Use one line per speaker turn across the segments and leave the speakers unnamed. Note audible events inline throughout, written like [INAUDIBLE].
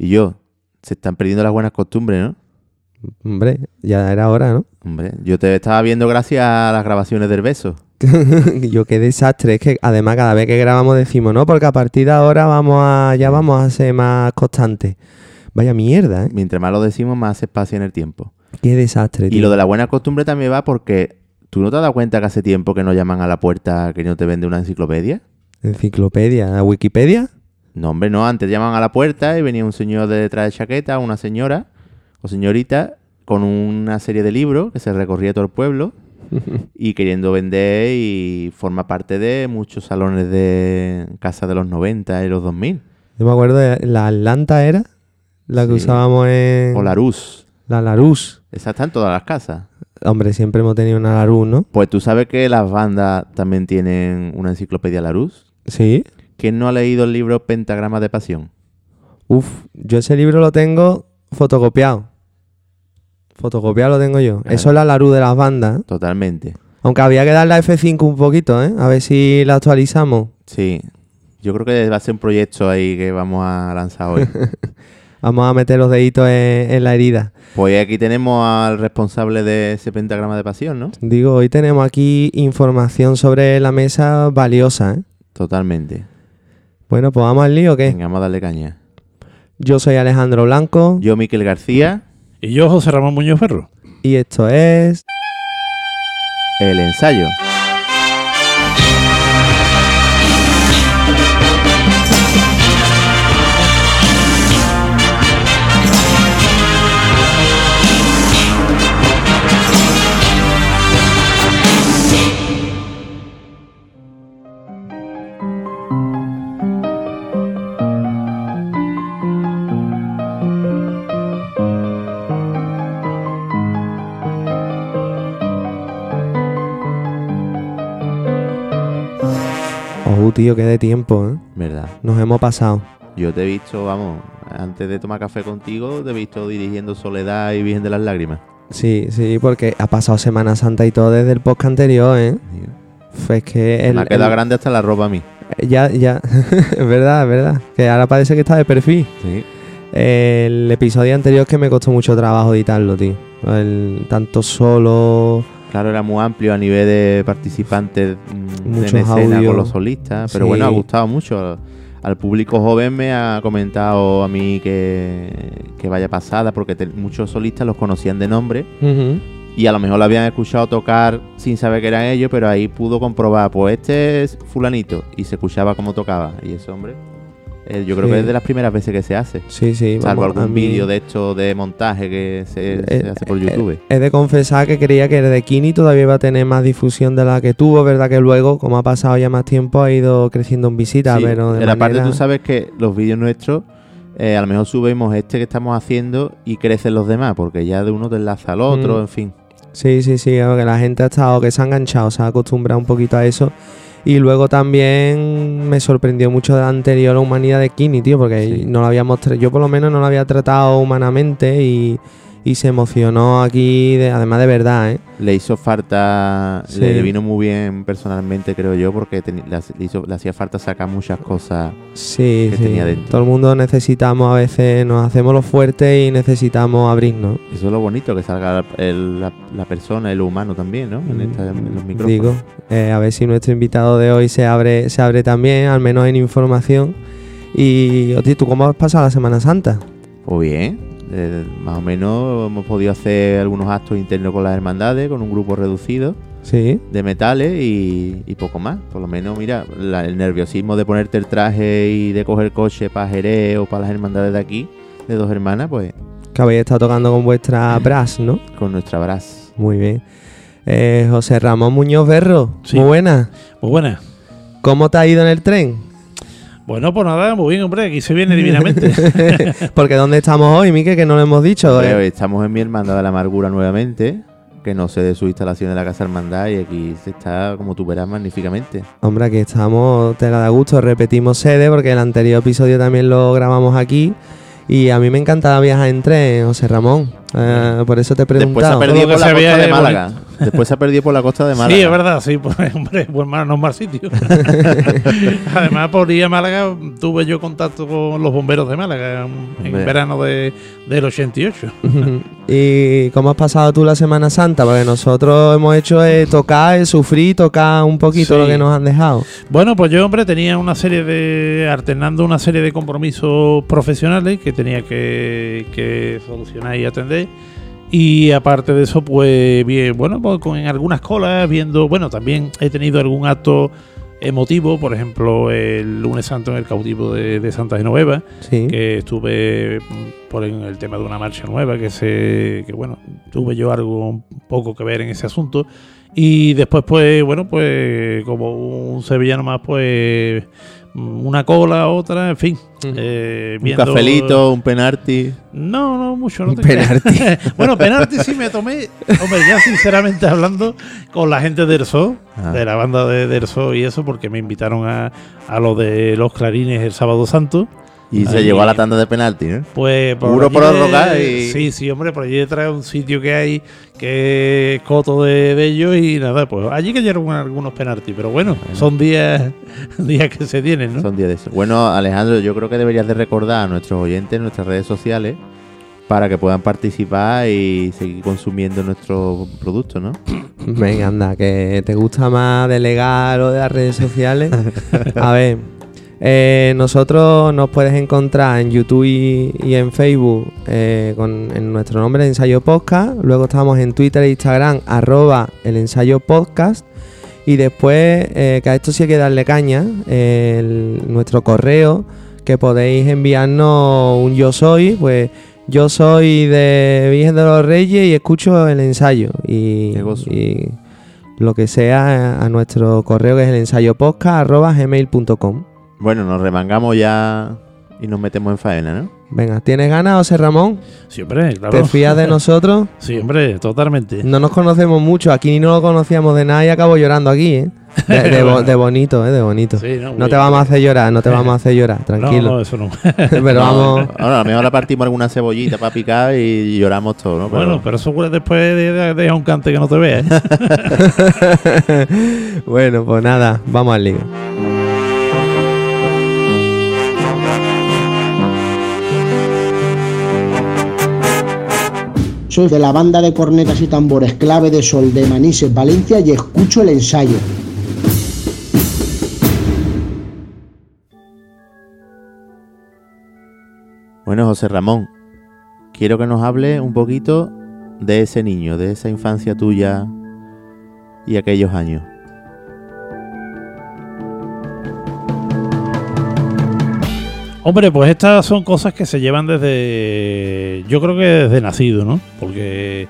y yo, se están perdiendo las buenas costumbres, ¿no?
Hombre, ya era hora, ¿no?
Hombre, yo te estaba viendo gracias a las grabaciones del beso. [LAUGHS]
Yo qué desastre, es que además cada vez que grabamos decimos, no, porque a partir de ahora vamos a, ya vamos a ser más constantes. Vaya mierda, ¿eh?
Mientras más lo decimos, más espacio en el tiempo.
Qué desastre,
Y lo de la buena costumbre también va porque tú no te has dado cuenta que hace tiempo que nos llaman a la puerta que no te vende una enciclopedia.
Enciclopedia, Wikipedia.
No, hombre, no, antes llaman a la puerta y venía un señor de detrás de chaqueta, una señora o señorita con una serie de libros que se recorría todo el pueblo [LAUGHS] y queriendo vender y forma parte de muchos salones de casa de los 90 y los 2000.
Yo me acuerdo de la Atlanta era, la que
Sí.
usábamos en
O Larus.
la Larus.
Esa está en todas las casas.
Hombre, siempre hemos tenido una Larus, ¿no?
Pues tú sabes que las bandas también tienen una enciclopedia Larus.
Sí.
¿Quién no ha leído el libro Pentagrama de Pasión?
Uf, yo ese libro lo tengo fotocopiado. Fotocopiado lo tengo yo.
Claro.
Eso es la Larus de las bandas.
Totalmente.
Aunque había que darle a F5 un poquito, ¿eh? A ver si la actualizamos.
Sí. Yo creo que va a ser un proyecto ahí que vamos a lanzar hoy. [LAUGHS]
Vamos a meter los deditos en, en la herida.
pues aquí tenemos al responsable de ese pentagrama de pasión, ¿no?
Digo, hoy tenemos aquí información sobre la mesa valiosa, ¿eh?
Totalmente.
Bueno, pues vamos al lío, ¿o ¿qué?
Venga, vamos a darle caña.
Yo soy Alejandro Blanco
Yo, Miquel García,
Y yo, José Ramón Muñoz Ferro.
y esto es...
el ensayo.
Tío, qué de tiempo, ¿eh?
¿Verdad?
Nos hemos pasado.
Yo te he visto, vamos, antes de tomar café contigo, te he visto dirigiendo Soledad y Virgen de las Lágrimas.
Sí, sí, porque ha pasado Semana Santa y todo desde el podcast anterior, ¿eh? Fue es que el,
Me ha quedado
el-
grande hasta la ropa a mí.
ya, ya, [LAUGHS] es verdad, es verdad. Que ahora parece que está de perfil.
Sí.
El episodio anterior es que me costó mucho trabajo editarlo, tío. El, tanto solo.
Claro, era muy amplio a nivel de participantes mm,
Muchos
en escena con los solistas. Pero
Sí.
bueno, ha gustado mucho. Al público joven me ha comentado a mí que, que vaya pasada, porque te- muchos solistas los conocían de nombre y a lo mejor lo habían escuchado tocar sin saber que eran ellos, pero ahí pudo comprobar, pues este es fulanito, y se escuchaba cómo tocaba. Y ese hombre, eh, yo creo
Sí.
que es de las primeras veces que se hace.
Sí, sí.
Salvo
vamos,
algún
mí-
vídeo de esto de montaje que se, se
Eh,
hace por
eh,
YouTube.
He de confesar que creía que el de Kini todavía iba a tener más difusión de la que tuvo, ¿verdad? Que luego, como ha pasado ya más tiempo, ha ido creciendo en visitas,
Sí,
pero de
en la parte
manera-
tú sabes que los vídeos nuestros, eh, a lo mejor subimos este que estamos haciendo y crecen los demás, porque ya de uno te enlaza al otro,
Mm.
en fin.
Sí, sí, sí, que la gente ha estado, que se ha enganchado, se ha acostumbrado un poquito a eso. Y luego también me sorprendió mucho de la anterior humanidad de Kini, tío, porque
Sí.
no lo habíamos tra- yo por lo menos no lo había tratado humanamente y, y se emocionó aquí, de- además de verdad, ¿eh?
Le hizo falta,
Sí.
le vino muy bien personalmente, creo yo, porque le, hizo- hacía falta sacar muchas cosas.
Sí,
que
sí.
tenía dentro.
Todo el mundo necesitamos a veces, nos hacemos los fuertes y necesitamos abrirnos.
Eso es lo bonito, que salga el- la, la persona, el humano también, ¿no? En, esta- en los micrófonos.
Digo, eh, a ver si nuestro invitado de hoy se abre, se abre también, al menos en información. Y, Oti, ¿tú cómo has pasado la Semana Santa?
Pues bien, eh, más o menos hemos podido hacer algunos actos internos con las hermandades, con un grupo reducido.
Sí.
de metales y, y poco más. Por lo menos, mira, la- el nerviosismo de ponerte el traje y de coger coche para Jerez o para las hermandades de aquí, de dos hermanas, pues
Que habéis estado tocando con vuestra [LAUGHS] brass, ¿no?
con nuestra brass.
Muy bien. Eh, José Ramón Muñoz Berro,
Sí.
muy buena.
Muy buena.
¿Cómo te ha ido en el tren?
Bueno, pues nada, muy bien, hombre, aquí se viene divinamente. [LAUGHS]
Porque ¿dónde estamos hoy, Mique? Que no lo hemos dicho.
Pero
eh.
estamos en mi hermandad de la amargura nuevamente, que no sé de su instalación en la Casa Hermandad y aquí se está, como tú verás, magníficamente.
Hombre, aquí estamos, te la da gusto, repetimos sede porque el anterior episodio también lo grabamos aquí. Y a mí me encanta viajar en tren, José Ramón. Eh, por eso te he
Después se ha perdido por la costa de Málaga. Después se ha perdido por la costa de Málaga.
Sí, es verdad, sí, [LAUGHS] pues, hombre, pues no es mal sitio. [LAUGHS] Además, por ir a Málaga tuve yo contacto con los bomberos de Málaga en
Hombre.
verano de, del 88.
¿Y cómo has pasado tú la Semana Santa? Porque nosotros hemos hecho eh, tocar, eh, sufrir, tocar un poquito
Sí.
lo que nos han dejado.
Bueno, pues yo, hombre, tenía una serie de. alternando una serie de compromisos profesionales que tenía que, que solucionar y atender. Y aparte de eso, pues, bien, bueno, pues con, en algunas colas, viendo. Bueno, también he tenido algún acto emotivo, por ejemplo, el lunes santo en el cautivo de, de Santa Genoveva,
Sí.
que estuve mm, por en el tema de una marcha nueva, que se. que bueno, tuve yo algo un poco que ver en ese asunto. Y después, pues, bueno, pues como un sevillano más, pues una cola, otra, en fin. Eh,
Un cafelito, un penalti.
No, no, mucho. No
Un
te
penalti. [LAUGHS]
bueno, penalti sí me tomé, hombre, ya sinceramente hablando, con la gente del zoo,
Ah.
de la banda de del zoo y eso, porque me invitaron a, a lo de los clarines el sábado santo.
Y se llegó a la tanda de penalti, ¿no?
Pues
Puro prórroga
de-
y-
Sí, sí, hombre, por allí detrás un sitio que hay que es coto de, de ellos y nada, pues allí cayeron algunos penaltis, pero bueno, son días, [LAUGHS] días que se tienen, ¿no?
Son días de eso. Bueno, Alejandro, yo creo que deberías de recordar a nuestros oyentes en nuestras redes sociales para que puedan participar y seguir consumiendo nuestros productos, ¿no?
Venga, anda, que te gusta más delegar o de las redes sociales. [LAUGHS] A ver, eh, nosotros nos puedes encontrar en YouTube y, y en Facebook eh, con en nuestro nombre, el ensayo podcast. Luego estamos en Twitter e Instagram, arroba el ensayo podcast. Y después, eh, que a esto sí hay que darle caña, el- nuestro correo, que podéis enviarnos un yo soy, pues yo soy de Virgen de los Reyes y escucho el ensayo. Y, lo que sea a nuestro correo que es el ensayo gmail.com.
Bueno, nos remangamos ya y nos metemos en faena, ¿no?
Venga, ¿tienes ganas, José Ramón?
Sí, hombre,
¿Te
claro.
fías de nosotros? [LAUGHS]
Sí, hombre, totalmente.
No nos conocemos mucho, aquí no lo conocíamos de nada y acabo llorando aquí, ¿eh? De, de bo- de bonito, ¿eh? De bonito.
Sí, no,
No te vamos a hacer llorar, no te vamos a hacer llorar, [LAUGHS]
No,
tranquilo.
no, eso no. [LAUGHS]
Pero
No,
vamos...
Ahora, a lo mejor la partimos alguna cebollita para picar y lloramos todo, ¿no? Pero-
Bueno, pero eso fue después de, de, de un cante que no te vea, ¿eh?
bueno, pues nada, vamos al lío.
Soy de la banda de cornetas y tambores clave de Sol de Manises, Valencia y escucho el ensayo.
Bueno, José Ramón, quiero que nos hable un poquito de ese niño, de esa infancia tuya y aquellos años.
Hombre, pues estas son cosas que se llevan desde. Yo creo que desde nacido, ¿no? Porque.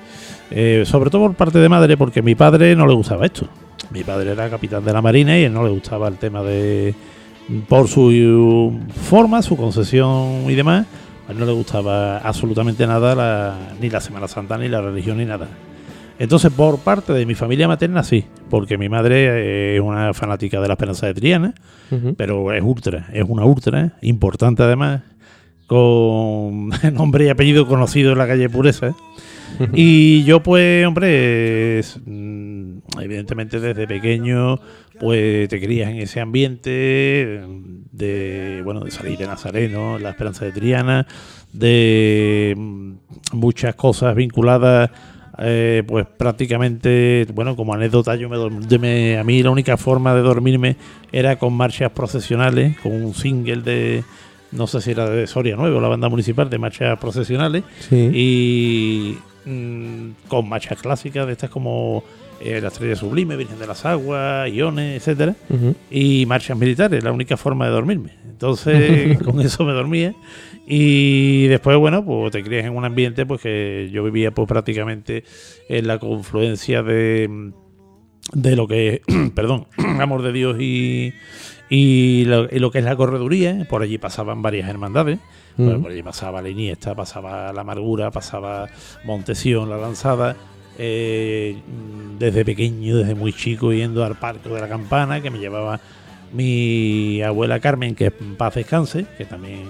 eh, sobre todo por parte de madre, porque mi padre no le gustaba esto. Mi padre era capitán de la marina y él no le gustaba el tema de. Por su forma, su concesión y demás, a él no le gustaba absolutamente nada, ni la Semana Santa, ni la religión, ni nada. Entonces, por parte de mi familia materna, sí, porque mi madre eh, es una fanática de la Esperanza de Triana pero es ultra, es una ultra, importante además, con [LAUGHS] nombre y apellido conocido en la calle Pureza. ¿eh? y yo, pues, hombre, es, mm, evidentemente desde pequeño, pues te crías en ese ambiente de, bueno, de salir de Nazareno, la Esperanza de Triana, de mm, muchas cosas vinculadas eh, pues prácticamente, bueno, como anécdota, yo me, me- a mí la única forma de dormirme era con marchas procesionales, con un single de, no sé si era de Soria Nuevo, la banda municipal de marchas procesionales,
Sí.
y mm, con marchas clásicas de estas como eh, La Estrella Sublime, Virgen de las Aguas, Iones, etcétera
Ujú.
y marchas militares, la única forma de dormirme. Entonces, [LAUGHS] con eso me dormía. Y después, bueno, pues te crías en un ambiente pues que yo vivía pues prácticamente en la confluencia de, de lo que, [CLEARS THROAT] perdón, [CLEARS THROAT] amor de Dios y, y, lo, y lo que es la correduría. Por allí pasaban varias hermandades. Bueno, por allí pasaba la Iniesta, pasaba la Amargura, pasaba Montesión, la Lanzada. eh, desde pequeño, desde muy chico, yendo al Parque de la Campana, que me llevaba mi abuela Carmen, que en paz descanse, que también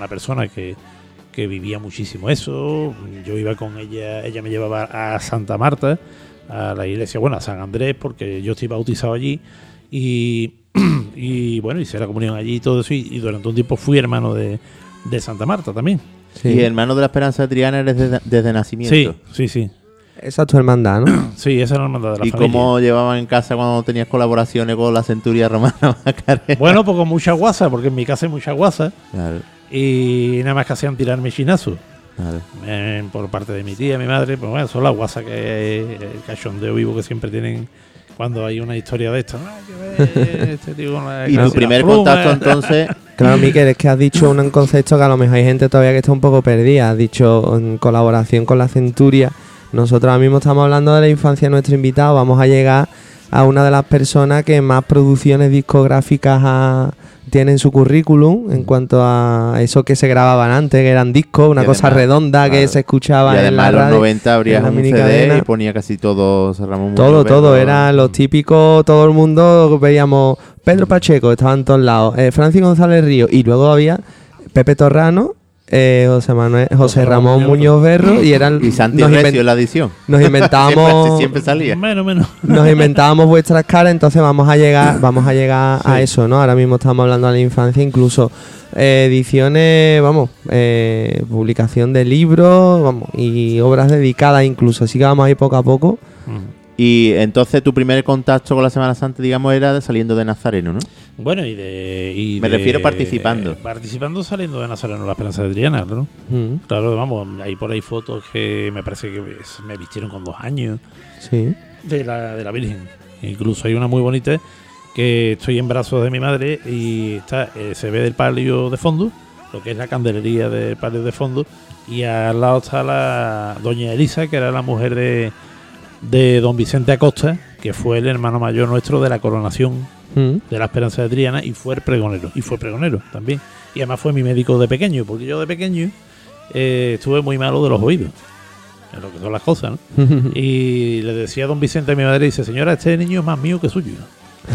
una persona que, que vivía muchísimo eso. Yo iba con ella, ella me llevaba a Santa Marta, a la iglesia, bueno, a San Andrés, porque yo estoy bautizado allí y, [CLEARS THROAT] y bueno, hice la comunión allí y todo eso. Y, y durante un tiempo fui hermano de, de Santa Marta también.
Sí.
Y hermano de la Esperanza de Triana eres desde, desde nacimiento.
Sí, sí, sí.
Esa es tu hermandad, ¿no? [CLEARS THROAT]
Sí, esa es la hermandad de la
¿Y
familia.
cómo llevaban en casa cuando tenías colaboraciones con la centuria romana [LAUGHS] Macarena?
Bueno, pues con mucha guasa, porque en mi casa hay mucha guasa.
Claro,
Y nada más que hacían tirarme chinazos.
claro.
Eh, por parte de mi tía, mi madre, pues bueno, son las guasas que el cachondeo vivo que siempre tienen cuando hay una historia de esta. ver [LAUGHS] este la
Y tu primer
pluma.
contacto entonces, [LAUGHS]
Claro, Miquel, es que has dicho un concepto que a lo mejor hay gente todavía que está un poco perdida. Has dicho en colaboración con la Centuria. Nosotros ahora mismo estamos hablando de la infancia de nuestro invitado. Vamos a llegar a una de las personas que más producciones discográficas ha- tiene en su currículum en cuanto a eso que se grababan antes, que eran discos, una cosa redonda que se escuchaba
y
en la
en los
radio,
90 abrías un CD y ponía casi todo Ramón
Todo, todo,
Berro.
eran los típicos, todo el mundo veíamos Pedro Pacheco, estaba en todos lados, eh, Francis González Río y luego había Pepe Torrano, eh, José Manuel, José Ramón Muñoz Berro y eran
Y Santi
nos,
Recio la edición.
nos [LAUGHS] inventábamos
Siempre, siempre salía.
Menos, menos.
nos inventábamos vuestras caras, entonces vamos a llegar, vamos a llegar a eso, ¿no? Ahora mismo estamos hablando de la infancia, incluso eh, ediciones, vamos, eh, publicación de libros, vamos, y obras dedicadas incluso, así que vamos a ir poco a poco.
Y entonces tu primer contacto con la Semana Santa, digamos, era de saliendo de Nazareno, ¿no?
Bueno, y de. y
Me
de-
refiero participando.
Participando saliendo de Nazareno, la Esperanza de Triana, ¿no?
Mm,
Claro, vamos, hay por ahí fotos que me parece que me vistieron con dos años
sí.
de la, de la Virgen. Incluso hay una muy bonita que estoy en brazos de mi madre y está eh, se ve del palio de fondo, lo que es la candelería del palio de fondo, y al lado está la doña Elisa, que era la mujer de, de don Vicente Acosta, que fue el hermano mayor nuestro de la coronación
Mm.
de la Esperanza de Triana y fue el pregonero. Y fue pregonero también. Y además fue mi médico de pequeño, porque yo de pequeño eh, estuve muy malo de los oídos. Es lo que son las cosas, ¿no? [LAUGHS] Y le decía a don Vicente a mi madre, dice, señora, este niño es más mío que suyo. [LAUGHS]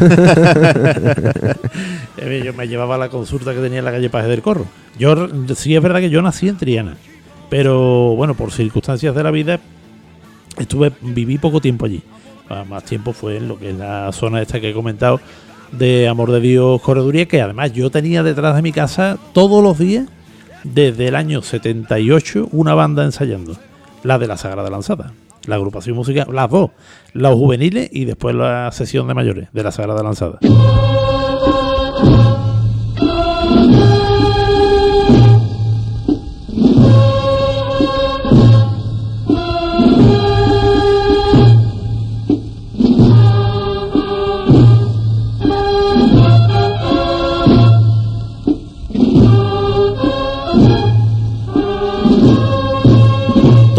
Eh, yo me llevaba a la consulta que tenía en la calle Paje del Corro. Yo sí es verdad que yo nací en Triana, pero bueno, por circunstancias de la vida estuve viví poco tiempo allí. Ah, Más tiempo fue en lo que es la zona esta que he comentado de Amor de Dios Correduría, que además yo tenía detrás de mi casa todos los días, desde el año 78, una banda ensayando, la de la Sagrada Lanzada. La agrupación musical, las dos, los juveniles y después la sesión de mayores de la Sagrada Lanzada.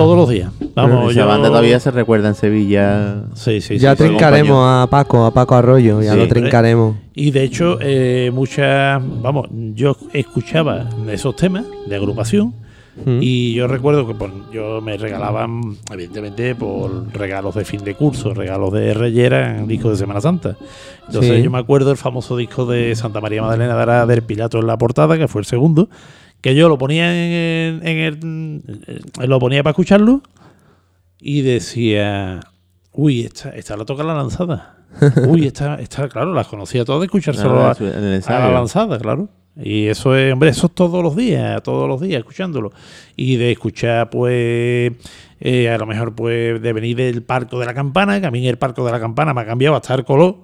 Todos los días. Vamos,
Esa
yo-
banda todavía se recuerda en Sevilla.
Sí, sí,
ya
sí,
trincaremos a Paco, a Paco Arroyo, ya
Sí,
lo trincaremos.
Y de hecho, eh, muchas, vamos, yo escuchaba esos temas de agrupación
Mm.
y yo recuerdo que pues, yo me regalaban, evidentemente, por regalos de fin de curso, regalos de Reyera en discos de Semana Santa. Entonces
Sí.
yo me acuerdo el famoso disco de Santa María Magdalena dará del Pilato en la portada, que fue el segundo, que yo lo ponía en, en el, eh, lo ponía para escucharlo y decía, uy, esta, esta la toca la lanzada. [LAUGHS] Uy, esta, esta, claro, las conocía todas de
Ah,
a, la lanzada, claro. Y eso es, hombre, eso es todos los días, todos los días escuchándolo. Y de escuchar, pues, eh, a lo mejor, pues, de venir del Parco de la Campana, que a mí el Parco de la Campana me ha cambiado hasta el color,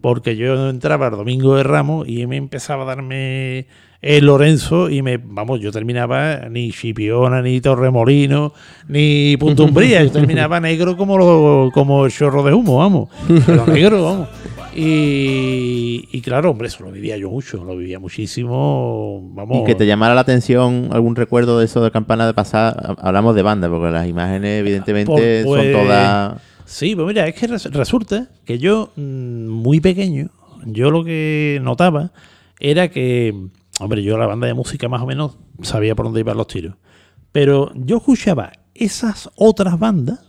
porque yo entraba el domingo de Ramos y me empezaba a darme el Lorenzo y me, vamos, yo terminaba ni Chipiona, ni Torremolino, ni Puntumbría, [LAUGHS] yo terminaba negro como, lo, como el chorro de humo, vamos, pero negro, vamos. Y, y claro, hombre, eso lo vivía yo mucho, lo vivía muchísimo, vamos.
Y que te llamara la atención algún recuerdo de eso de campana de pasar. Hablamos de banda, porque las imágenes, evidentemente,
Por- pues-
son todas.
Sí, pues mira, es que res- resulta que yo, mm, muy pequeño, yo lo que notaba era que, hombre, yo la banda de música más o menos sabía por dónde iban los tiros. Pero yo escuchaba esas otras bandas,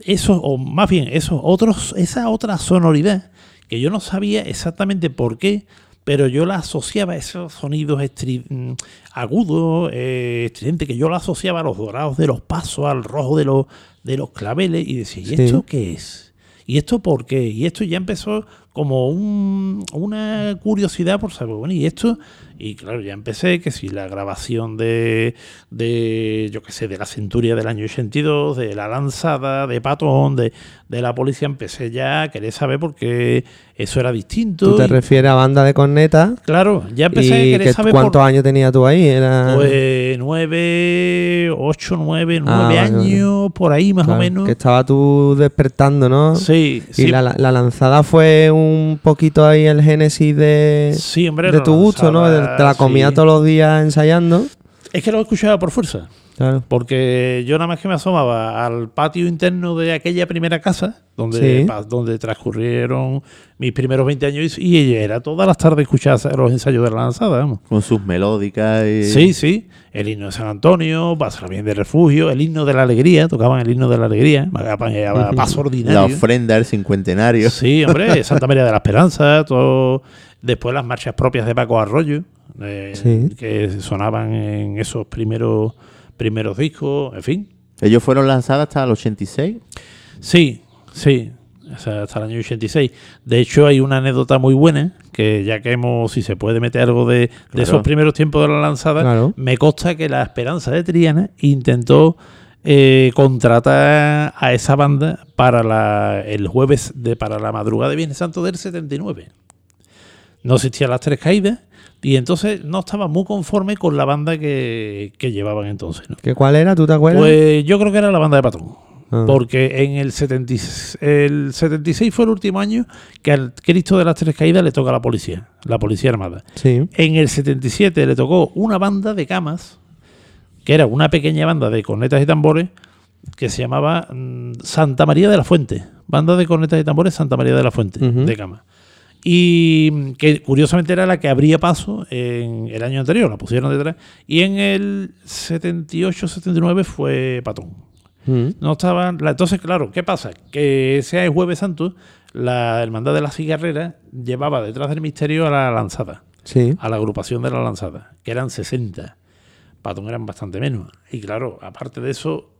esos, o más bien, esos otros, esa otra sonoridad, que yo no sabía exactamente por qué, pero yo la asociaba a esos sonidos mm, agudos, eh, estridentes, que yo la asociaba a los dorados de los pasos, al rojo de los, de los claveles, y decía, ¿y
Sí.
esto qué es? ¿Y esto por qué? Y esto ya empezó como un- una curiosidad por saber, bueno, ¿y esto? Y claro, ya empecé que si la grabación de, de yo qué sé, de la centuria del año 82, de la lanzada, de Patón, de, de la policía, empecé ya a querer saber por qué eso era distinto.
Tú te
y-
refieres a banda de corneta.
claro, ya empecé a
¿Y
querer
que-
saber
cuántos
por,
años tenías tú ahí? Era,
pues nueve, ocho, nueve,
Ah,
nueve
vale,
años, por ahí más
claro,
o menos.
Que estaba tú despertando, ¿no?
Sí,
Y
sí.
la- la lanzada fue un poquito ahí el génesis de,
Sí, hombre,
de tu gusto, ¿no? Te la comías
sí.
todos los días ensayando.
Es que lo escuchaba por fuerza.
Claro.
Porque yo nada más que me asomaba al patio interno de aquella primera casa, donde,
Sí.
donde transcurrieron mis primeros 20 años, y y era todas las tardes escuchar los ensayos de la lanzada. vamos.
Con sus melódicas y...
Sí, sí. El himno de San Antonio, Pásala bien de refugio, el himno de la alegría, tocaban el himno de la alegría, paso ordinario.
La ofrenda del cincuentenario.
Sí, hombre, [LAUGHS] Santa María de la Esperanza, todo. Después las marchas propias de Paco Arroyo, eh,
Sí.
que sonaban en esos primeros, primeros discos, en fin.
Ellos fueron lanzados hasta el 86.
Sí, sí, hasta el año 86. De hecho, hay una anécdota muy buena, que ya que hemos, si se puede meter algo de, de
Claro.
esos primeros tiempos de la lanzada,
Claro.
me consta que la Esperanza de Triana intentó eh, contratar a esa banda para la, el jueves de para la madrugada de Viernes Santo del 79. No existían las tres caídas y entonces no estaba muy conforme con la banda que, que llevaban entonces. ¿no?
¿Qué cuál era? ¿Tú te acuerdas?
Pues yo creo que era la banda de Patrón.
Ah.
Porque en el, 70 y- el 76 fue el último año que al Cristo de las Tres Caídas le toca a la policía, la policía armada.
Sí.
En el 77 le tocó una banda de camas, que era una pequeña banda de cornetas y tambores, que se llamaba mm, Santa María de la Fuente. Banda de cornetas y tambores Santa María de la Fuente, de cama. Y que curiosamente era la que abría paso en el año anterior, la pusieron detrás. Y en el 78-79 fue Patón.
Mm.
No estaban. la- entonces, claro, ¿qué pasa? Que ese Jueves Santo, la Hermandad de la Cigarrera llevaba detrás del misterio a la lanzada,
Sí.
a la agrupación de la lanzada, que eran 60. Patón eran bastante menos. Y claro, aparte de eso,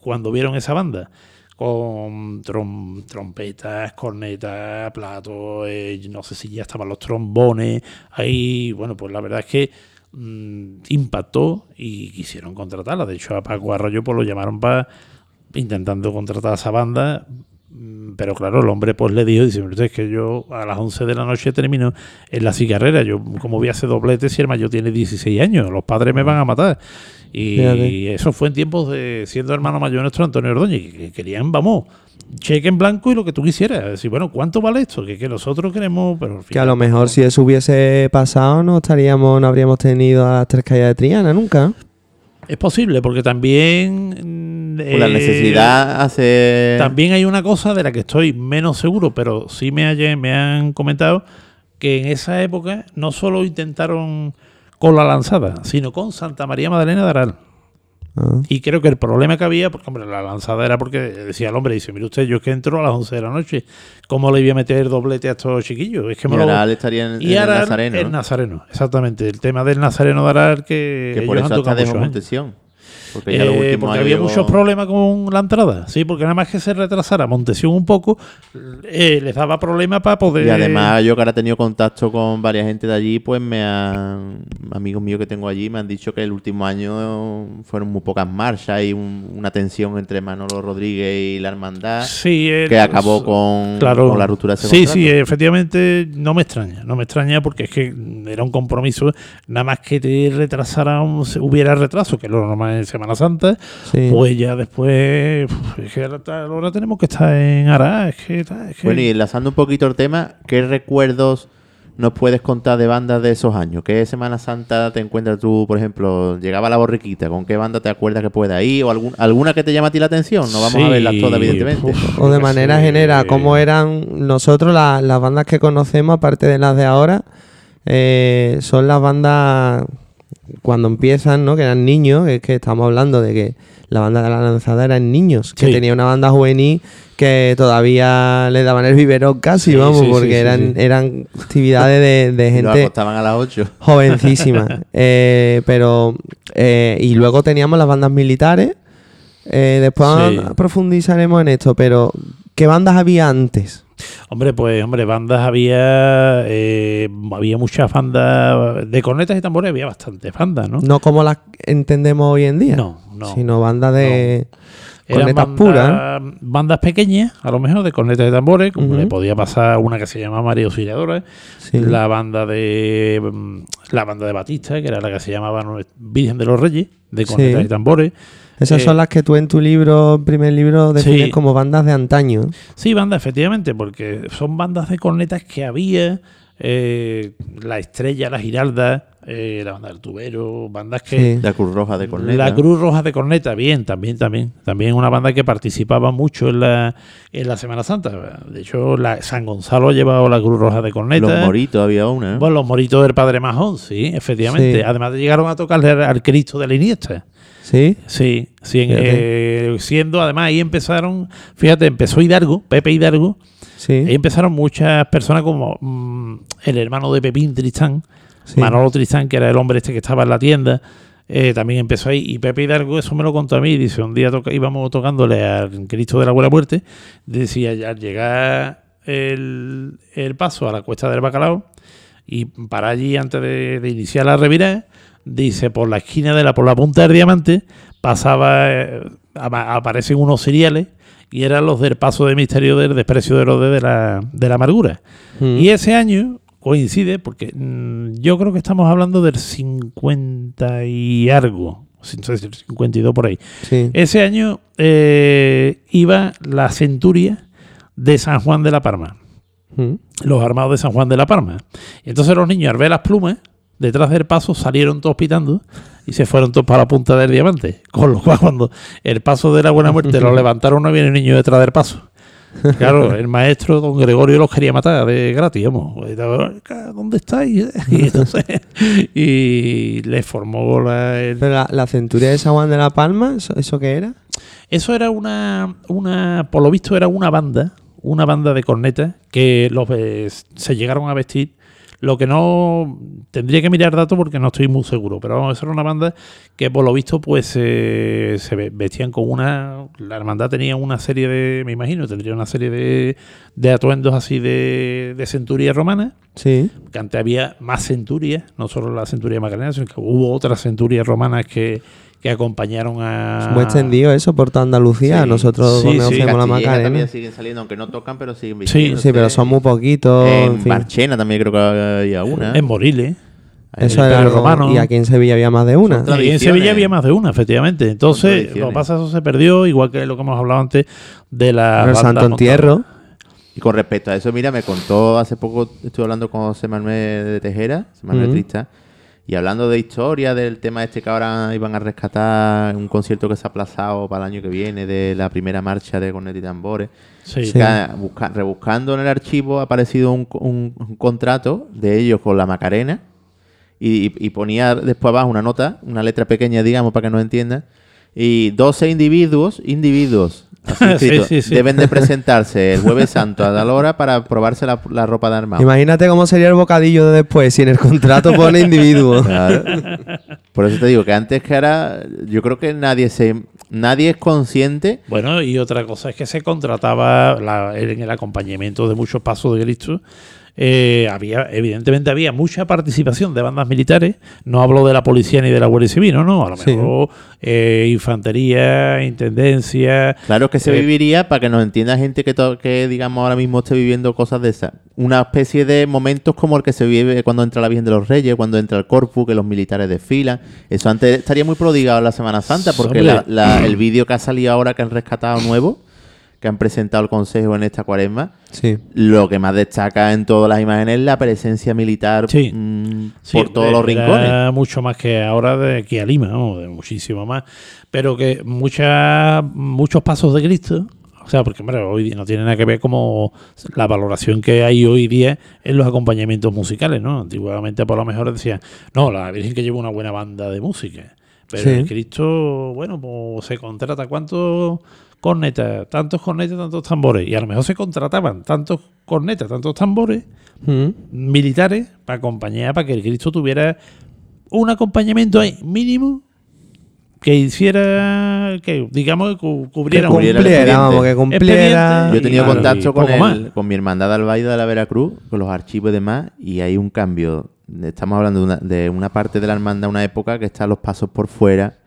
cuando vieron esa banda con trom- trompetas, cornetas, platos, eh, no sé si ya estaban los trombones, ahí, bueno, pues la verdad es que mm, impactó y quisieron contratarla. De hecho, a Paco Arroyo pues lo llamaron para intentando contratar a esa banda. mm, Pero claro, el hombre pues le dijo, dice, "Mire usted, es que yo a las 11 de la noche termino en la cigarrera. Yo, como voy a hacer doblete si el mayor tiene 16 años? Los padres me van a matar. Y
Fíjate.
eso fue en tiempos de siendo hermano mayor nuestro Antonio Ordóñez, que, que querían, vamos, cheque en blanco y lo que tú quisieras. Decir, bueno, ¿cuánto vale esto? Que, que nosotros queremos, pero al
Que a
final,
lo mejor
no.
si eso hubiese pasado no estaríamos, no habríamos tenido a las tres caídas de Triana nunca.
Es posible, porque también... mm,
Pues la
eh,
necesidad hace...
También hay una cosa de la que estoy menos seguro, pero sí me, haya- me han comentado que en esa época no solo intentaron con la lanzada, sino con Santa María Magdalena de Aral.
Ah.
Y creo que el problema que había, porque hombre, la lanzada era porque decía el hombre, dice, mire usted, yo es que entro a las 11 de la noche, ¿cómo le voy a meter doblete a estos chiquillos? Es que
Y
me lo...
Aral estaría en,
Y
en
Aral,
el Nazareno.
el exactamente. El tema del Nazareno de Aral que,
que por eso
han
hasta dejó. Montesión. Porque ya
Eh, porque había
llegó-
muchos problemas con la entrada, sí, porque nada más que se retrasara Montesión un poco, eh, les daba problemas para poder.
Y además yo que ahora he tenido contacto con varias gente de allí, pues me han... Amigos míos que tengo allí me han dicho que el último año fueron muy pocas marchas y un- una tensión entre Manolo Rodríguez y la hermandad
Sí,
que acabó con,
claro.
con la ruptura de ese
Sí,
contrato.
sí, efectivamente no me extraña, no me extraña porque es que era un compromiso, nada más que te retrasara, un- hubiera retraso, que lo normal en Semana Santa,
Sí.
pues ya después, uf, es que ahora, tenemos que estar en Ará, es que, es que-
Bueno, y enlazando un poquito el tema, ¿qué recuerdos nos puedes contar de bandas de esos años? ¿Qué Semana Santa te encuentras tú, por ejemplo, llegaba la borriquita? ¿Con qué banda te acuerdas que pueda ir? ¿O algún- alguna que te llama a ti la atención? No vamos a
Sí,
verlas todas, evidentemente.
uf,
O de manera
sé,
general, ¿cómo eran nosotros la- las bandas que conocemos, aparte de las de ahora? eh, son las bandas cuando empiezan, ¿no? Que eran niños, es que estamos hablando de que la banda de la lanzada eran niños, que
Sí.
tenía una banda juvenil que todavía le daban el biberón casi,
Sí,
vamos,
sí,
porque
sí,
eran,
sí.
eran actividades de, de
Lo
gente
acostaban a las 8.
jovencísima. [LAUGHS] Eh, pero, eh, y luego teníamos las bandas militares. Eh, después
Sí.
profundizaremos en esto, pero ¿qué bandas había antes?
Hombre, pues, hombre, bandas había. eh, había muchas bandas de cornetas y tambores, había bastantes bandas, ¿no?
No como las entendemos hoy en día,
No, no.
sino bandas de
Eran
cornetas
bandas,
puras.
bandas pequeñas, a lo mejor, de cornetas y tambores, como le podía pasar una que se llama María Auxiliadora,
Sí.
la banda de mm, la banda de Batista, que era la que se llamaba Virgen de los Reyes, de cornetas
Sí.
y tambores.
Esas
eh,
son las que tú en tu libro, primer libro, defines
Sí.
como bandas de antaño.
Sí, bandas, efectivamente, porque son bandas de cornetas que había, eh, La Estrella, La Giralda, eh, la banda del Tubero, bandas que...
Sí.
La Cruz Roja de Corneta.
La Cruz Roja de Corneta, bien, también, también. También una banda que participaba mucho en la, en la Semana Santa. De hecho, la, San Gonzalo ha llevado la Cruz Roja de Corneta.
Los Moritos había una. ¿eh?
Bueno, los moritos del Padre Majón, sí, efectivamente.
Sí.
Además llegaron a tocarle al, al Cristo de la Iniesta.
¿Sí?
Sí, sí eh, siendo, además ahí empezaron, fíjate, empezó Hidalgo, Pepe Hidalgo,
Sí.
ahí empezaron muchas personas como mm, el hermano de Pepín Tristán,
Sí.
Manolo Tristán, que era el hombre este que estaba en la tienda, eh, también empezó ahí. Y Pepe Hidalgo, eso me lo contó a mí, dice, un día toca- íbamos tocándole al Cristo de la Buena Muerte, decía, al llegar el, el paso a la cuesta del Bacalao, y para allí antes de, de iniciar la revirada, dice, por la esquina de la, por la punta del diamante, pasaba, eh, apa- aparecen unos cereales, y eran los del paso de misterio del desprecio de los de, la, de la amargura.
Mm.
Y ese año coincide porque mm, yo creo que estamos hablando del 50 y algo, sin sé si 52 por ahí.
Sí.
Ese año eh, iba la centuria de San Juan de la Palma,
Mm.
los armados de San Juan de la Palma. Y entonces los niños al ver las plumas, detrás del paso salieron todos pitando y se fueron todos para la punta del diamante. Con lo cual cuando el paso de la buena muerte lo [LAUGHS] levantaron no viene un niño detrás del paso. Claro, el maestro don Gregorio los quería matar de gratis, vamos. ¿Dónde estáis? [LAUGHS] Y entonces, y le formó la, el-
Pero la, la centuria de San Juan de la Palma, ¿eso, eso qué era?
Eso era una, una, por lo visto era una banda, una banda de cornetas que los eh, se llegaron a vestir. Lo que no tendría que mirar datos porque no estoy muy seguro, pero vamos, esa era una banda que por lo visto pues eh, se ve- vestían con una, la hermandad tenía una serie de, me imagino, tendría una serie de, de atuendos así de, de centuria romana,
Sí.
que antes había más centurias, no solo la centuria macarena, sino que hubo otras centurias romanas que, que acompañaron a...
Es muy extendido eso por toda Andalucía.
Sí.
Nosotros
Sí,
la Macarena.
también siguen saliendo, aunque no tocan, pero siguen
Sí.
Sí, pero son muy poquitos.
En
en fin.
Marchena también creo que había una.
En Moriles.
Eso
el
era algo-
Romano.
Y aquí en Sevilla había más de una.
Y en. Sevilla había más de una, efectivamente. Entonces, lo que pasa es que eso se perdió, igual que lo que hemos hablado antes de la.
el Santo Entierro.
Y con respecto a eso, mira, me contó hace poco, estuve hablando con José Manuel de Tejera, José Manuel. Trista, y hablando de historia, del tema este que ahora iban a rescatar un concierto que se ha aplazado para el año que viene, de la primera marcha de Cornet y Tambores.
Sí.
Sí.
Que, busca- rebuscando en el archivo ha aparecido un, un- un contrato de ellos con la Macarena y, y- ponía después abajo una nota, una letra pequeña, digamos, para que nos entiendan. Y 12 individuos, individuos,
Sí,
escrito,
sí, sí.
deben de [LAUGHS] presentarse el jueves santo a tal hora para probarse la, la ropa de armado.
Imagínate cómo sería el bocadillo de después si en el contrato pone [LAUGHS] individuo.
Claro. [LAUGHS] Por eso te digo que antes que ahora, yo creo que nadie se nadie es consciente
Bueno, y otra cosa es que se contrataba la- en el acompañamiento de muchos pasos de Cristo. Eh, había, evidentemente había mucha participación de bandas militares. No hablo de la policía ni de la Guardia Civil, no, no. A lo
Sí.
mejor eh, infantería, intendencia.
Claro que se
Eh,
viviría, para que nos entienda gente que, que, digamos, ahora mismo esté viviendo cosas de esas. Una especie de momentos como el que se vive cuando entra la Virgen de los Reyes, cuando entra el Corpus, que los militares desfilan. Eso antes estaría muy prodigado en la Semana Santa, porque la- el vídeo que ha salido ahora, que han rescatado nuevo, que han presentado el Consejo en esta cuaresma,
Sí.
lo que más destaca en todas las imágenes es la presencia militar
Sí.
mm,
Sí,
por todos los rincones.
mucho más que ahora de aquí a Lima, ¿no? de muchísimo más. Pero que muchas muchos pasos de Cristo, o sea, porque hombre, hoy día no tiene nada que ver como la valoración que hay hoy día en los acompañamientos musicales, ¿no? Antiguamente por lo mejor decían, no, la Virgen que lleva una buena banda de música. Pero el Cristo, bueno, pues se contrata cuántos cornetas, tantos cornetas, tantos tambores. Y a lo mejor se contrataban tantos cornetas, tantos tambores
Mm.
militares para acompañar, para que el Cristo tuviera un acompañamiento ahí mínimo que hiciera, que digamos, que cu- cubriera
Que
Cumpliera, vamos, que cumpliera.
Yo he tenido contacto con, el- con mi hermandad al Baile de la Veracruz, con los archivos y demás, y hay un cambio. Estamos hablando de una, de una parte de la hermandad, una época que están los pasos por fuera,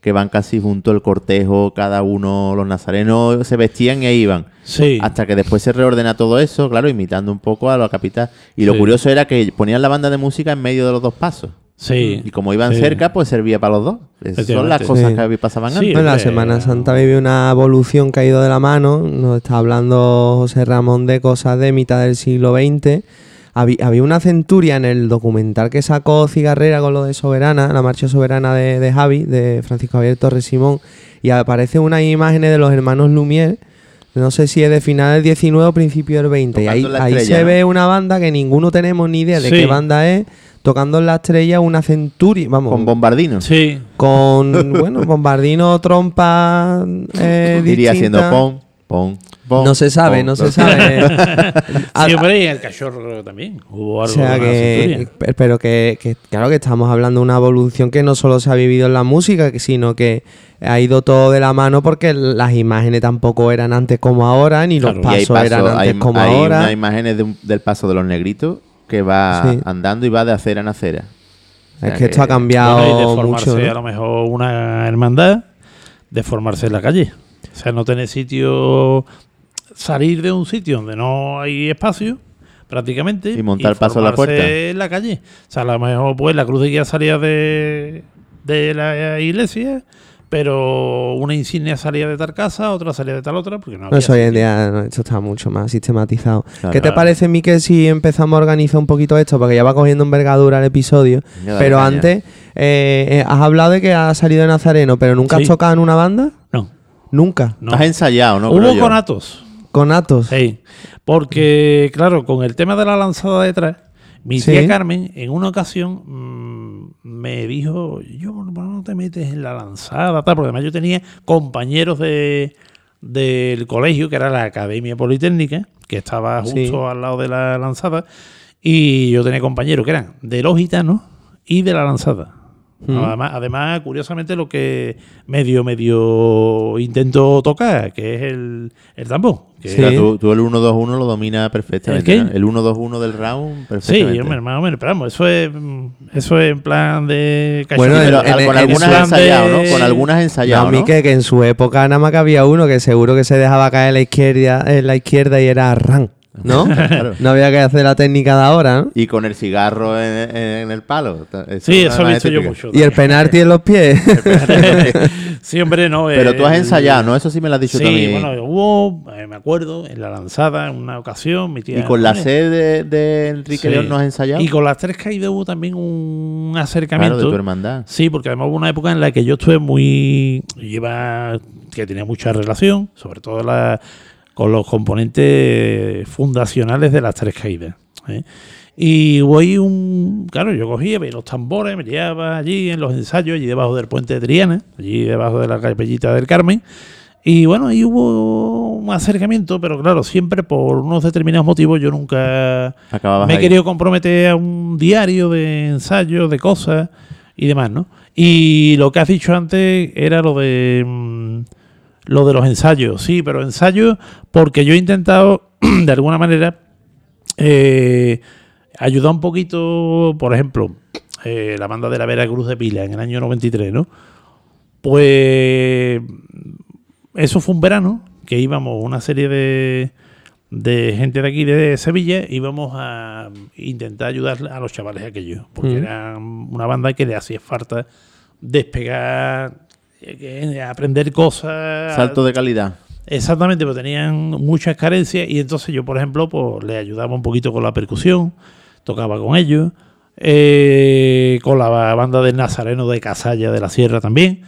que van casi junto al cortejo, cada uno, los nazarenos se vestían y ahí iban.
Sí.
Hasta que después se reordena todo eso, claro, imitando un poco a la capital. Y lo
Sí.
curioso era que ponían la banda de música en medio de los dos pasos.
Sí.
Y como iban
Sí.
cerca, pues servía para los dos. Esas son las cosas
Sí.
que pasaban
Sí.
antes.
Bueno, la Semana Santa vive una evolución que ha ido de la mano. Nos está hablando José Ramón de cosas de mitad del siglo XX. Habí- Había una centuria en el documental que sacó Cigarrera con lo de Soberana, la marcha soberana de, de Javi, de Francisco Javier Torres Simón, y aparecen unas imágenes de los hermanos Lumière, no sé si es de final del 19 o principio del 20, y ahí, ahí se
¿no?
ve una banda que ninguno tenemos ni idea de
Sí.
qué banda es, tocando en la estrella una centuria, vamos,
Con bombardinos.
Sí.
con [LAUGHS] bueno bombardino trompa eh,
Iría haciendo pom,
no se sabe no se sabe [LAUGHS] Ah,
Sí, hombre, y el cachorro también. Hubo
o
algo
sea
de una
que pero que, que claro que estamos hablando de una evolución que no solo se ha vivido en la música sino que ha ido todo de la mano porque las imágenes tampoco eran antes como ahora ni los
Claro.
Hay
pasos eran antes
hay,
como
hay
ahora
unas imágenes de un- del paso de los negritos que va
Sí.
andando y va de acera en acera. O
es
sea
que esto ha cambiado
Bueno, y de formarse
mucho ¿no?
a lo mejor una hermandad, de formarse en la calle. O sea, no tener sitio, salir de un sitio donde no hay espacio, prácticamente.
Y montar paso a la puerta.
en la calle. O sea, a lo mejor pues la cruz de guía salía de, de la iglesia, pero una insignia salía de tal casa, otra salía de tal otra, porque no
No,
había
eso hoy en día no, esto está mucho más sistematizado.
Claro.
¿Qué te parece, Miquel, si empezamos a organizar un poquito esto? Porque ya va cogiendo envergadura el episodio. Pero antes, eh, eh, has hablado de que has salido de Nazareno, pero ¿nunca
Sí.
has tocado en una banda?
No,
Nunca.
no.
Has ensayado, ¿no?
Hubo conatos.
Con Atos.
Sí, porque claro, con el tema de la lanzada detrás, mi
Sí.
tía Carmen en una ocasión mm, me dijo, yo ¿por qué no te metes en la lanzada, tal, porque además yo tenía compañeros de del colegio, que era la Academia Politécnica, que estaba justo
Sí.
al lado de la lanzada, y yo tenía compañeros que eran de los gitanos y de la lanzada.
Mm.
Además, además, curiosamente, lo que medio, medio intento tocar, que es el, el tambor. que-
O sea, tú, tú el 1-2-1 lo dominas perfectamente.
¿El
¿no? El 1-2-1 del round,
Sí,
perfectamente.
hombre, más o menos, pero vamos, eso es, mm, eso es en plan de
Bueno,
Sí, pero
en-
con
en
algunas ensayado,
de-
¿no? Con algunas ensayado,
No,
¿no?
Miquel, que en su época nada más que había uno que seguro que se dejaba caer en la izquierda, en la izquierda y era ran, ¿no? [LAUGHS]
Claro.
No había que hacer la técnica de ahora, ¿no?
Y con el cigarro en, en- en el palo.
Sí,
es
eso lo he visto yo mucho.
Y el penalti en los pies. [LAUGHS]
sí, hombre, no.
Pero tú has ensayado, ¿no? Eso sí me lo has dicho
Sí,
también.
bueno, hubo, eh, me acuerdo, en la lanzada, en una ocasión, mi tía.
y con la
"Hombre,
sede de, de Enrique
sí".
León no has ensayado.
Y con las tres caídas hubo también un acercamiento.
Claro, de tu hermandad.
Sí, porque además hubo una época en la que yo estuve muy. Lleva. que tenía mucha relación, sobre todo la, con los componentes fundacionales de las tres caídas. ¿eh? Y ahí un. Claro, yo cogía los tambores, me llevaba allí en los ensayos, allí debajo del puente de Triana, allí debajo de la capellita del Carmen. Y bueno, ahí hubo un acercamiento, pero claro, siempre por unos determinados motivos yo nunca
Acababas
me he
ahí.
querido comprometer a un diario de ensayos, de cosas y demás, ¿no? Y lo que has dicho antes era lo de mm, lo de los ensayos, sí, pero ensayos porque yo he intentado [CLEARS THROAT] de alguna manera eh, ayudar un poquito, por ejemplo, eh, la banda de la Veracruz de Pila en el año 93, ¿no? Pues eso fue un verano que íbamos una serie de, de gente de aquí de Sevilla íbamos a intentar ayudar a los chavales aquellos porque
Mm.
era una banda que le hacía falta despegar aprender cosas
Salto de calidad.
Exactamente, pero tenían muchas carencias y entonces yo, por ejemplo, pues le ayudaba un poquito con la percusión, tocaba con ellos, eh, con la banda del Nazareno de Casalla de la Sierra también,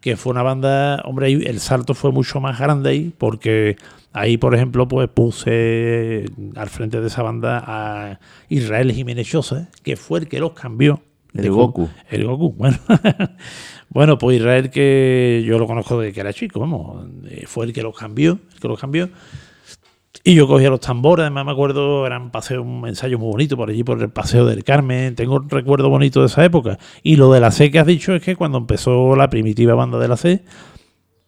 que fue una banda, hombre, el salto fue mucho más grande ahí, porque ahí, por ejemplo, pues puse al frente de esa banda a Israel Jiménez Chosa, que fue el que los cambió.
El
de
Goku.
El Goku, bueno. [LAUGHS] Bueno, pues Israel, que yo lo conozco desde que era chico, vamos, eh, fue el que los cambió, el que los cambió. Y yo cogía los tambores, además me acuerdo, eran paseo, un ensayo muy bonito por allí, por el Paseo del Carmen. Tengo un recuerdo bonito de esa época. Y lo de la C que has dicho es que cuando empezó la primitiva banda de la C,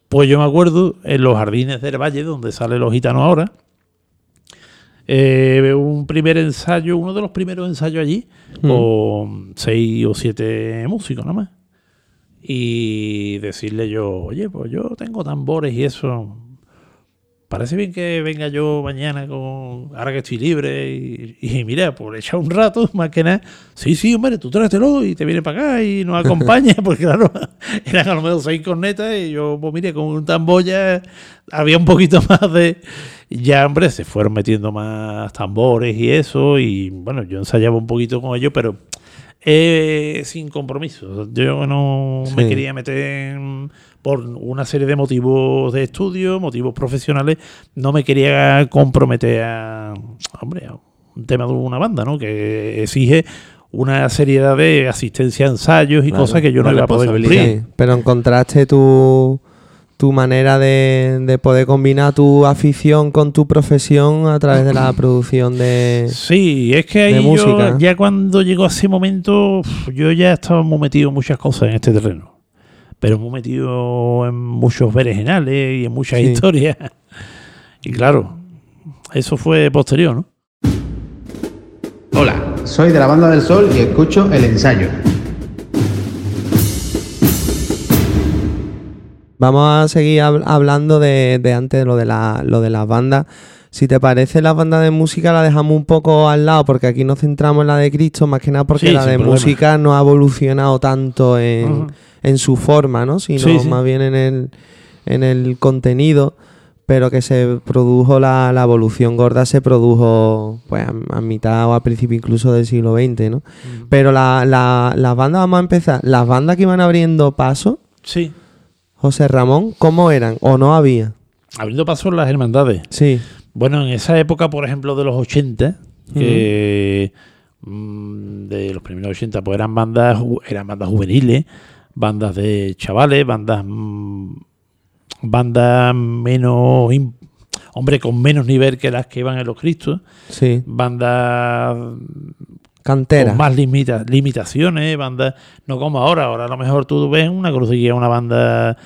pues yo me acuerdo en los jardines del Valle, donde salen los gitanos ahora, eh, un primer ensayo, uno de los primeros ensayos allí,
Mm.
con seis o siete músicos nada más. Y decirle yo, oye, pues yo tengo tambores y eso. Parece bien que venga yo mañana con. Ahora que estoy libre y, y mira, por echar un rato, [LAUGHS] más que nada. Sí, sí, hombre, tú tráetelo y te viene para acá y nos [LAUGHS] acompaña, [LAUGHS] porque claro, eran a lo menos seis cornetas y yo, pues mire, con un tambor ya había un poquito más de. Ya, hombre, se fueron metiendo más tambores y eso, y bueno, yo ensayaba un poquito con ellos, pero eh, sin compromiso. Yo no me quería meter en- por una serie de motivos de estudio, motivos profesionales, no me quería comprometer a, hombre, a un tema de una banda, ¿no? Que exige una seriedad de asistencia a ensayos y
Claro,
cosas que yo no iba a poder cumplir.
Sí, pero encontraste tu, tu manera de, de poder combinar tu afición con tu profesión a través de la [CLEARS THROAT] producción de...
Sí, es que ahí yo,
música.
ya cuando llegó ese momento, yo ya estaba muy metido en muchas cosas en este terreno. Pero muy metido en muchos berenjenales y en muchas
Sí.
historias. [LAUGHS] Y claro, eso fue posterior, ¿no?
Hola, soy de la Banda del Sol y escucho el ensayo.
Vamos a seguir hab- hablando de, de antes lo de, la, lo de las bandas. Si te parece, las bandas de música la dejamos un poco al lado porque aquí nos centramos en la de Cristo, más que nada porque
Sí,
la de
problema.
música no ha evolucionado tanto en,
Ujú.
en su forma, ¿no? Sino
Sí, sí.
más bien en el, en el contenido, pero que se produjo la, la evolución gorda, se produjo pues a, a mitad o a principio incluso del siglo XX, ¿no? Pero la, la- las bandas, vamos a empezar, las bandas que iban abriendo paso,
Sí.
José Ramón, ¿cómo eran? ¿O no había?
Abriendo paso en las hermandades.
Sí,
Bueno, en esa época, por ejemplo, de los 80, que mm, de los primeros 80, pues eran bandas, eran bandas juveniles, bandas de chavales, bandas mm, bandas menos hombre con menos nivel que las que iban en los Cristos,
sí.
bandas
Cantera.
con más limita- limitaciones, bandas no como ahora, ahora a lo mejor tú ves una crucería, una banda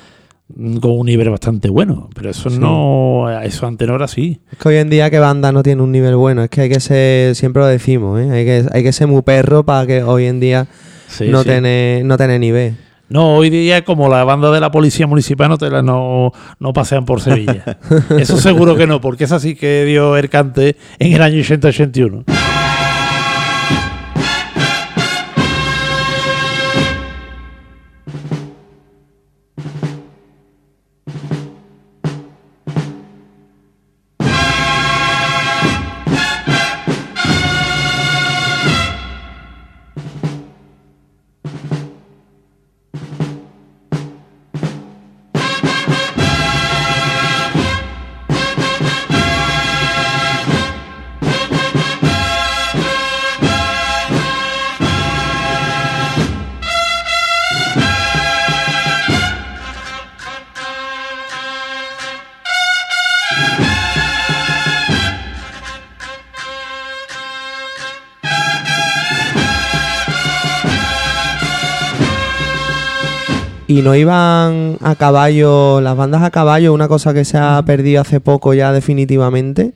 mm, con un nivel bastante bueno, pero eso
Sí.
no, eso antes no era así.
Es que hoy en día que banda no tiene un nivel bueno, es que hay que ser, siempre lo decimos, ¿eh? hay, que, hay que ser muy perro para que hoy en día
Sí,
no,
sí.
Tiene, no tiene nivel.
No, hoy día como la banda de la policía municipal no, te la, no, no pasean por Sevilla. [LAUGHS] Eso seguro que no, porque esa sí que dio el cante en el año 80-81.
No iban a caballo, las bandas a caballo, una cosa que se ha perdido hace poco ya definitivamente.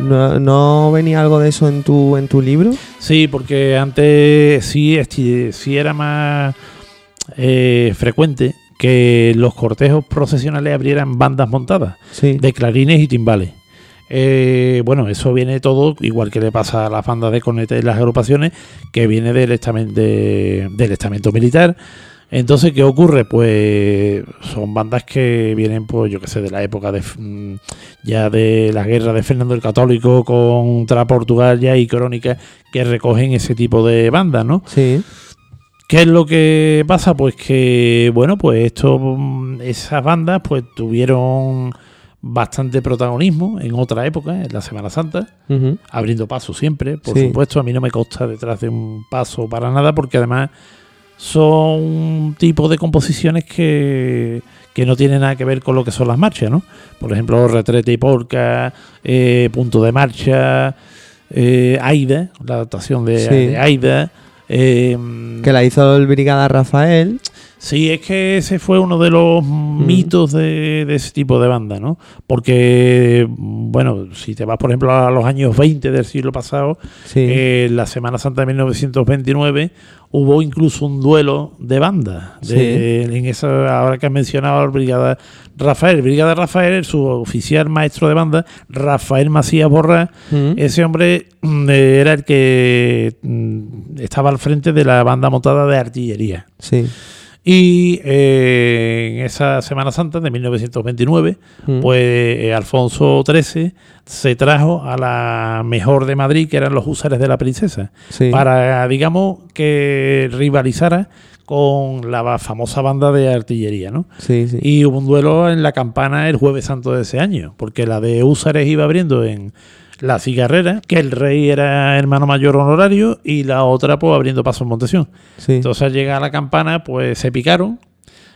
¿No, no venía algo de eso en tu, en tu libro?
Sí, porque antes sí, sí era más eh, frecuente que los cortejos procesionales abrieran bandas montadas
Sí.
de clarines y timbales. Eh, bueno, eso viene todo, igual que le pasa a las bandas de cornetas y las agrupaciones, que viene del estamento, del estamento militar. Entonces, ¿qué ocurre? Pues son bandas que vienen, pues yo que sé, de la época de mm, ya de la guerra de Fernando el Católico contra Portugal ya y crónicas que recogen ese tipo de bandas, ¿no?
Sí.
¿Qué es lo que pasa? Pues que, bueno, pues esto, mm, esas bandas pues tuvieron bastante protagonismo en otra época, en la Semana Santa, abriendo paso siempre, por
Sí.
supuesto. A mí no me consta detrás de un paso para nada, porque además son un tipo de composiciones que, que no tienen nada que ver con lo que son las marchas, ¿no? Por ejemplo, Retrete y Porca, eh, Punto de Marcha, eh, Aida, la adaptación de,
Sí.
de Aida. eh,
Que la hizo el Brigada Rafael.
Sí, es que ese fue uno de los mitos de, de ese tipo de banda, ¿no? Porque, bueno, si te vas, por ejemplo, a los años 20 del siglo pasado,
Sí.
eh, la Semana Santa de 1929 hubo incluso un duelo de bandas. De, En esa, ahora que has mencionado al Brigada Rafael. Brigada Rafael, su oficial maestro de banda, Rafael Macías Borra,
Ujú.
ese hombre mm, era el que mm, estaba al frente de la banda montada de artillería.
Sí.
Y eh, en esa Semana Santa de 1929,
Mm.
pues eh, Alfonso XIII se trajo a la mejor de Madrid, que eran los húsares de la princesa,
Sí.
para, digamos, que rivalizara con la famosa banda de artillería, ¿no?
Sí, sí.
Y hubo un duelo en la campana el jueves santo de ese año, porque la de húsares iba abriendo en la cigarrera, que el rey era hermano mayor honorario, y la otra pues abriendo paso en Montesión.
sí.
Entonces al llegar a la campana, pues se picaron.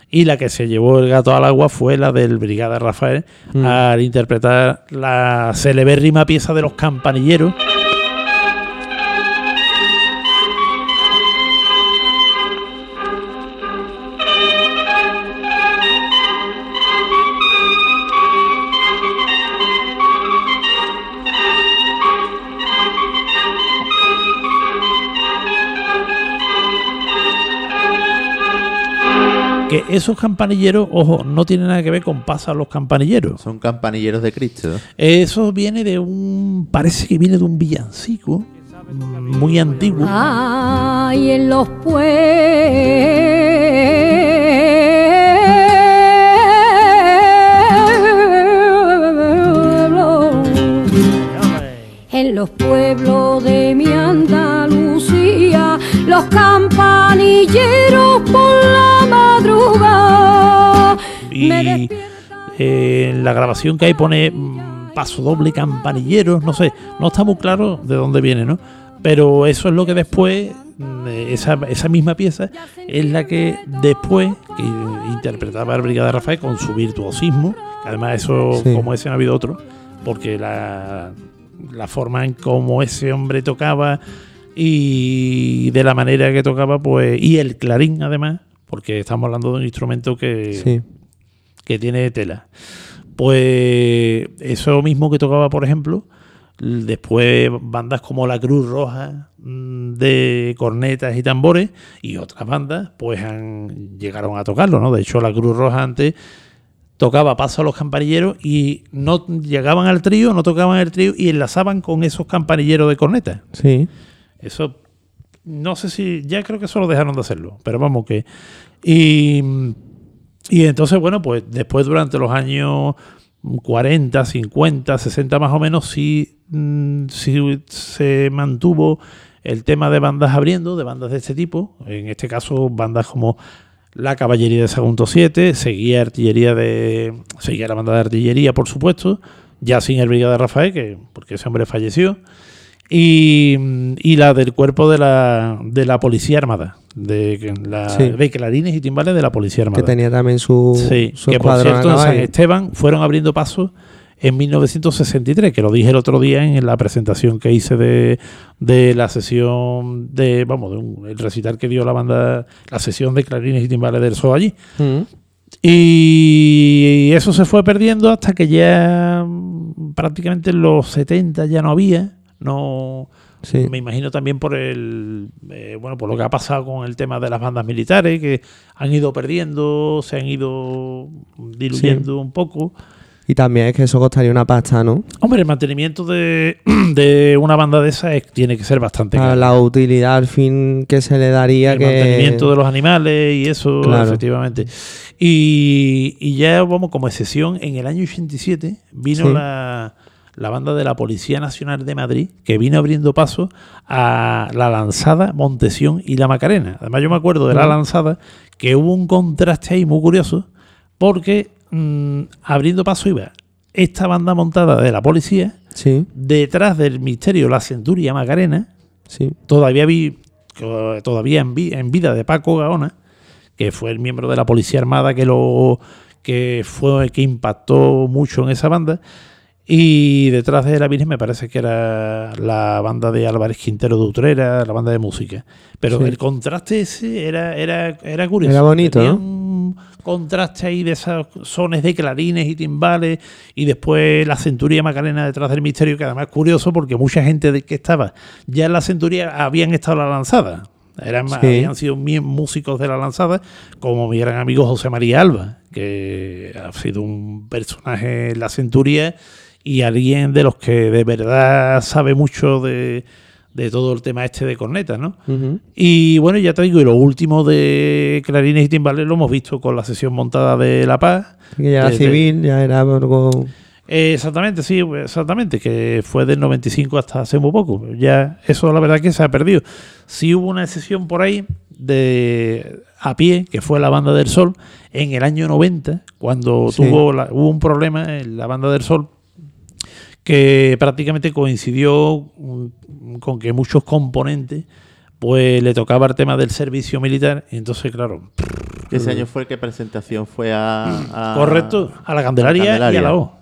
Y la que se llevó el gato al agua fue la del Brigada Rafael
Mm.
al interpretar la celebérrima pieza de los campanilleros. Que esos campanilleros, ojo, no tienen nada que ver con pasa los campanilleros.
Son campanilleros de Cristo.
Eso viene de un. Parece que viene de un villancico muy antiguo.
Ay, en los pueblos,
Y eh, en la grabación que hay pone mm, paso doble campanilleros, no sé, no está muy claro de dónde viene, ¿no? Pero eso es lo que después, mm, eh, esa, esa misma pieza es la que después que interpretaba el Brigada Rafael con su virtuosismo, que además eso,
Sí.
como ese no ha habido otro, porque la, la forma en cómo ese hombre tocaba y de la manera que tocaba, pues, y el clarín además, porque estamos hablando de un instrumento que,
Sí.
Que tiene tela. Pues eso mismo que tocaba, por ejemplo, después bandas como la Cruz Roja mm, de cornetas y tambores y otras bandas pues han, llegaron a tocarlo, ¿no? De hecho la Cruz Roja antes tocaba paso a los campanilleros y no llegaban al trío, no tocaban el trío y enlazaban con esos campanilleros de cornetas.
Sí.
Eso no sé si ya creo que eso lo dejaron de hacerlo, pero vamos que y y entonces bueno, pues después durante los años 40, 50, 60 más o menos sí, mm, sí se mantuvo el tema de bandas abriendo, de bandas de este tipo, en este caso bandas como la caballería de Sagunto 7, seguía artillería de seguía la banda de artillería, por supuesto, ya sin el brigada Rafael, que porque ese hombre falleció. Y, y la del cuerpo de la, de la policía armada, de, la,
Sí.
de clarines y timbales de la policía armada.
Que tenía también su,
Sí,
su
que por cierto en San. Esteban fueron abriendo pasos en 1963, que lo dije el otro día en la presentación que hice de, de la sesión de, vamos, de un, el recital que dio la banda, la sesión de clarines y timbales del SO allí.
Mm.
Y eso se fue perdiendo hasta que ya prácticamente en los 70 ya no había. No,
Sí.
me imagino también por el eh, bueno por lo que ha pasado con el tema de las bandas militares que han ido perdiendo, se han ido diluyendo un poco.
Y también es que eso costaría una pasta, ¿no?
Hombre, el mantenimiento de, [CLEARS THROAT] de una banda de esas es- tiene que ser bastante caro.
la utilidad al fin que se le daría
el
que...
mantenimiento de los animales y eso,
Claro.
efectivamente. Y, y ya, vamos, como excepción, en el año 87 vino
Sí.
la, la banda de la Policía Nacional de Madrid, que vino abriendo paso a la lanzada, Montesión y la Macarena. Además, yo me acuerdo de la lanzada que hubo un contraste ahí muy curioso, porque mm, abriendo paso iba esta banda montada de la policía,
Sí,
detrás del misterio La Centuria Macarena,
sí.
todavía vi todavía en, vi- en vida de Paco Gaona, que fue el miembro de la Policía Armada que lo que fue que impactó mucho en esa banda. Y detrás de la Virgen me parece que era la banda de Álvarez Quintero de Utrera, la banda de música. Pero
Sí.
el contraste ese era, era, era curioso.
Era bonito,
Tenía
¿no?
un contraste ahí de esos sones de clarines y timbales y después la centuria Macarena detrás del misterio, que además es curioso porque mucha gente de que estaba ya en la centuria habían estado en la lanzada. Eran,
Sí.
Habían sido músicos de la lanzada, como mi gran amigo José María Alba, que ha sido un personaje en la centuria y alguien de los que de verdad sabe mucho de, de todo el tema este de cornetas, ¿no? Y bueno, ya te digo, y lo último de clarines y timbales lo hemos visto con la sesión montada de La Paz.
Que ya era civil, ya era algo...
Eh, exactamente, sí, exactamente, que fue del 95 hasta hace muy poco. Ya eso la verdad que se ha perdido. Sí hubo una sesión por ahí de a pie, que fue la Banda del Sol, en el año 90, cuando
Sí.
tuvo la- hubo un problema en la Banda del Sol que prácticamente coincidió con que muchos componentes pues le tocaba el tema del servicio militar y entonces claro
Ese año fue el que presentación fue a. a-
Correcto, a la Candelaria, y a la O.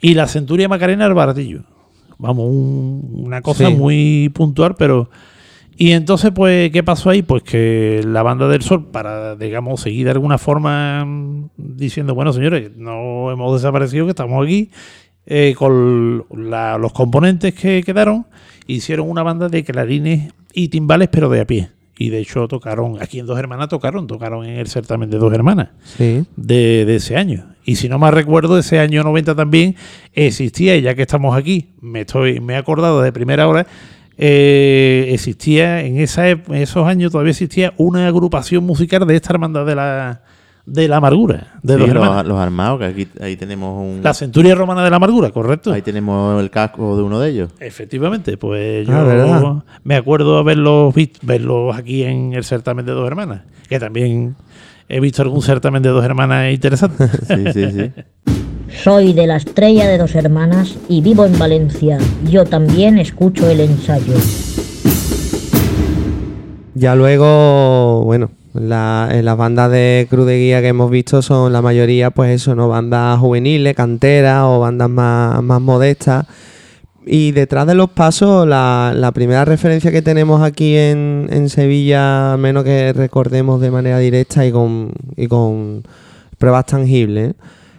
Y la Centuria Macarena al Baratillo. Vamos, un- una cosa
Sí.
muy puntual, pero... Y entonces, pues, ¿qué pasó ahí? Pues que la Banda del Sol, para, digamos, seguir de alguna forma mm, diciendo, bueno, señores, no hemos desaparecido, que estamos aquí, eh, con la- los componentes que quedaron, hicieron una banda de clarines y timbales, pero de a pie. Y de hecho tocaron, aquí en Dos Hermanas tocaron, tocaron en el certamen de Dos Hermanas
Sí.
de, de ese año. Y si no me recuerdo, ese año 90 también existía, y ya que estamos aquí, me estoy me he acordado de primera hora, eh, existía en, esa, en esos años todavía existía una agrupación musical de esta hermandad de la, de la amargura, de
Sí,
dos
los,
hermanas.
los armados, que aquí ahí tenemos un.
La centuria romana de la amargura, correcto.
Ahí tenemos el casco de uno de ellos.
Efectivamente, pues
Ah,
yo me acuerdo haberlos visto, verlos aquí en el certamen de dos hermanas, que también he visto algún certamen de dos hermanas interesante. [LAUGHS]
Sí, sí, sí.
Soy de la estrella de dos hermanas y vivo en Valencia. Yo también escucho el ensayo.
Ya luego, bueno, la, en las bandas de cruz de guía que hemos visto son la mayoría, pues eso, ¿no? Bandas juveniles, canteras o bandas más, más modestas. Y detrás de los pasos, la, primera referencia que tenemos aquí en, en Sevilla, menos que recordemos de manera directa y con, y con pruebas tangibles,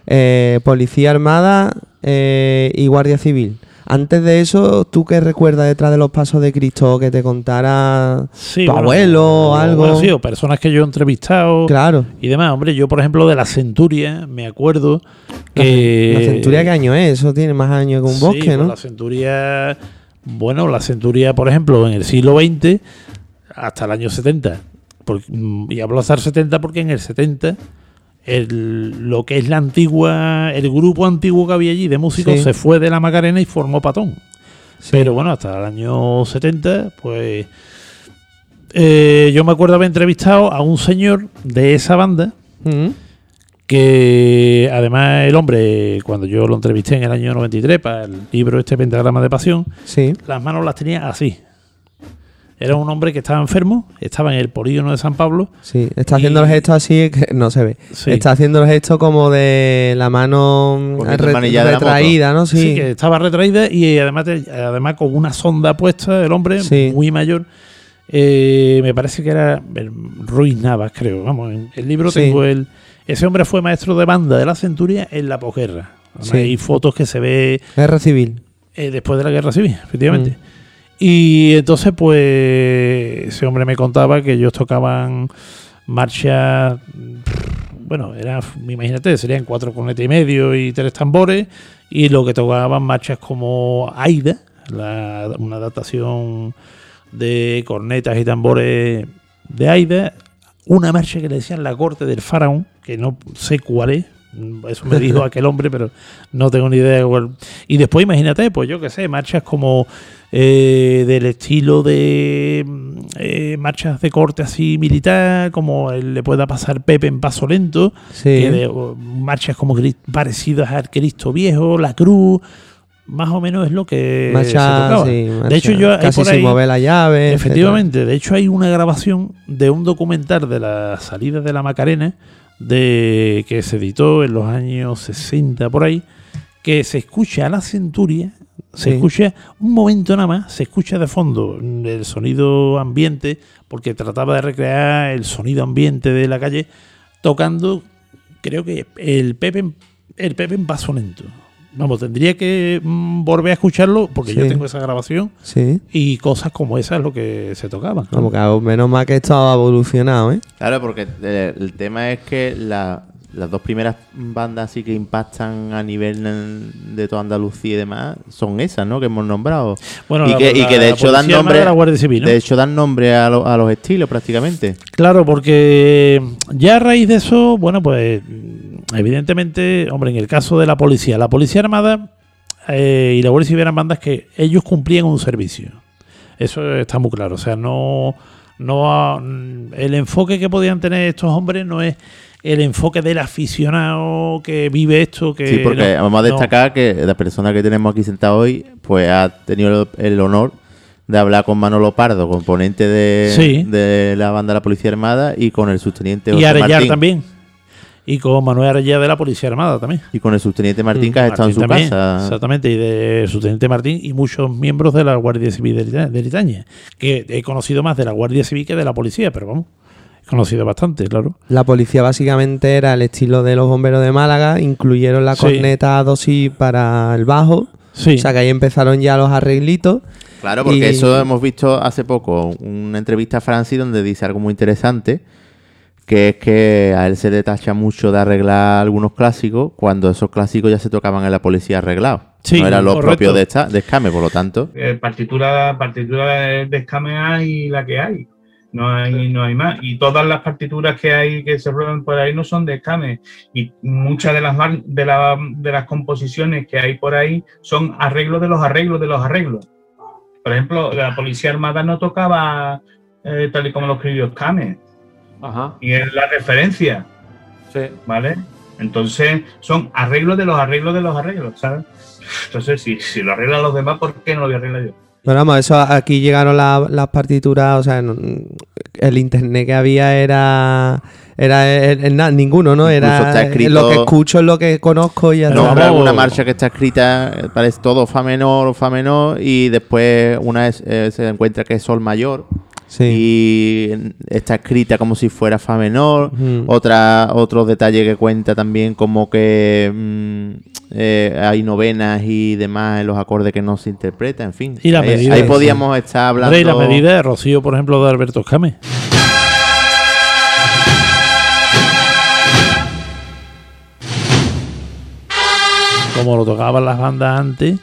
eh, Policía Armada eh, y Guardia Civil. Antes de eso, ¿tú qué recuerdas detrás de los pasos de Cristo que te contara
Sí,
tu
bueno,
abuelo o algo?
bueno, sí, o personas que yo he entrevistado
Claro.
y demás. Hombre, yo, por ejemplo, de la Centuria, me acuerdo que...
la centuria, ¿qué año es? Eso tiene más años que un
Sí,
bosque,
pues
¿no?
La Centuria... Bueno, la Centuria, por ejemplo, en el siglo XX hasta el año 70. Porque- mm, y hablo hasta el 70 porque en el 70 el- lo que es la antigua... El grupo antiguo que había allí de músicos
Sí.
se fue de la Macarena y formó Patón.
Sí.
Pero bueno, hasta el año 70, pues eh, yo me acuerdo haber entrevistado a un señor de esa banda
Mm.
que además el hombre, cuando yo lo entrevisté en el año 93 para el libro este Pentagrama de Pasión,
Sí.
las manos las tenía así. Era un hombre que estaba enfermo, estaba en el polígono de San Pablo.
Sí, está haciendo
Y-
el gesto así, que no se ve.
Sí.
Está haciendo el gesto como de la mano re-
la
retraída, ¿no?
Sí.
Sí.
que estaba retraída y además, además con una sonda puesta, el hombre,
Sí.
muy mayor. Eh, me parece que era el Ruiz Navas, creo. Vamos, en el libro
Sí.
tengo el. Ese hombre fue maestro de banda de la Centuria en la posguerra. Hay fotos que se ve
Guerra civil.
eh, después de la guerra civil, efectivamente.
Mm.
Y entonces, pues, ese hombre me contaba que ellos tocaban marchas. Bueno, era, imagínate, serían cuatro cornetas y medio y tres tambores. Y lo que tocaban marchas como Aida, la- una adaptación de cornetas y tambores de Aida. Una marcha que le decían la corte del faraón, que no sé cuál es. Eso me dijo [LAUGHS] aquel hombre, pero no tengo ni idea. Y después, imagínate, pues yo qué sé, marchas como eh, del estilo de mm, eh, marchas de corte así militar, como el- le pueda pasar Pepe en paso lento,
Sí.
que de- o marchas como parecidas al Cristo Viejo, la Cruz, más o menos es lo que se
Marcha,
tocaba.
sí,
de hecho, yo hay
casi
por
sin
ahí-
mover la llave.
Efectivamente, de hecho hay una grabación de un documental de la salida de la Macarena de que se editó en los años 60 por ahí, que se escucha a la centuria, se
Sí.
escucha un momento nada más, se escucha de fondo el sonido ambiente, porque trataba de recrear el sonido ambiente de la calle, tocando, creo que el Pepe, en- el Pepe en paso lento. Vamos, tendría que mm, volver a escucharlo, porque yo tengo esa grabación.
Sí.
Y cosas como esas es lo que se tocaban.
Como que menos mal que esto ha evolucionado, ¿eh?
Claro, porque el tema es que la- las dos primeras bandas así que impactan a nivel de toda Andalucía y demás son esas, ¿no? Que hemos nombrado.
Bueno,
y,
la-
que, y
la
que de hecho dan nombre,
de la Guardia Civil, ¿no?
de hecho dan nombre a, lo- a los estilos prácticamente.
Claro, porque ya a raíz de eso, bueno, pues evidentemente, hombre, en el caso de la policía, la Policía Armada eh, y la Guardia Civil eran bandas que ellos cumplían un servicio. Eso está muy claro. O sea, no, no el enfoque que podían tener estos hombres no es el enfoque del aficionado que vive esto, que
Sí, porque
no,
vamos a
no.
destacar que la persona que tenemos aquí sentada hoy, pues ha tenido el, el honor de hablar con Manolo Pardo, componente de,
Sí.
de la banda de la Policía Armada, y con el subteniente
y Arellar
Martín.
también. Y con Manuel Arellar de la Policía Armada también.
Y con el subteniente Martín, que has estado en su
Mm, también,
casa.
Exactamente, y de su teniente Martín y muchos miembros de la Guardia Civil de Lita- de Litaña, que he conocido más de la Guardia Civil que de la policía, pero vamos, conocido bastante, claro.
La policía básicamente era el estilo de los bomberos de Málaga, incluyeron la
Sí.
corneta a dosis para el bajo.
Sí,
O sea que ahí empezaron ya los arreglitos.
Claro, porque
Y-
eso hemos visto hace poco, una entrevista a Francis donde dice algo muy interesante, que es que a él se le tacha mucho de arreglar algunos clásicos cuando esos clásicos ya se tocaban en la policía arreglados.
Sí,
no eran los
correcto.
propios de, esta, de Escame, por lo tanto.
Eh, partitura, partitura de, de escame hay la que hay. No hay, no hay más. Y todas las partituras que hay que se prueban por ahí no son de escame. Y muchas de las de, la- de las composiciones que hay por ahí son arreglos de los arreglos de los arreglos. Por ejemplo, la policía armada no tocaba eh, tal y como lo escribió escame.
Ajá.
Y es la referencia,
Sí.
¿vale? Entonces son arreglos de los arreglos de los arreglos, ¿sabes? Entonces, si, si lo arreglan los demás, ¿por qué no lo voy a arreglar yo?
Pero vamos, eso aquí llegaron la- las partituras, o sea, no- el internet que había era era el- ninguno, ¿no? Era
está escrito-
lo que escucho es lo que conozco y ya.
Nombra
vamos-
alguna marcha que está escrita, eh, parece todo fa menor o fa menor, y después una es- eh, se encuentra que es sol mayor.
Sí.
y está escrita como si fuera fa menor. Otra, otro detalle que cuenta también como que mm, eh, hay novenas y demás en los acordes que no se interpretan, en fin.
Y la
ahí,
medida,
ahí
sí.
podíamos estar hablando.
Y la medida de Rocío, por ejemplo, de Alberto Escame. Como lo tocaban las bandas antes,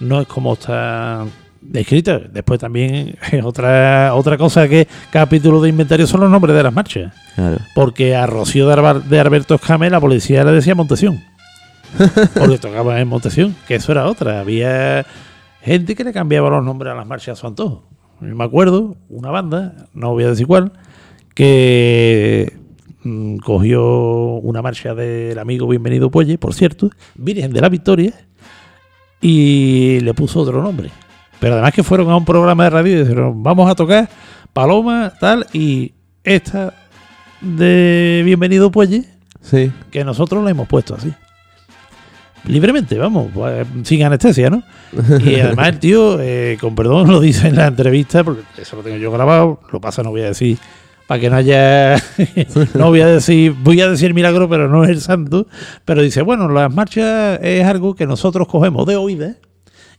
no es como está descrita. Después también otra otra cosa que capítulo de inventario son los nombres de las marchas.
Claro.
Porque a Rocío de, Alberto Escame la policía le decía Montesión. [LAUGHS] Porque tocaba en Montesión, que eso era otra. Había gente que le cambiaba los nombres a las marchas a su antojo. Yo me acuerdo, una banda, no voy a decir cuál, que mm, cogió una marcha del amigo Bienvenido Puelle, por cierto, Virgen de la Victoria, y le puso otro nombre. Pero además que fueron a un programa de radio y dijeron, vamos a tocar Paloma, tal, y esta de Bienvenido Puelle,
Sí.
que nosotros la hemos puesto así. Libremente, vamos, pues, sin anestesia, ¿no? Y además el tío, eh, con perdón, lo dice en la entrevista, porque eso lo tengo yo grabado, lo pasa, no voy a decir, para que no haya, [LAUGHS] no voy a decir, voy a decir milagro, pero no es el santo, pero dice, bueno, las marchas es algo que nosotros cogemos de oídas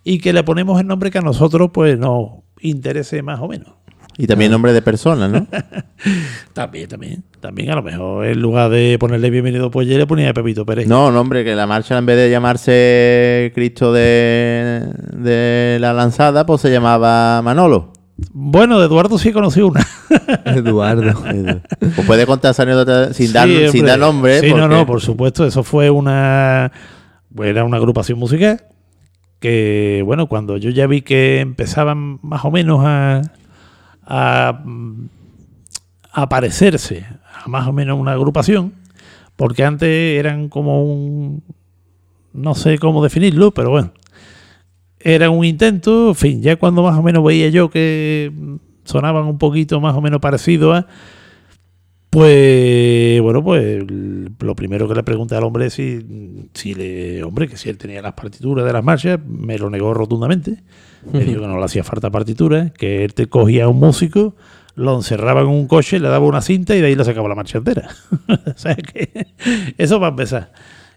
y que le ponemos el nombre que a nosotros pues nos interese más o menos.
Y también nombre de personas, ¿no? [LAUGHS]
También, también, también a lo mejor en lugar de ponerle bienvenido pues le ponía Pepito Pérez.
No, nombre, que la marcha en vez de llamarse Cristo de, de la lanzada, pues se llamaba Manolo.
Bueno, de Eduardo sí he conocido una. [LAUGHS]
Eduardo.
pues puede contar esa anécdota sin, dar, sin
hombre.
dar nombre.
Sí, no,
porque-
no, por supuesto. Eso fue una. Era una agrupación musical que, bueno, cuando yo ya vi que empezaban más o menos a, a, mm, a parecerse a más o menos una agrupación, porque antes eran como un, no sé cómo definirlo, pero bueno, era un intento, en fin, ya cuando más o menos veía yo que sonaban un poquito más o menos parecidos a, pues bueno, pues lo primero que le pregunté al hombre es si, si le, hombre, que si él tenía las partituras de las marchas, me lo negó rotundamente. Me dijo que no le hacía falta partituras, que él te cogía a un músico, lo encerraba en un coche, le daba una cinta y de ahí le sacaba la marcha entera. [LAUGHS] o sea que eso va a empezar.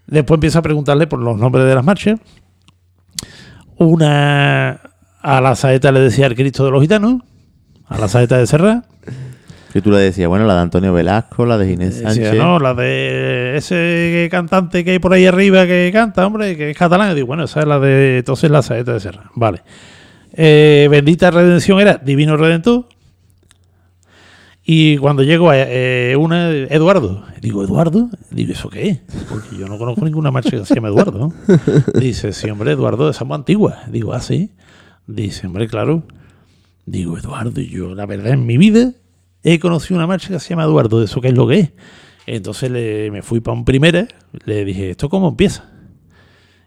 Después empieza a preguntarle por los nombres de las marchas. Una a la saeta le decía el Cristo de los Gitanos, a la saeta de Serra.
Que tú le decías, bueno, la de Antonio Velasco, la de Ginés
Decía,
Sánchez.
no, la de ese cantante que hay por ahí arriba que canta, hombre, que es catalán. Y digo, bueno, esa es la de. Entonces la saeta de Serra. Vale. Eh, Bendita Redención era Divino Redentor. Y cuando llego a eh, una, Eduardo, digo, ¿Eduardo? Digo, ¿eso qué? Porque yo no conozco ninguna marcha que se llame Eduardo. Dice, sí, hombre, Eduardo, es muy antigua. Digo, ah. Dice, hombre, claro. Digo, Eduardo, yo, la verdad, en mi vida he conocido una marcha que se llama Eduardo, ¿de eso qué es lo que es? Entonces le, me fui para un primera, le dije, ¿esto cómo empieza?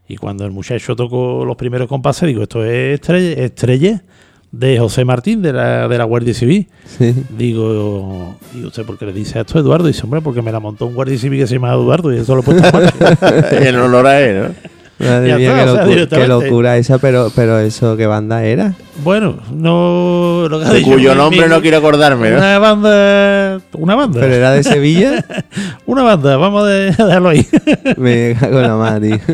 Y cuando el muchacho tocó los primeros compases, digo, esto es Estrella de José Martín, de la, de la Guardia Civil.
Sí.
Digo, ¿y usted por qué le dice esto a Eduardo? Dice, hombre, porque me la montó un Guardia Civil que se llama Eduardo y eso lo he puesto en [LAUGHS]
en honor a él, ¿no?
Madre mía, qué, locura esa, pero, pero eso, ¿qué banda era?
Bueno, no... Lo que
De
dicho
cuyo nombre
mi-
no quiero acordarme, ¿no?
Una banda... Una banda.
¿Pero era de Sevilla? [LAUGHS]
Una banda, vamos a de- a dejarlo ahí. [LAUGHS]
Me cago en la madre. [LAUGHS]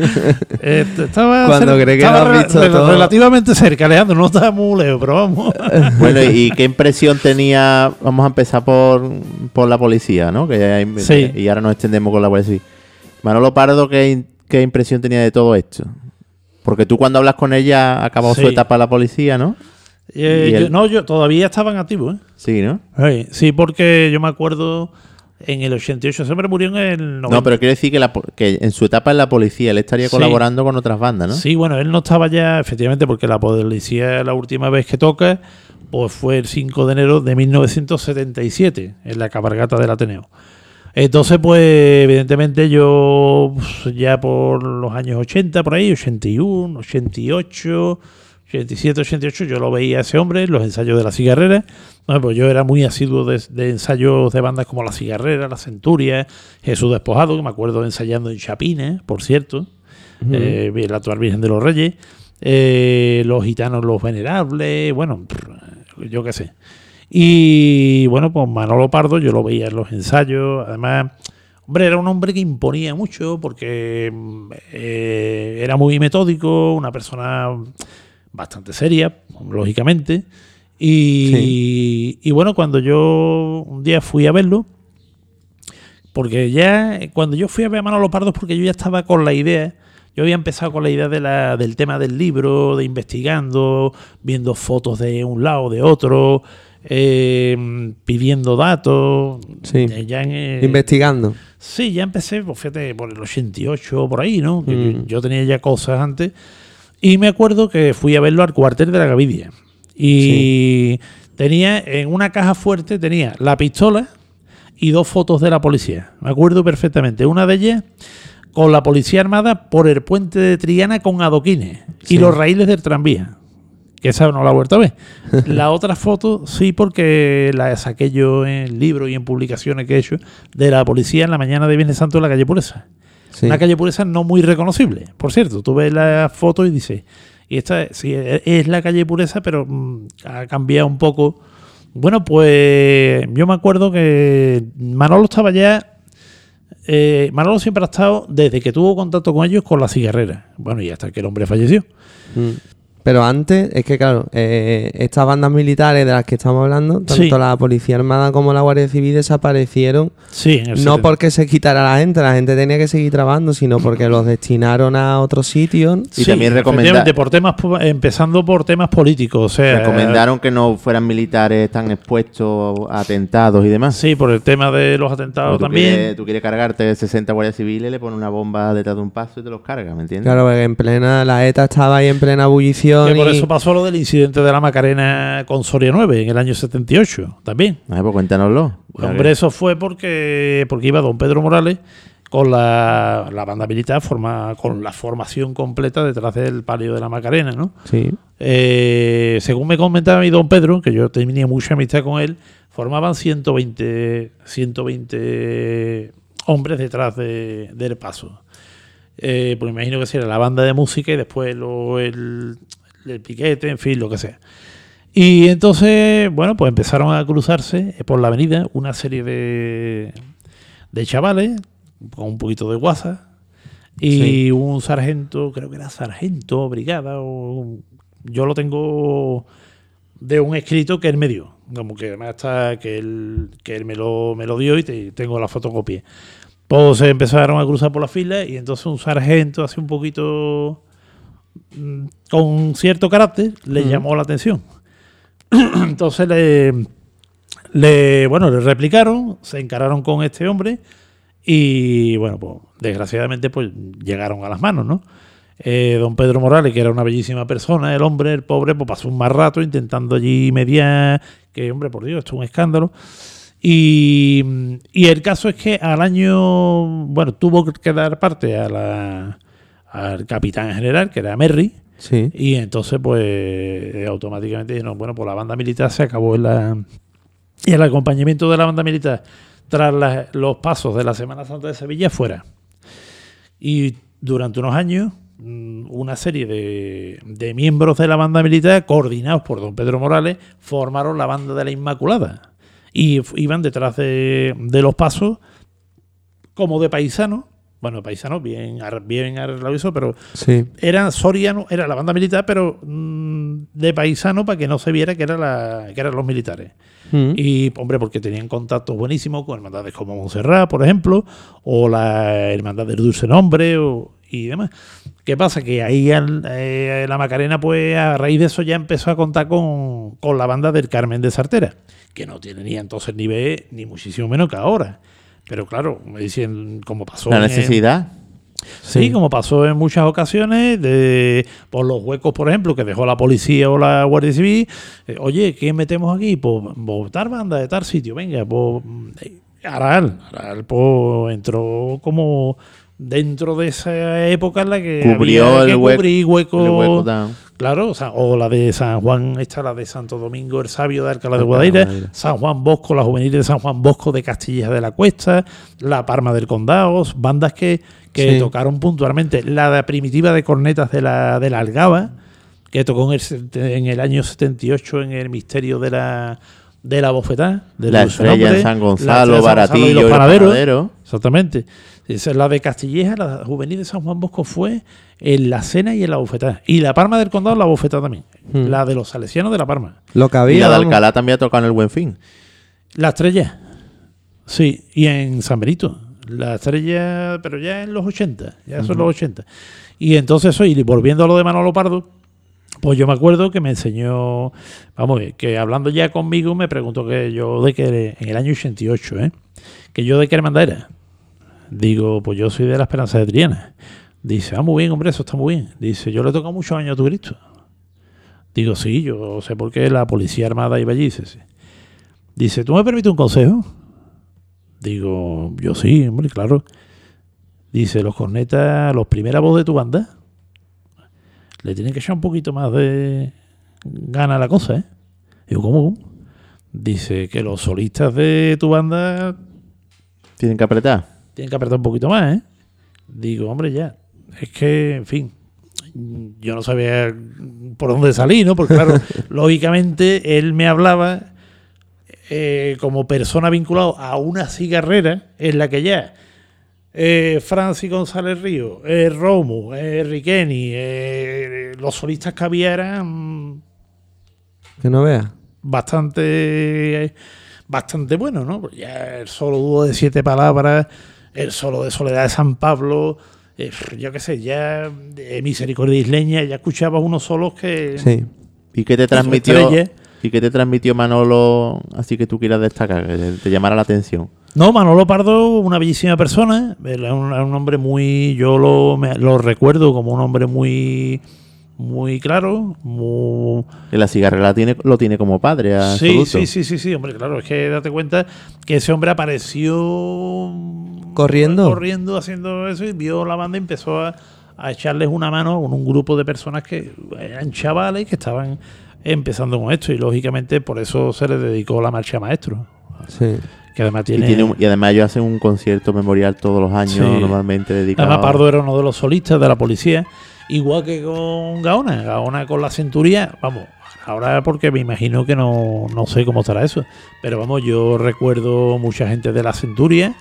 Eh, estaba
Cuando cree que
estaba
lo has visto todo.
relativamente cerca, Alejandro, no estaba muy lejos, pero vamos.
Bueno, ¿y qué impresión tenía? Vamos a empezar por, por la policía, ¿no? Que ya-
Sí.
Y ahora nos extendemos con la Civil. Manolo Pardo, ¿qué, in- qué impresión tenía de todo esto? Porque tú cuando hablas con ella ha acabado su
Sí.
etapa en la policía, ¿no?
Eh, yo- no, yo todavía estaban activos, ¿eh?
Sí, ¿no?
Sí, sí, porque yo me acuerdo en el 88, ese hombre murió en el 90.
No, pero quiere decir que, la que en su etapa en la policía él estaría
Sí.
colaborando con otras bandas, ¿no?
Sí, bueno, él no estaba ya, efectivamente, porque la policía la última vez que toca, pues fue el 5 de enero de 1977, en la cabalgata del Ateneo. Entonces, pues, evidentemente yo pues, ya por los años 80, por ahí, 81, 88, 87, 88, yo lo veía a ese hombre en los ensayos de la cigarrera. No, pues yo era muy asiduo de, de ensayos de bandas como La Cigarrera, La Centuria, Jesús Despojado, que me acuerdo ensayando en Chapines, por cierto, eh, la actual Virgen de los Reyes, eh, Los Gitanos, Los Venerables, bueno, yo qué sé. Y bueno, pues Manolo Pardo yo lo veía en los ensayos, además, hombre, era un hombre que imponía mucho porque eh, era muy metódico, una persona bastante seria, lógicamente. Y, y bueno, cuando yo un día fui a verlo, porque ya cuando yo fui a ver a Manolo Pardo porque yo ya estaba con la idea, yo había empezado con la idea de la, del tema del libro, de investigando, viendo fotos de un lado, de otro, eh, pidiendo datos.
Sí.
Eh, ya en, eh,
Investigando.
Sí, ya empecé, pues fíjate, por el 88 por ahí, ¿no?
Mm.
yo, tenía ya cosas antes. Y me acuerdo que fui a verlo al cuartel de la Gavidia. Y tenía en una caja fuerte, tenía la pistola y dos fotos de la policía. Me acuerdo perfectamente. Una de ellas con la policía armada por el puente de Triana con adoquines
Sí.
y los raíles del tranvía. Que esa no la he vuelto a ver. [LAUGHS] La otra foto, sí, porque la saqué yo en libros y en publicaciones que he hecho de la policía en la mañana de Viernes Santo en la calle Pureza.
Sí.
Una calle Pureza no muy reconocible. Por cierto, tú ves la foto y dices, y esta sí, es la calle Pureza, pero mm, ha cambiado un poco. Bueno, pues yo me acuerdo que Manolo estaba ya. eh, Manolo siempre ha estado, desde que tuvo contacto con ellos, con la cigarrera. Bueno, y hasta que el hombre falleció.
Mm. Pero antes, es que claro, eh, estas bandas militares de las que estamos hablando, tanto
Sí.
la Policía Armada como la Guardia Civil desaparecieron
Sí,
no
70.
porque se quitara la gente, la gente tenía que seguir trabajando, sino porque los destinaron a otros sitios.
Y también recomenda-
efectivamente, por temas, po- empezando por temas políticos. O sea,
Recomendaron que no fueran militares tan expuestos a atentados y demás.
Sí, por el tema de los atentados
tú
también.
Quieres, tú quieres cargarte 60 guardias civiles, le pones una bomba detrás de un paso y te los cargas, ¿me entiendes?
Claro, porque en plena, la ETA estaba ahí en plena
Que por eso pasó lo del incidente de la Macarena con Soria 9 en el año 78 también.
Ah, pues cuéntanoslo.
Hombre, eso fue porque, porque iba don Pedro Morales con la, la banda militar, forma, con la formación completa detrás del palio de la Macarena, ¿no?
Sí.
Eh, según me comentaba mi don Pedro, que yo tenía mucha amistad con él, formaban 120, 120 hombres detrás de- del paso. Eh, pues imagino que sería la banda de música y después lo- el, el piquete, en fin, lo que sea. Y entonces, bueno, pues empezaron a cruzarse por la avenida una serie de, de chavales con un poquito de guasa y
Sí.
un sargento, creo que era sargento, brigada, o yo lo tengo de un escrito que él me dio, como que además está que él, que él me, lo, me lo dio y te- tengo la fotocopia. Pues se empezaron a cruzar por la fila y entonces un sargento así un poquito con cierto carácter le llamó la atención. [CLEARS THROAT] entonces le, le bueno le replicaron, se encararon con este hombre y bueno pues desgraciadamente pues llegaron a las manos, ¿no? Eh, don Pedro Morales, que era una bellísima persona, el hombre, el pobre, pues pasó un mal rato intentando allí mediar, que hombre, por Dios, esto es un escándalo. Y, y el caso es que al año, bueno, tuvo que dar parte a la, al capitán general, que era Merry,
Sí.
y entonces pues eh, automáticamente dijeron, bueno, pues la banda militar se acabó en la... Y el acompañamiento de la banda militar tras la- los pasos de la Semana Santa de Sevilla fuera. Y durante unos años, mm, una serie de, de miembros de la banda militar, coordinados por don Pedro Morales, formaron la banda de la Inmaculada. Y iban detrás de, de los pasos como de paisanos. Bueno, paisanos bien, bien arreglado eso, pero
Sí.
era soriano, era la banda militar, pero mm, de paisano para que no se viera que, era la, que eran los militares.
Mm.
Y, hombre, porque tenían contactos buenísimos con hermandades como Montserrat, por ejemplo, o la Hermandad del Dulce Nombre o, y demás. ¿Qué pasa? Que ahí eh, la Macarena, pues a raíz de eso ya empezó a contar con, con la banda del Carmen de Sartera, que no tiene ni entonces nivel, ni muchísimo menos que ahora. Pero claro, me dicen, como pasó
La
en-
necesidad.
Sí,
Sí.
como pasó en muchas ocasiones, de, por los huecos, por ejemplo, que dejó la policía o la Guardia Civil. eh, Oye, ¿quién metemos aquí? Pues, tal banda de tal sitio, venga, pues eh, Aral. Aral pues, entró como dentro de esa época en la que
Cubrió
había que
el hueco-
cubrir huecos.
el hueco down.
Claro, o, sea, o la de San Juan, esta la de Santo Domingo, el Sabio de Alcalá de Guadaira. San Juan Bosco, la juvenil de San Juan Bosco de Castilla de la Cuesta, la Parma del Condado, bandas que, que
Sí.
tocaron puntualmente. La de primitiva de cornetas de la, de la Algaba, que tocó en el, en el año 78 en el misterio de la, de la bofetada. de
La estrella
Nombre,
en San Gonzalo, Baratillo
y los panaderos. Exactamente. Esa es la de Castilleja, la juvenil de San Juan Bosco fue en la cena y en la bofetada. Y la Parma del Condado, la bofetada también.
Hmm.
La de los salesianos de la Parma.
Lo que
Y
había.
la de
vamos.
Alcalá también ha tocado en el Buen Fin.
La estrella. Sí, y en San Benito. La estrella, pero ya en los 80, ya son los 80. Y entonces, eso, y volviendo a lo de Manolo Pardo, pues yo me acuerdo que me enseñó, vamos, que hablando ya conmigo me preguntó que yo de que en el año 88, ¿eh? que yo de qué hermandad era. Digo, pues yo soy de la Esperanza de Triana. Dice, ah, muy bien, hombre, eso está muy bien. Dice, yo le toco muchos años a tu Cristo. Digo, sí, yo sé por qué la Policía Armada iba allí. Dice, ¿tú me permites un consejo? Digo, yo sí, hombre, claro. Dice, los cornetas, los primeras voz de tu banda, le tienen que echar un poquito más de gana a la cosa, ¿eh? Digo, ¿cómo? Dice que los solistas de tu banda
Tienen que apretar.
Tienen que apretar un poquito más, ¿eh? Digo, hombre, ya. Es que, en fin, yo no sabía por dónde salir, ¿no? Porque, claro, [LAUGHS] lógicamente él me hablaba eh, como persona vinculada a una cigarrera en la que ya eh, Francis González Río, eh, Romo, eh, Riqueni, eh, los solistas que había eran
Que no veas.
bastante bastante buenos, ¿no? Ya el solo dúo de siete palabras, el solo de Soledad de San Pablo, eh, yo qué sé, ya de Misericordia Isleña, ya escuchabas unos solos que...
Sí.
¿Y qué te transmitió? ¿Y qué te transmitió Manolo así que tú quieras destacar, que te, llamara la atención?
No, Manolo Pardo, una bellísima persona, era un, hombre muy, yo lo, me- lo recuerdo como un hombre muy, muy claro, muy...
La cigarrera tiene, lo tiene como padre.
Sí,
absoluto.
sí, sí, sí, sí, hombre, claro, es que date cuenta que ese hombre apareció
Corriendo.
corriendo haciendo eso y vio la banda y empezó a, a echarles una mano con un grupo de personas que eran chavales que estaban empezando con esto y lógicamente por eso se les dedicó la marcha maestro,
Sí.
que además
Y,
tiene...
tiene un- y además ellos hacen un concierto memorial todos los años,
Sí.
normalmente dedicado.
Además, Pardo era uno de los solistas de la policía, igual que con Gaona. Gaona con la centuria, vamos, ahora porque me imagino que no, no sé cómo estará eso. Pero vamos, yo recuerdo mucha gente de la centuria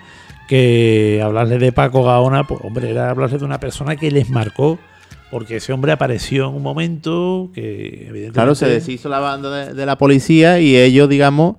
que hablarle de Paco Gaona, pues hombre, era hablarle de una persona que les marcó, porque ese hombre apareció en un momento que evidentemente...
Claro, se deshizo la banda de, de la policía y ellos, digamos,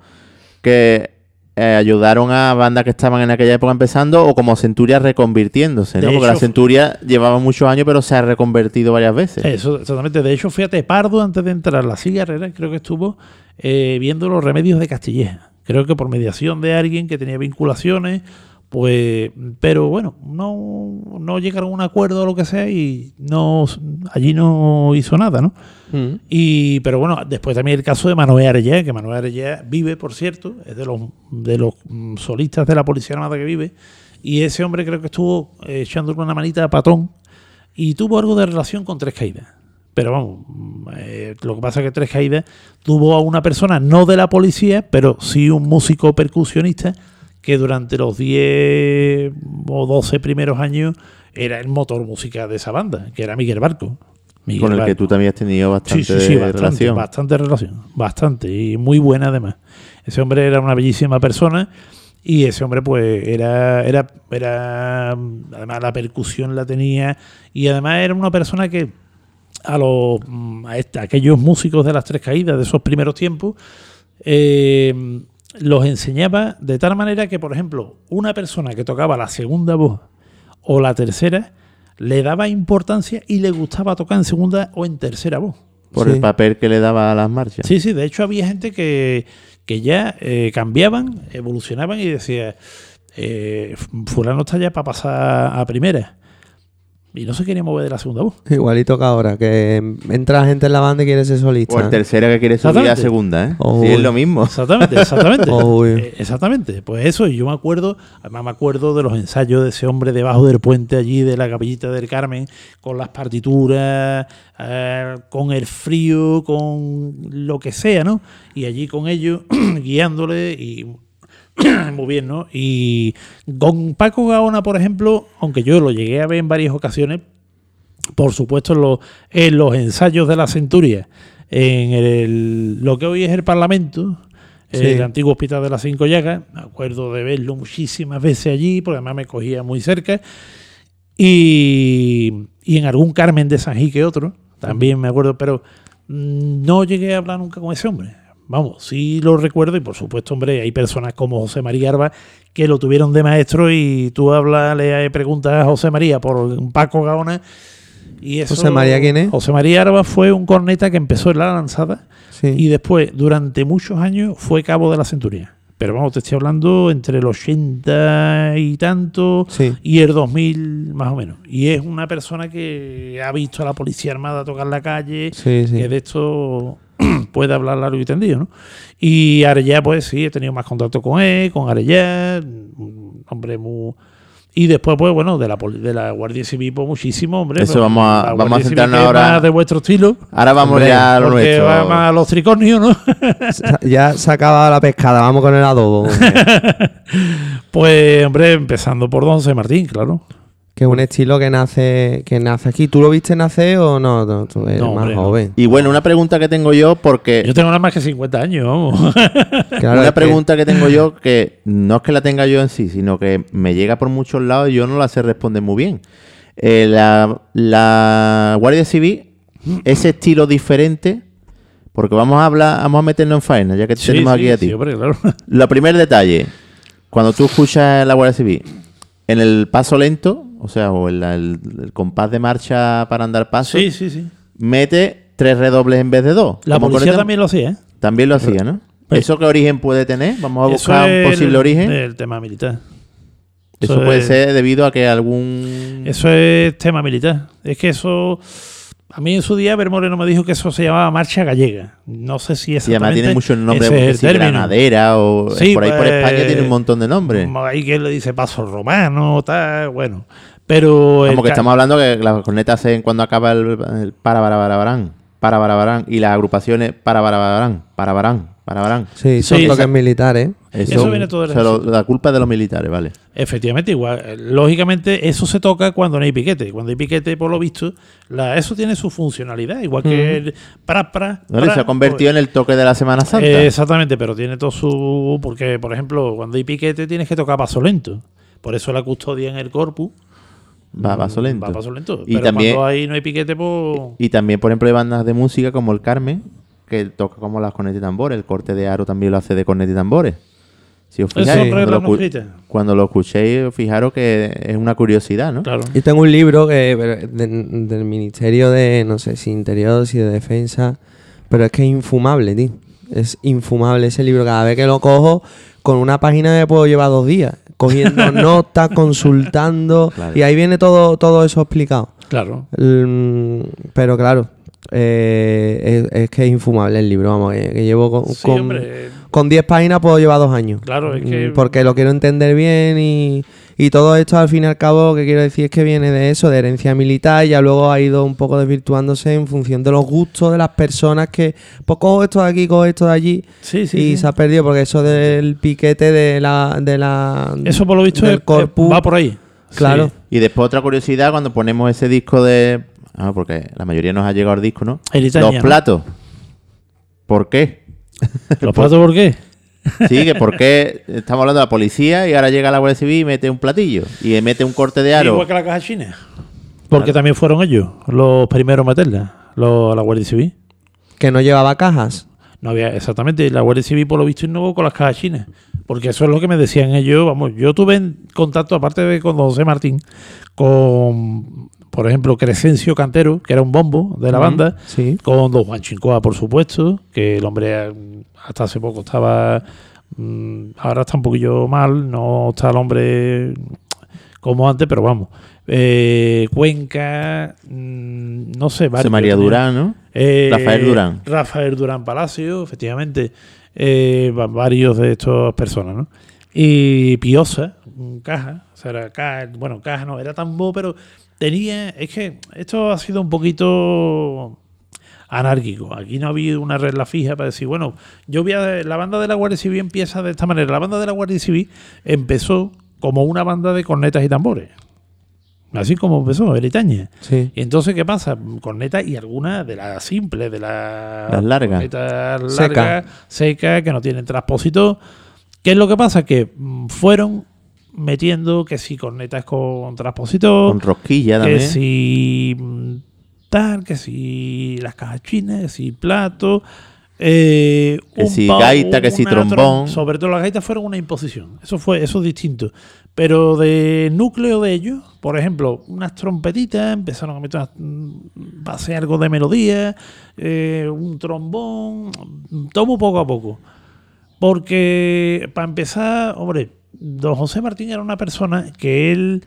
que eh, ayudaron a bandas que estaban en aquella época empezando o como Centuria reconvirtiéndose, ¿no?
De
Porque la Centuria llevaba muchos años, pero se ha reconvertido varias veces.
Eso, exactamente. De hecho, fíjate, Pardo, antes de entrar a la cigarrera, creo que estuvo eh, viendo los remedios de Castilleja. Creo que por mediación de alguien que tenía vinculaciones, pues, pero bueno, no, no llegaron a un acuerdo o lo que sea y no allí no hizo nada, ¿no?
Mm.
Y, pero bueno, después también el caso de Manuel Arellá, que Manuel Arellá vive, por cierto, es de los, de los mm, solistas de la Policía Armada que vive, y ese hombre creo que estuvo eh, echándole una manita a Patón y tuvo algo de relación con Tres Caídas. Pero vamos, mm, eh, lo que pasa es que Tres Caídas tuvo a una persona no de la policía, pero sí un músico percusionista que durante los 10 o 12 primeros años era el motor musical de esa banda, que era Miguel Barco. Miguel
con el que tú también has tenido bastante
Sí, sí, sí, bastante,
relación.
bastante relación, bastante, y muy buena además. Ese hombre era una bellísima persona y ese hombre pues era, era, era, además la percusión la tenía y además era una persona que a los a esta- aquellos músicos de las tres caídas de esos primeros tiempos eh, los enseñaba de tal manera que, por ejemplo, una persona que tocaba la segunda voz o la tercera le daba importancia y le gustaba tocar en segunda o en tercera voz.
Por
Sí.
el papel que le daba a las marchas.
Sí, sí, de hecho había gente que, que ya eh, cambiaban, evolucionaban y decía, eh, fulano está ya para pasar a primera. Y no se quería mover de la segunda voz.
Igualito que ahora, que entra gente en la banda y quiere ser solista.
O el tercera que quiere subir a segunda, ¿eh?
Oh,
sí, es lo mismo.
Exactamente, [LAUGHS] exactamente. Eh, exactamente. Pues eso, y yo me acuerdo, además me acuerdo de los ensayos de ese hombre debajo del puente allí de la capillita del Carmen, con las partituras, eh, con el frío, con lo que sea, ¿no? Y allí con ellos, [CLEARS THROAT] guiándole y [CLEARS THROAT] muy bien, ¿no? Y con Paco Gaona, por ejemplo, aunque yo lo llegué a ver en varias ocasiones, por supuesto en los, en los ensayos de la Centuria, en el- lo que hoy es el Parlamento,
Sí.
el antiguo hospital de las Cinco Llagas, me acuerdo de verlo muchísimas veces allí, porque además me cogía muy cerca, y, y en algún Carmen de San que otro, también me acuerdo, pero mm, no llegué a hablar nunca con ese hombre. Vamos, sí lo recuerdo y por supuesto, hombre, hay personas como José María Arba que lo tuvieron de maestro y tú hablas, le preguntas a José María por Paco Gaona y eso...
¿José María quién es?
José María Arba fue un corneta que empezó en la lanzada
Sí.
y después, durante muchos años, fue cabo de la centuria. Pero vamos, te estoy hablando entre el 80 y tanto
Sí.
y el 2000 más o menos. Y es una persona que ha visto a la policía armada tocar la calle,
Sí, sí.
que de esto [CLEARS THROAT] puede hablar largo y tendido, ¿no? Y Arellá, pues sí, he tenido más contacto con él, con Arellá, un hombre muy... Y después, pues bueno, de la, poli- de la Guardia Civil, pues muchísimo, hombre.
Eso vamos a- vamos a centrarnos ahora-
más de vuestro estilo.
Ahora vamos
Hombre,
ya a lo
Porque
nuestro.
va más a los tricornios, ¿no? [LAUGHS]
Ya se ha acabado la pescada, vamos con el adobo. [LAUGHS]
pues, hombre, empezando por Don Martín, claro.
Que es un estilo que nace que nace aquí. ¿Tú lo viste nacer o no? No, tú eres
No,
más
hombre, no.
joven.
Y bueno, una pregunta que tengo yo, porque
Yo tengo nada más que 50 años, vamos. [LAUGHS]
Claro,
una
que-
pregunta que tengo yo que no es que la tenga yo en sí, sino que me llega por muchos lados y yo no la sé responder muy bien. Eh, la, la Guardia Civil, ese estilo diferente, porque vamos a hablar, vamos a meternos en faena, ya que te
Sí,
tenemos
sí,
aquí a ti.
sí, hombre, claro.
Lo primer detalle, cuando tú escuchas la Guardia Civil, en el paso lento, o sea, o el, el- el compás de marcha para andar paso,
Sí, sí, sí.
mete tres redobles en vez de dos.
La
Como
policía
este-
también lo hacía, ¿eh?
también lo hacía, ¿no?
Pues-
¿Eso qué origen puede tener? Vamos a buscar un posible
el-
origen.
El tema militar.
Eso
eso
puede
es-
ser debido a que algún...
Eso es tema militar. Es que eso. A mí en su día, Ver Moreno me dijo que eso se llamaba marcha gallega. No sé si es
Y además tiene muchos nombres,
es
que
el
granadera o
Sí,
por ahí por
pues,
España tiene un montón de nombres.
Ahí que le dice paso romano, tal, bueno. Pero.
Como que estamos hablando que las cornetas hacen cuando acaba el, el para para para barán, para para barán y las agrupaciones para para barán, para barán, para barán.
Sí, son
Sí,
toques militares.
Eso viene todo
se lo-
ejército.
la culpa es de los militares, vale.
Efectivamente, igual. eh, Lógicamente, eso se toca cuando no hay piquete. Cuando hay piquete, por lo visto, la, eso tiene su funcionalidad. Igual que el pra, pra, pra,
Se ha convertido en el toque de la Semana Santa.
Eh, exactamente, pero tiene todo su. Porque, por ejemplo, cuando hay piquete tienes que tocar paso lento. Por eso la custodia en el corpus.
Va a paso lento.
Va a paso lento.
Y
pero
también-
cuando ahí no hay piquete, pues.
Y también, por ejemplo, hay bandas de música como el Carmen, que toca como las cornetas y tambores. El corte de aro también lo hace de cornetas y tambores. Si os fijáis, cuando lo, cuando lo escuchéis, fijaros que es una curiosidad, ¿no?
Claro.
Yo tengo un libro que pero de- del Ministerio de, no sé si Interior, si de Defensa, pero es que es infumable, tío. Es infumable ese libro. Cada vez que lo cojo, con una página me puedo llevar dos días, cogiendo [LAUGHS] notas, consultando,
Claro.
y ahí viene todo, todo eso explicado.
Claro.
Mm, pero claro, eh, es, es que es infumable el libro, vamos, que, que llevo con,
Sí,
con, con 10 páginas puedo llevar dos años.
Claro, es que-
Mm, Porque lo quiero entender bien y, y todo esto al fin y al cabo, que quiero decir es que viene de eso, de herencia militar, y ya luego ha ido un poco desvirtuándose en función de los gustos de las personas que, pues cojo esto de aquí, cojo esto de allí,
Sí, sí.
y
sí.
se ha perdido, porque eso del piquete de la... De la
Eso, por lo visto,
del
es-
corpus,
va por ahí.
Claro.
Sí.
Y después otra curiosidad, cuando ponemos ese disco de... Ah, porque la mayoría nos ha llegado el disco, ¿no?
El Italia,
Los
¿no?
platos. ¿Por qué?
¿Los platos por qué?
Sí, que por qué estamos hablando de la policía y ahora llega la Guardia Civil y mete un platillo y mete un corte de aro.
Igual que la caja china. Porque también fueron ellos los primeros a meterla, los, la Guardia Civil.
que no llevaba cajas.
No había, exactamente, la Guardia Civil por lo visto innovó con las cajas chinas. Porque eso es lo que me decían ellos. Vamos, yo tuve en contacto, aparte de con José Martín, con, por ejemplo, Crescencio Cantero, que era un bombo de la banda,
Sí.
con Don Juan Chincoa, por supuesto, que el hombre eh, hasta hace poco estaba. mm, ahora está un poquillo mal, no está el hombre como antes, pero vamos. Eh, Cuenca, mm, no sé, varios
María. Durán, ¿no?
Eh,
Rafael Durán.
Rafael Durán Palacio, efectivamente. Eh, va- varios de estas personas, ¿no? Y Piosa, caja, o sea, era caja, bueno, caja no, era tambo, pero tenía, es que esto ha sido un poquito anárquico. Aquí no ha habido una regla fija para decir, bueno, yo voy a, la banda de la Guardia Civil empieza de esta manera. La banda de la Guardia Civil empezó como una banda de cornetas y tambores. Así como empezó, Eritaña.
Sí.
Y entonces, ¿qué pasa? Corneta y algunas de las simples, de las
Las largas.
cornetas
Seca.
largas, secas, que no tienen transpositor. ¿Qué es lo que pasa? Que mm, fueron metiendo que si cornetas con transpositor,
Con rosquilla
que
también.
si mm, tal, que si las cajas chinas, que si plato. eh,
Que
un
si
pa-
gaita, que si trombón.
trom- Sobre todo las gaitas fueron una imposición. Eso fue, eso es distinto. Pero de núcleo de ellos, por ejemplo, unas trompetitas, empezaron a meter unas, mm, algo de melodía, eh, un trombón, muy poco a poco. Porque, para empezar, hombre, don José Martín era una persona que él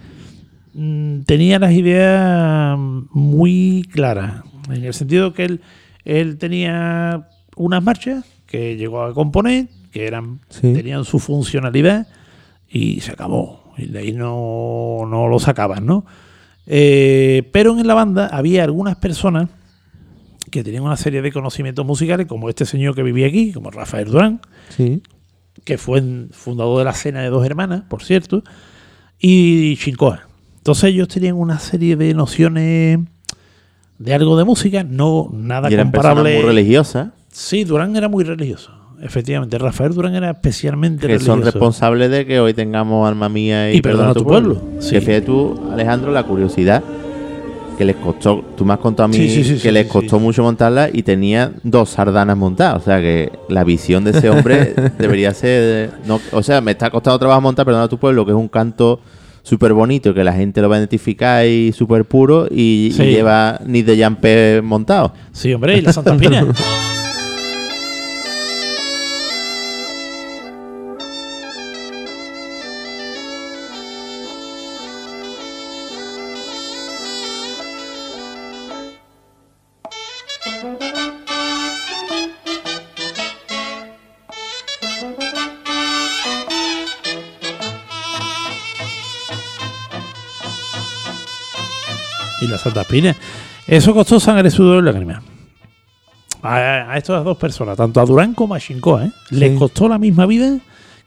mm, tenía las ideas muy claras. En el sentido que él, él tenía unas marchas que llegó a componer, que eran
Sí.
tenían su funcionalidad y se acabó. Y de ahí no, no lo sacaban, ¿no? Eh, pero en la banda había algunas personas que tenían una serie de conocimientos musicales, como este señor que vivía aquí, como Rafael Durán,
Sí.
Que fue fundador de la Cena de Dos Hermanas, por cierto, y Chincoa, Entonces ellos tenían una serie de nociones de algo de música, no nada
y eran
comparable.
muy religiosas
Sí, Durán era muy religioso. Efectivamente, Rafael Durán era especialmente
que
religioso.
son responsables de que hoy tengamos alma mía y,
Y perdona tu pueblo. Sí.
Que fíjate tú, Alejandro, la curiosidad que les costó, tú me has contado a mí
Sí, sí, sí,
que les costó mucho montarla y tenía dos sardanas montadas. O sea que la visión de ese hombre [LAUGHS] debería ser. no- o sea, me está costando trabajo montar, perdona tu pueblo, que es un canto súper bonito, que la gente lo va a identificar y súper puro y, lleva ni de Yampe montado.
Sí, hombre, y la Santa Espina. [LAUGHS] Santa Espina. Eso costó sangre, sudor y lágrimas. A, a estas dos personas, tanto a Durán como a Shinkoa, ¿eh? les costó la misma vida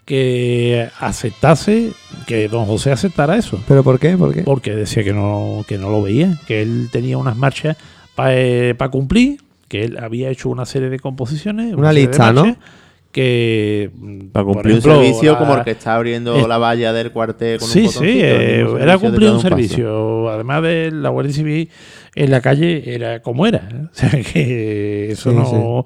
que aceptase, que don José aceptara eso.
¿Pero por qué? ¿Por qué?
Porque decía que no, que no lo veía, que él tenía unas marchas para cumplir, que él había hecho una serie de composiciones.
Una lista, ¿no?
Que.
Para
por
cumplir
ejemplo,
un servicio
la-
como el que está abriendo
es-
la valla del cuartel con
Sí,
un
sí, eh, era cumplir un servicio. Además de la Guardia Civil en la calle era como era. ¿eh? [LAUGHS] O sea que eso
Sí,
no.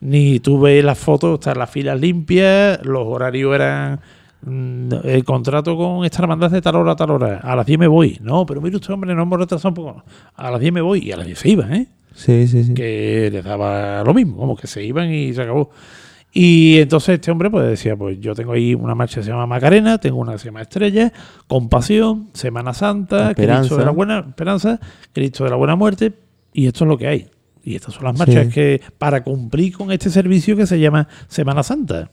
Ni tuve las fotos, están las filas limpias, los horarios eran. mm, El contrato con esta hermandad de tal hora a tal hora. A las 10 me voy. No, pero mire usted, hombre, no hemos retrasado un poco. A las 10 me voy y a las 10 se iban, ¿eh?
Sí, sí, sí.
que les daba lo mismo, como que se iban y se acabó. Y entonces este hombre pues decía, pues yo tengo ahí una marcha que se llama Macarena, tengo una que se llama Estrella, Compasión, Semana Santa,
Esperanza.
Cristo de la Buena Esperanza, Cristo de la Buena Muerte, y esto es lo que hay. Y estas son las marchas
Sí.
que para cumplir con este servicio que se llama Semana Santa.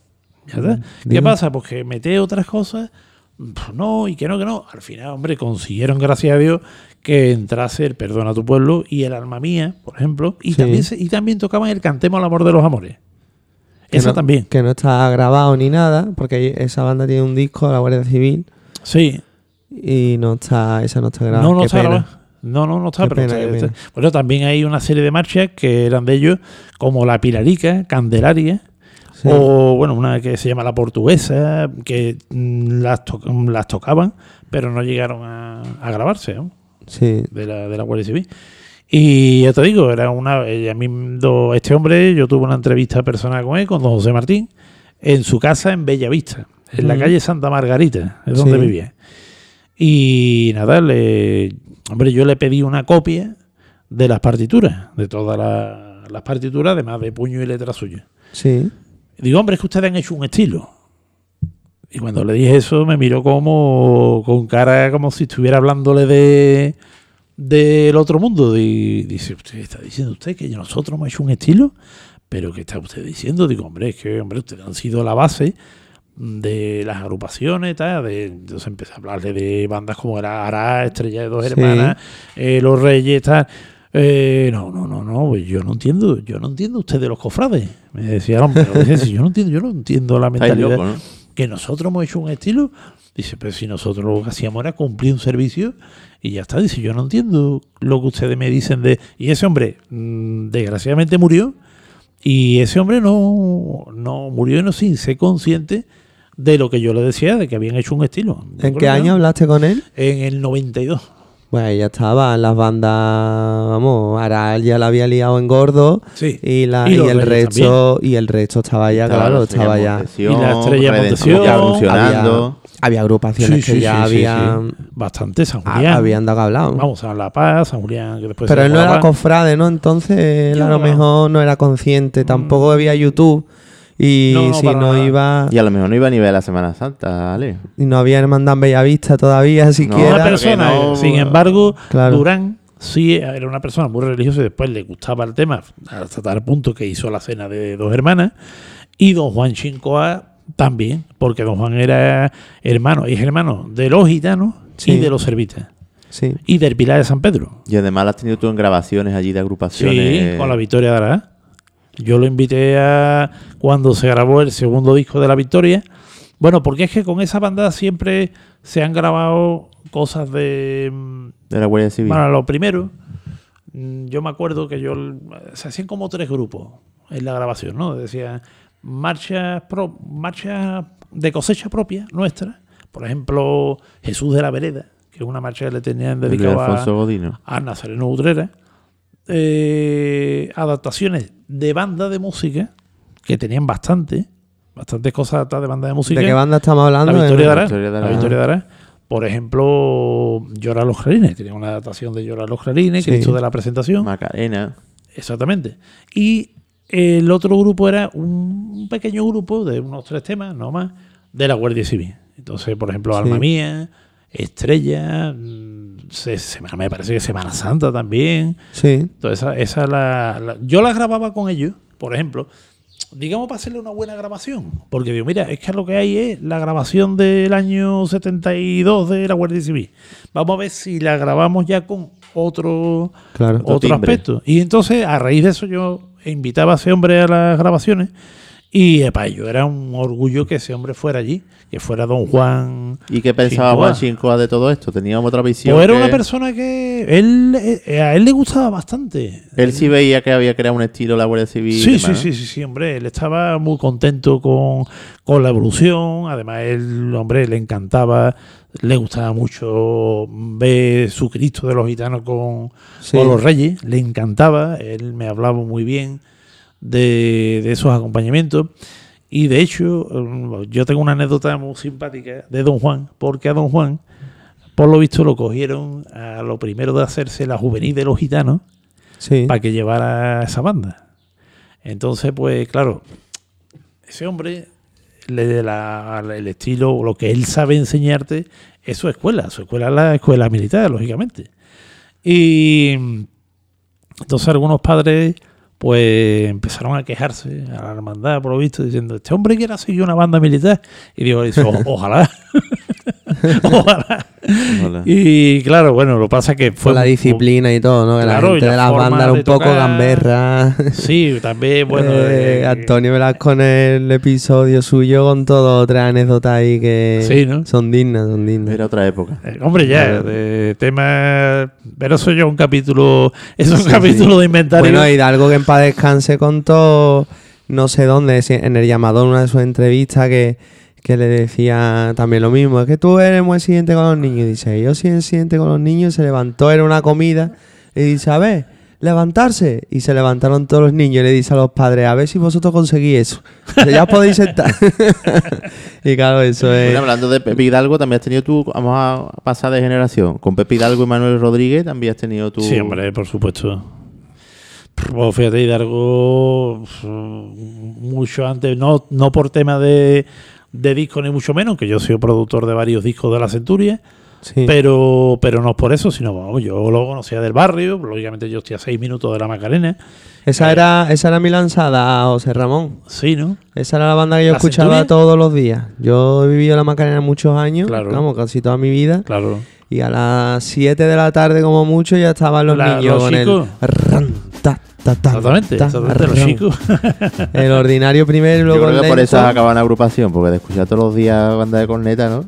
¿Ya está? ¿Qué pasa? Pues que mete otras cosas, pues no, y que no, que no. Al final, hombre, consiguieron, gracias a Dios, que entrase el Perdona a tu pueblo y el Alma Mía, por ejemplo, y,
Sí.
también, se- y también tocaban el Cantemos al Amor de los Amores.
No-
también.
Que no está grabado ni nada, porque esa banda tiene un disco, la Guardia Civil,
Sí,
y no está, esa no está grabada.
no, no
Qué
está
pena.
grabado. No, no, no está.
Qué
pero
pena,
está- está- Bueno, también hay una serie de marchas que eran de ellos, como La Pilarica, Candelaria,
Sí.
o bueno, una que se llama La Portuguesa, que mm, las, to- las tocaban, pero no llegaron a, a grabarse. ¿no?
Sí.
de la, de la Guardia Civil. Y ya te digo, era una. eh, a mí, este hombre, yo tuve una entrevista personal con él, con don José Martín, en su casa en Bellavista, en la calle Santa Margarita, es donde
Sí.
vivía. Y nada, le, hombre, yo le pedí una copia de las partituras, de todas la- las partituras, además de puño y letra suya.
Sí.
Digo, hombre, es que ustedes han hecho un estilo. Y cuando le dije eso, me miró como con cara como si estuviera hablándole de del otro mundo. Y dice, ¿usted está diciendo usted que nosotros hemos hecho un estilo? ¿Pero qué está usted diciendo? Digo, hombre, es que hombre, ustedes han sido la base de las agrupaciones, tal, de, entonces empecé a hablarle de bandas como era Ara, Estrella de Dos
Sí.
Hermanas, eh, Los Reyes, tal. Eh, no, no, no, no, pues yo no entiendo, yo no entiendo usted de los cofrades. Me decía el hombre, yo no entiendo, yo no entiendo la mentalidad. Que nosotros hemos hecho un estilo. Dice, pero si nosotros lo que hacíamos era cumplir un servicio y ya está. Dice, yo no entiendo lo que ustedes me dicen de... Y ese hombre, mm, desgraciadamente, murió. Y ese hombre no, no murió y no sin ser consciente de lo que yo le decía, de que habían hecho un estilo.
¿En qué año hablaste con él?
En el 92.
Pues ya estaba en las bandas, vamos, Aral ya la había liado en gordo
Sí.
y, la,
Y
el resto y el resto estaba ya, claro, estaba ya.
Y la Estrella Montesión,
ya.
Había, había agrupaciones que ya habían,
Bastante, San
habían dado hablar.
Vamos a La Paz, San Julián, que después
Pero él no era cofrade, ¿no? Entonces él a lo mejor no era consciente, tampoco había YouTube y
No,
si no
nada.
iba
Y a lo mejor no iba a nivel de la Semana Santa, ¿vale?
y no había hermandad en Bellavista todavía
Una
siquiera.
que
persona,
no-
sin embargo,
Claro.
Durán sí era una persona muy religiosa y después le gustaba el tema hasta tal punto que hizo la cena de dos hermanas y don Juan Chincoa también, porque don Juan era hermano y es hermano de los gitanos
Sí.
y de los servitas
Sí.
y del Pilar de San Pedro.
Y además la has tenido tú en grabaciones allí de agrupaciones.
Sí, con la Victoria de Aragá. Yo lo invité a cuando se grabó el segundo disco de la Victoria. Bueno, porque es que con esa banda siempre se han grabado cosas de.
De la Guardia Civil.
Bueno, lo primero, mm, yo me acuerdo que yo se hacían como tres grupos en la grabación, ¿no? Decía marchas pro- marchas de cosecha propia nuestra, por ejemplo, Jesús de la Vereda, que es una marcha que le tenían dedicada
Alfonso Godino.
a Nazareno Utrera, eh, adaptaciones de banda de música, que tenían bastante, bastantes cosas adaptadas de banda de música.
¿De qué banda estamos hablando?
La Victoria de La. Victoria de Arás. Por ejemplo, Llorar los Clarines. Tenía una adaptación de Llorar los Clarines,
Sí.
Cristo de la Presentación.
Macarena.
Exactamente. Y el otro grupo era un pequeño grupo de unos tres temas, no más, de la Guardia Civil. Entonces, por ejemplo,
Sí.
Alma Mía, Estrella, mm, se- se- me parece que Semana Santa también.
Sí.
Entonces, esa, esa la, la- yo la grababa con ellos, por ejemplo, digamos para hacerle una buena grabación. Porque digo, mira, es que lo que hay es la grabación del año 72 de la Guardia Civil. Vamos a ver si la grabamos ya con otro,
Claro.
Otro
otro
timbre.
aspecto. Y entonces, a raíz de eso, yo invitaba a ese hombre a las grabaciones. Y para ello era un orgullo que ese hombre fuera allí, que fuera don Juan.
¿Y qué pensaba
Chincoa.
Juan Chincoa de todo esto? Teníamos otra visión.
Pues era
que
una persona que él, eh, a él le gustaba bastante.
Él sí veía que había creado un estilo la Guardia Civil.
Sí,
demás,
sí,
¿no?
sí, sí, sí, hombre, él estaba muy contento con, con la evolución, además él, hombre, le encantaba, le gustaba mucho ver su Cristo de los gitanos con,
Sí.
con los reyes, le encantaba, él me hablaba muy bien de, de esos acompañamientos. Y de hecho, mm, yo tengo una anécdota muy simpática de Don Juan, porque a Don Juan, por lo visto, lo cogieron a lo primero de hacerse la juvenil de los gitanos
Sí.
para que llevara esa banda. Entonces, pues claro, ese hombre, le, la- el estilo, lo que él sabe enseñarte es su escuela. Su escuela es la escuela militar, lógicamente. Y entonces algunos padres pues empezaron a quejarse a la hermandad, por lo visto, diciendo, este hombre quiere seguir una banda militar. Y digo, dice, [LAUGHS] "O- [LAUGHS] ojalá. Y claro, bueno, lo que pasa es que fue
Con la
un-
disciplina y todo, ¿no? Que
Claro,
la gente
la
de las bandas era
de
un poco
tocar.
gamberra.
Sí, también, [LAUGHS] bueno.
Eh,
eh,
Antonio Velasco en el episodio suyo con todo otras anécdotas ahí que
Sí, ¿no?
son dignas, son dignas.
Era otra época.
eh, hombre, ya, de tema. Pero eso ya es un capítulo. Es un
Sí,
capítulo
sí.
de inventario.
Bueno, Hidalgo que en paz descanse contó no sé dónde, en el llamador, una de sus entrevistas que, que le decía también lo mismo, es que tú eres muy exigente con los niños. Y dice, yo soy exigente con los niños, se levantó, era una comida, y dice, a ver, levantarse. Y se levantaron todos los niños y le dice a los padres, a ver si vosotros conseguís eso. Ya os podéis sentar. [LAUGHS] y claro, eso es...
Bueno, hablando de Pepe Hidalgo, también has tenido tú, vamos a pasar de generación. Con Pepe Hidalgo y Manuel Rodríguez también has tenido tú.
Sí, hombre, por supuesto. Pues fíjate, Hidalgo, mucho antes, no, no por tema de, de disco ni mucho menos, que yo soy productor de varios discos de la Centuria,
sí.
pero, pero no por eso, sino vamos, yo lo conocía del barrio, lógicamente yo estoy a seis minutos de la Macarena,
Esa era, esa era mi lanzada, José Ramón.
sí, ¿no?
Esa era la banda que yo
¿La
escuchaba
Centuria?
todos los días. Yo he vivido la Macarena muchos años,
Claro.
vamos, casi toda mi vida.
Claro.
Y a las 7 de la tarde, como mucho, ya estaban los
La-
niños
los
con
chicos.
el. Ta, ta, ta,
Exactamente,
ta,
exactamente, los chicos.
El ordinario primero y
Yo
luego
creo
el
que por eso
lento.
has acabado en la agrupación, porque de escuchar todos los días banda de corneta, ¿no?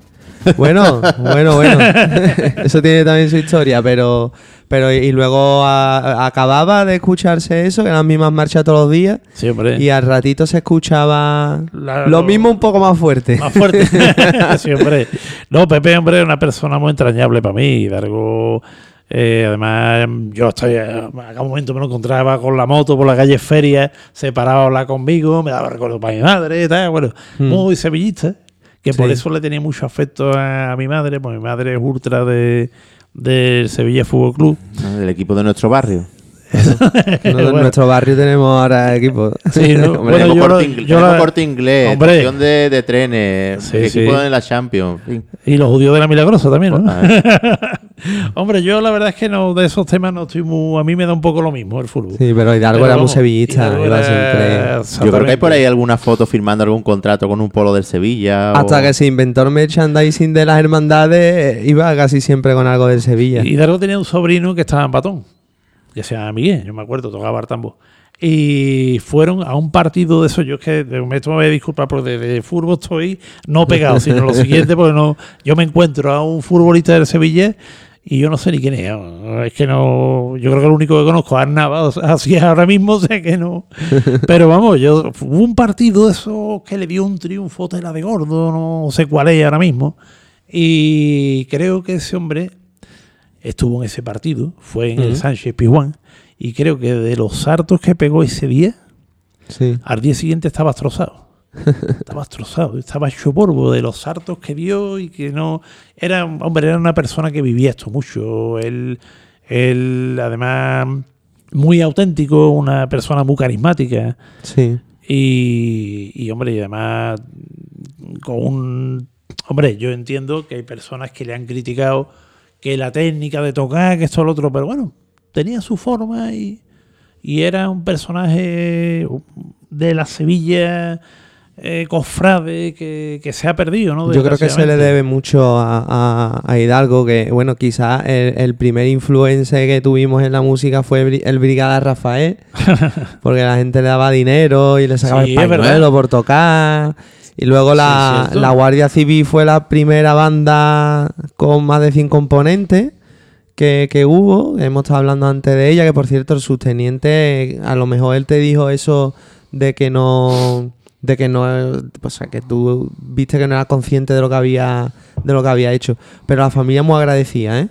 Bueno, [LAUGHS] bueno, bueno. [LAUGHS] eso tiene también su historia, pero. pero y luego a- acababa de escucharse eso, que eran las mismas marchas todos los días.
Sí, hombre.
Y al ratito se escuchaba
La-
lo
lo-
mismo un poco más fuerte.
Más fuerte. [LAUGHS] sí, hombre. No, Pepe, hombre, es una persona muy entrañable para mí. Hidalgo, eh, además, yo estoy, a cada momento me lo encontraba con la moto por la calle Feria, se paraba a hablar conmigo, me daba recuerdo para mi madre y tal. Bueno,
Mm.
muy sevillista, que por eso le tenía mucho afecto a, a mi madre, porque mi madre es ultra de del Sevilla Fútbol Club.
Ah, Del equipo de nuestro barrio. [LAUGHS]
En nuestro barrio tenemos ahora equipo.
Sí, ¿no? [LAUGHS]
Hombre,
Bueno,
tenemos
yo
corte,
lo-
ingle-
yo
tenemos
la-
corte inglés,
Hombre.
estación de, de trenes,
Sí,
equipo
sí.
de la Champions.
Y los judíos de la Milagrosa también, ¿no?
Ah, [LAUGHS]
Hombre, yo la verdad es que no de esos temas no estoy muy. A mí me da un poco lo mismo el fútbol.
Sí, pero Hidalgo
Pero
era muy sevillista.
Era-.
Yo creo que hay por ahí alguna foto firmando algún contrato con un polo del Sevilla.
Hasta
o-
que se inventó el merchandising de las hermandades, iba casi siempre con algo del Sevilla.
Y Hidalgo tenía un sobrino que estaba en batón, que se llama Miguel, yo me acuerdo, tocaba el tambor. y fueron a un partido de eso. Yo es que me voy a disculpar porque de, de fútbol estoy no pegado, sino lo siguiente, porque no, yo me encuentro a un futbolista del Sevilla y yo no sé ni quién es. Es que no. Yo creo que el único que conozco es Arnava, así es ahora mismo, sea que no. Pero vamos, yo hubo un partido de eso que le dio un triunfo tela de gordo, no sé cuál es ahora mismo. Y creo que ese hombre estuvo en ese partido, fue en el. Sánchez Pizjuán, y creo que de los hartos que pegó ese día,
Sí.
al día siguiente estaba destrozado. [LAUGHS] estaba destrozado, estaba hecho polvo de los hartos que dio y que no. Era, hombre, era una persona que vivía esto mucho. Él, él además, muy auténtico, una persona muy carismática.
Sí.
Y, y, hombre, y además, con un. Hombre, yo entiendo que hay personas que le han criticado que la técnica de tocar, que esto, lo otro, pero bueno, tenía su forma y, y era un personaje de la Sevilla eh, cofrade que, que se ha perdido, ¿no?
Yo creo que se le debe mucho a, a- a Hidalgo, que bueno, quizás el, el primer influencer que tuvimos en la música fue el Brigada Rafael, [LAUGHS] porque la gente le daba dinero y le sacaba
Sí,
el pañuelo por tocar. Y luego la, la Guardia Civil fue la primera banda con más de 100 componentes que, que hubo. Hemos estado hablando antes de ella, que por cierto el subteniente, a lo mejor él te dijo eso de que no de que no o sea que tú viste que no era consciente de lo que había de lo que había hecho. Pero la familia muy agradecida eh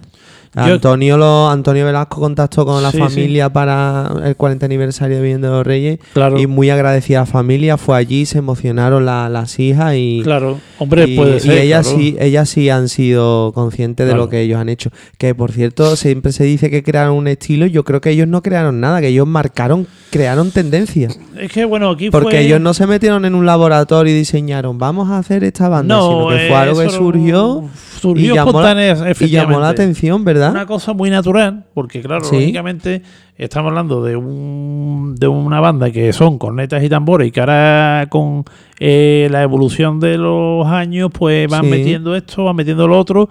Antonio lo, Antonio Velasco contactó con la
Sí,
familia para el 40 aniversario de Bien de los Reyes
Claro.
y muy agradecida a la familia fue allí se emocionaron la- las hijas y
Claro, hombre,
y,
puede
y
ser.
ellas
claro.
sí ellas sí han sido conscientes de lo que ellos han hecho que por cierto siempre se dice que crearon un estilo yo creo que ellos no crearon nada que ellos marcaron crearon tendencia
Es que, bueno, aquí
porque
fue...
ellos no se metieron en un laboratorio y diseñaron vamos a hacer esta banda sino que fue algo que surgió
surgió
y llamó, la,
espontáneo,
y llamó la
efectivamente.
atención verdad
Una cosa muy natural, porque claro,
Sí.
lógicamente estamos hablando de un de una banda que son cornetas y tambores y que ahora con eh, la evolución de los años pues van
Sí.
metiendo esto, van metiendo lo otro.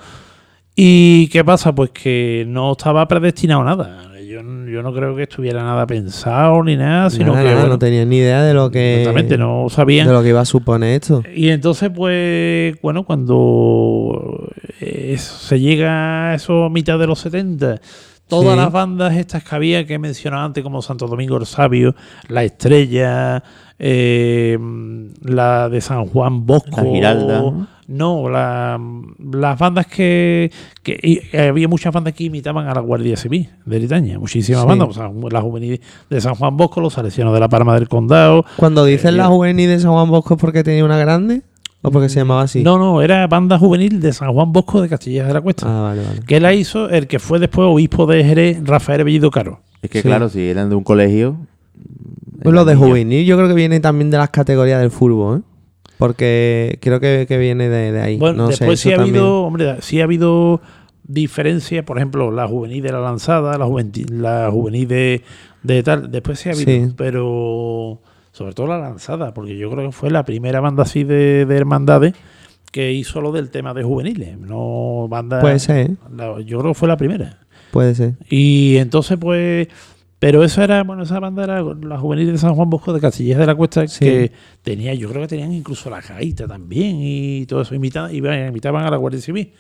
¿Y qué pasa? Pues que no estaba predestinado a nada. Yo, yo no creo que estuviera nada pensado ni nada, sino
Nada,
que
nada,
bueno,
no tenían ni idea de lo que
exactamente no sabían
de lo que iba a suponer esto
y entonces, pues, bueno, cuando eh, se llega a eso a mitad de los 70, todas
Sí.
las bandas estas que había que he mencionado antes, como Santo Domingo el Sabio, La Estrella, eh, la de San Juan Bosco.
La Giralda.
No, la- las bandas que, que y había muchas bandas que imitaban a la Guardia Civil de Bretaña, muchísimas
Sí.
bandas, o sea, la juvenil de San Juan Bosco, los salesianos de la Palma del Condado,
cuando dicen
Eh,
la juvenil de San Juan Bosco es porque tenía una grande o porque se llamaba así
No, no, era banda juvenil de San Juan Bosco de Castilla de la Cuesta.
ah vale vale
Que la hizo el que fue después obispo de Jerez, Rafael Bellido Caro.
Es que
Sí.
claro, si eran de un colegio.
Pues lo de
niños.
juvenil yo creo que viene también de las categorías del fútbol, ¿eh? Porque creo que, que viene de, de ahí.
Bueno,
no sé,
después sí ha
también.
habido, hombre, sí ha habido diferencias, por ejemplo, la juvenil de la lanzada, la juvenil, la juvenil de, de tal, después sí ha habido,
Sí.
pero sobre todo la lanzada, porque yo creo que fue la primera banda así de, de hermandades que hizo lo del tema de juveniles, no banda
Puede ser,
la- yo creo que fue la primera.
puede ser.
Y entonces, pues. Pero eso era, bueno, esa banda era la juvenil de San Juan Bosco de Castilla de la Cuesta,
Sí.
que tenía, yo creo que tenían incluso la gaita también y todo eso, imitaban, iban- imitaban a la Guardia Civil.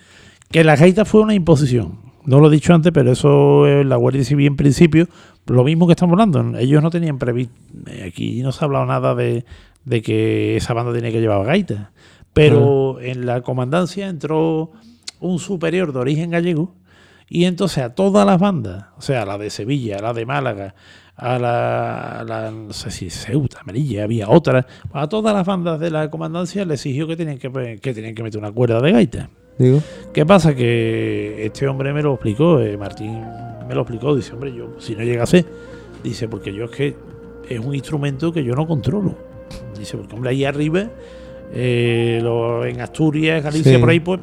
Que la gaita fue una imposición. No lo he dicho antes, pero eso, eh, la Guardia Civil en principio, lo mismo que estamos hablando, ellos no tenían previsto, eh, aquí no se ha hablado nada de, de que esa banda tenía que llevar gaita. Pero en la comandancia entró un superior de origen gallego y entonces a todas las bandas, o sea, a la de Sevilla, a la de Málaga, a la, a la- no sé si Ceuta, Melilla, había otra, a todas las bandas de la comandancia le exigió que tenían que, que tenían que meter una cuerda de gaita.
Digo.
¿Qué pasa? Que este hombre me lo explicó, eh, Martín me lo explicó, dice, hombre, yo si no llegase, dice, porque yo es que es un instrumento que yo no controlo. Dice, porque hombre, ahí arriba, eh, lo- en Asturias, Galicia,
Sí.
por ahí, pues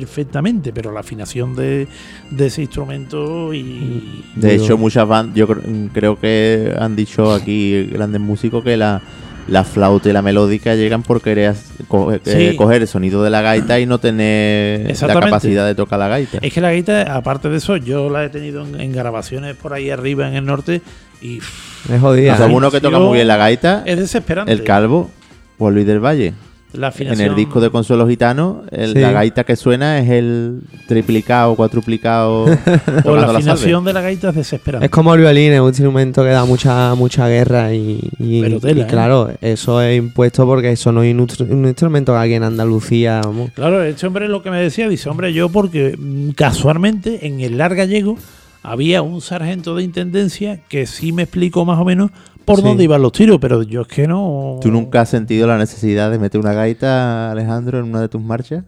perfectamente, pero la afinación de, de ese instrumento y...
De
Digo-
hecho, muchas bandas, yo cre- creo que han dicho aquí grandes músicos que la, la flauta y la melódica llegan por querer co- eh,
Sí.
coger el sonido de la gaita y no tener la capacidad de tocar la gaita.
Es que la gaita, aparte de eso, yo la he tenido en, en grabaciones por ahí arriba en el norte Y
Es jodida.
O sea,
¿eh?
uno que toca muy bien la gaita,
es desesperante.
el calvo, Juan Luis del Valle.
La
En el disco de Consuelo Gitano, el-
Sí.
la gaita que suena es el triplicado, cuatruplicado. [LAUGHS]
o la afinación de la gaita es desesperante.
Es como el violín, es un instrumento que da mucha mucha guerra y, y-
Pero tela,
y
¿eh?
claro, eso es impuesto porque eso no es un, instru- un instrumento que aquí en Andalucía, vamos.
Claro, este hombre lo que me decía, dice, hombre, yo porque mm, casualmente en el Lar Gallego había un sargento de intendencia que sí me explicó más o menos por
Sí.
dónde iban los tiros, pero yo es que no...
¿Tú nunca has sentido la necesidad de meter una gaita, Alejandro, en una de tus marchas?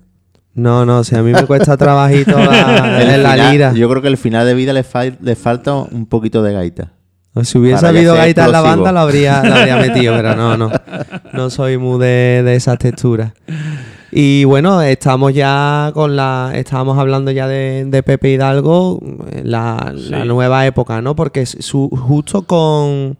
No, no, si a mí me cuesta [LAUGHS] trabajito la,
El
la
final-
lira.
Yo creo que el final de vida le, fal- le falta un poquito de gaita.
O si hubiese habido gaita en la banda, lo habría, lo habría [LAUGHS] metido, pero no, no. No soy muy de, de esas texturas. Y bueno, estamos ya con la. Estábamos hablando ya de, de Pepe Hidalgo, la, la nueva época, ¿no? Porque es su- justo con.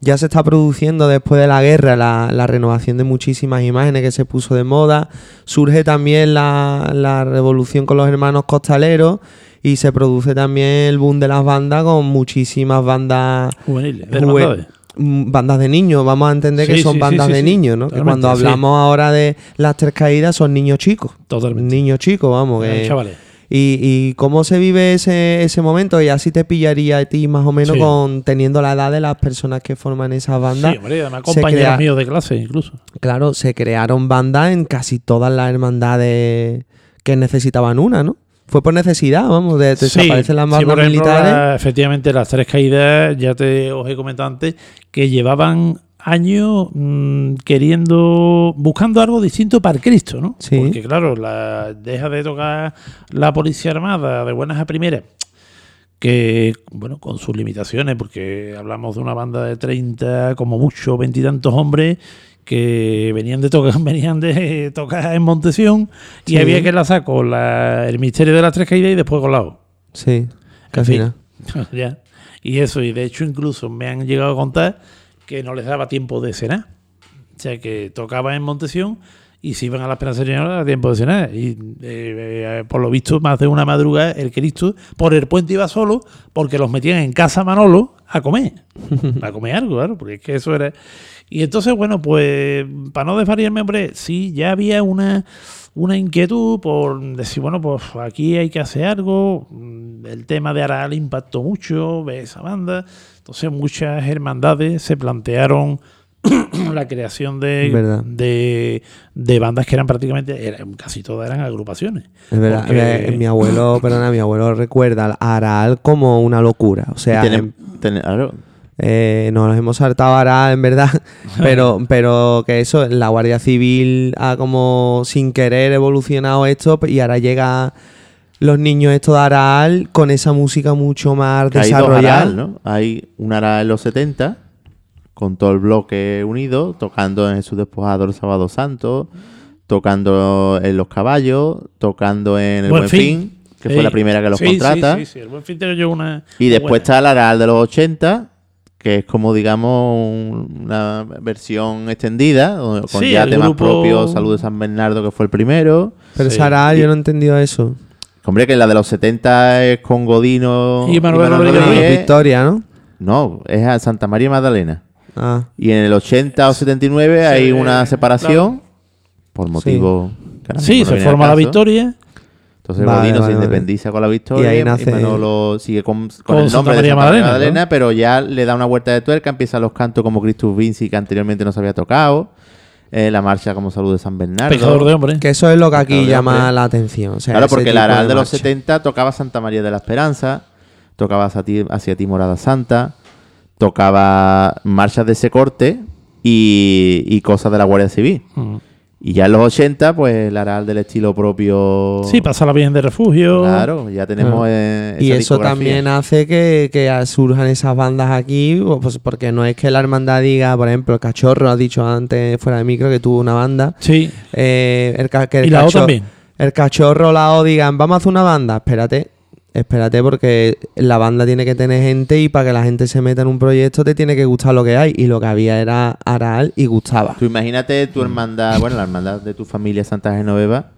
Ya se está produciendo después de la guerra la, la renovación de muchísimas imágenes que se puso de moda. Surge también la, la revolución con los hermanos costaleros. Y se produce también el boom de las bandas con muchísimas bandas
Juveniles,
mm, bandas de niños, vamos a entender que son
sí,
bandas
sí,
de niños, ¿no? Que cuando hablamos ahora de las tres caídas son niños chicos.
Totalmente.
Niños chicos, vamos. Que-
chavales.
Y, y cómo se vive ese, ese momento y así te pillaría a ti más o menos
Sí.
con teniendo la edad de las personas que forman esas bandas.
Sí, hombre, además compañeros
crea-
míos de clase incluso.
Claro, se crearon bandas en casi todas las hermandades que necesitaban una, ¿no? Fue por necesidad, vamos, de, las
sí,
bandas
por ejemplo,
militares.
la- efectivamente, las tres caídas, ya te os he comentado antes, que llevaban años mm, queriendo, buscando algo distinto para el Cristo, ¿no?
Sí.
Porque claro, la, deja de tocar la policía armada de buenas a primeras, que, bueno, con sus limitaciones, porque hablamos de una banda de 30, como mucho, veintitantos hombres que venían de tocar, [LAUGHS] venían de tocar en Montesión y
Sí.
había que enlazar con la, el misterio de las tres caídas y después con la O.
Sí,
En fin.
final. [LAUGHS]
ya. Y eso, y de hecho incluso me han llegado a contar que no les daba tiempo de cenar. O sea, que tocaban en Montesión y si iban a la Esperanza Señora daba tiempo de cenar. Y eh, eh, por lo visto, más de una madrugada, el Cristo por el puente iba solo porque los metían en casa Manolo a comer. [LAUGHS] a comer algo, claro, porque es que eso era... Y entonces, bueno, pues para no desvariarme, hombre, sí, ya había una, una inquietud por decir, bueno, pues aquí hay que hacer algo. Mm, El tema de Aral impactó mucho, ve esa banda. Entonces muchas hermandades se plantearon [CLEARS THROAT] la creación de, de, de bandas que eran prácticamente, eran- casi todas eran agrupaciones.
Es verdad,
Porque-
eh, mi abuelo, [CLEARS THROAT] perdona, mi abuelo recuerda a Aral como una locura. O sea,
Y tenem-
em-
claro,
eh, nos hemos saltado a Aral, en verdad, [LAUGHS] pero, pero que eso, la Guardia Civil ha como sin querer evolucionado esto y ahora llega los niños estos de Aral con esa música mucho más
que hay dos
desarrollada.
Aral, ¿no? Hay un Aral en los 70, con todo el bloque unido, tocando en Jesús Despojado el Sábado Santo, tocando en Los Caballos, tocando en El Buen, fin, que fue la primera que los
Sí,
contrata.
Sí, sí, sí, el Buen Fin yo una...
Y después
buena.
está el Aral de los 80, que es como, digamos, un- una versión extendida, con
Sí,
ya
el
temas
grupo-
propios, Salud de San Bernardo, que fue el primero.
Pero Aral, yo no he entendido eso.
Hombre, que la de los 70 es con Godino
Y Manuel Rodríguez
Rodríguez.
Victoria, ¿no?
No, es a Santa María Magdalena.
Ah,
Y en el 80 o 79 hay
Sí,
una
eh,
separación por motivo...
Sí,
no
se forma la victoria
Entonces
Vale,
Godino
vale,
se
vale.
independiza con la victoria
Y ahí
y,
nace-
Manolo sigue con, con
Con
el
Santa
nombre
María
de Santa María
Magdalena,
Magdalena,
¿no?
pero ya le da una vuelta de tuerca, empiezan los cantos como Christus Vinci, que anteriormente no se había tocado, eh, la marcha como Salud de San Bernardo.
pecador de hombre.
que eso es lo que aquí llama la atención. o sea,
claro, porque el Aral de, los
marcha.
70 tocaba Santa María de la Esperanza, tocaba hacia ti, hacia ti Morada Santa, tocaba marchas de ese corte y, y cosas de la Guardia Civil.
Mm.
Y ya en los 80, pues el Aral del estilo propio.
Sí, pasa la bien de refugio.
Claro, ya tenemos.
Claro.
eh,
Y eso
discografía.
también hace que, que surjan esas bandas aquí, o pues porque no es que la hermandad diga, por ejemplo, el cachorro ha dicho antes fuera de micro que tuvo una banda.
Sí.
eh, el, ca- que el
Y la O
cacho-
también.
El cachorro, la O digan, vamos a hacer una banda, espérate. Espérate porque la banda tiene que tener gente y para que la gente se meta en un proyecto te tiene que gustar lo que hay. Y lo que había era Aral y gustaba.
Tú imagínate tu hermandad, bueno, la hermandad de tu familia Santa Genoveva,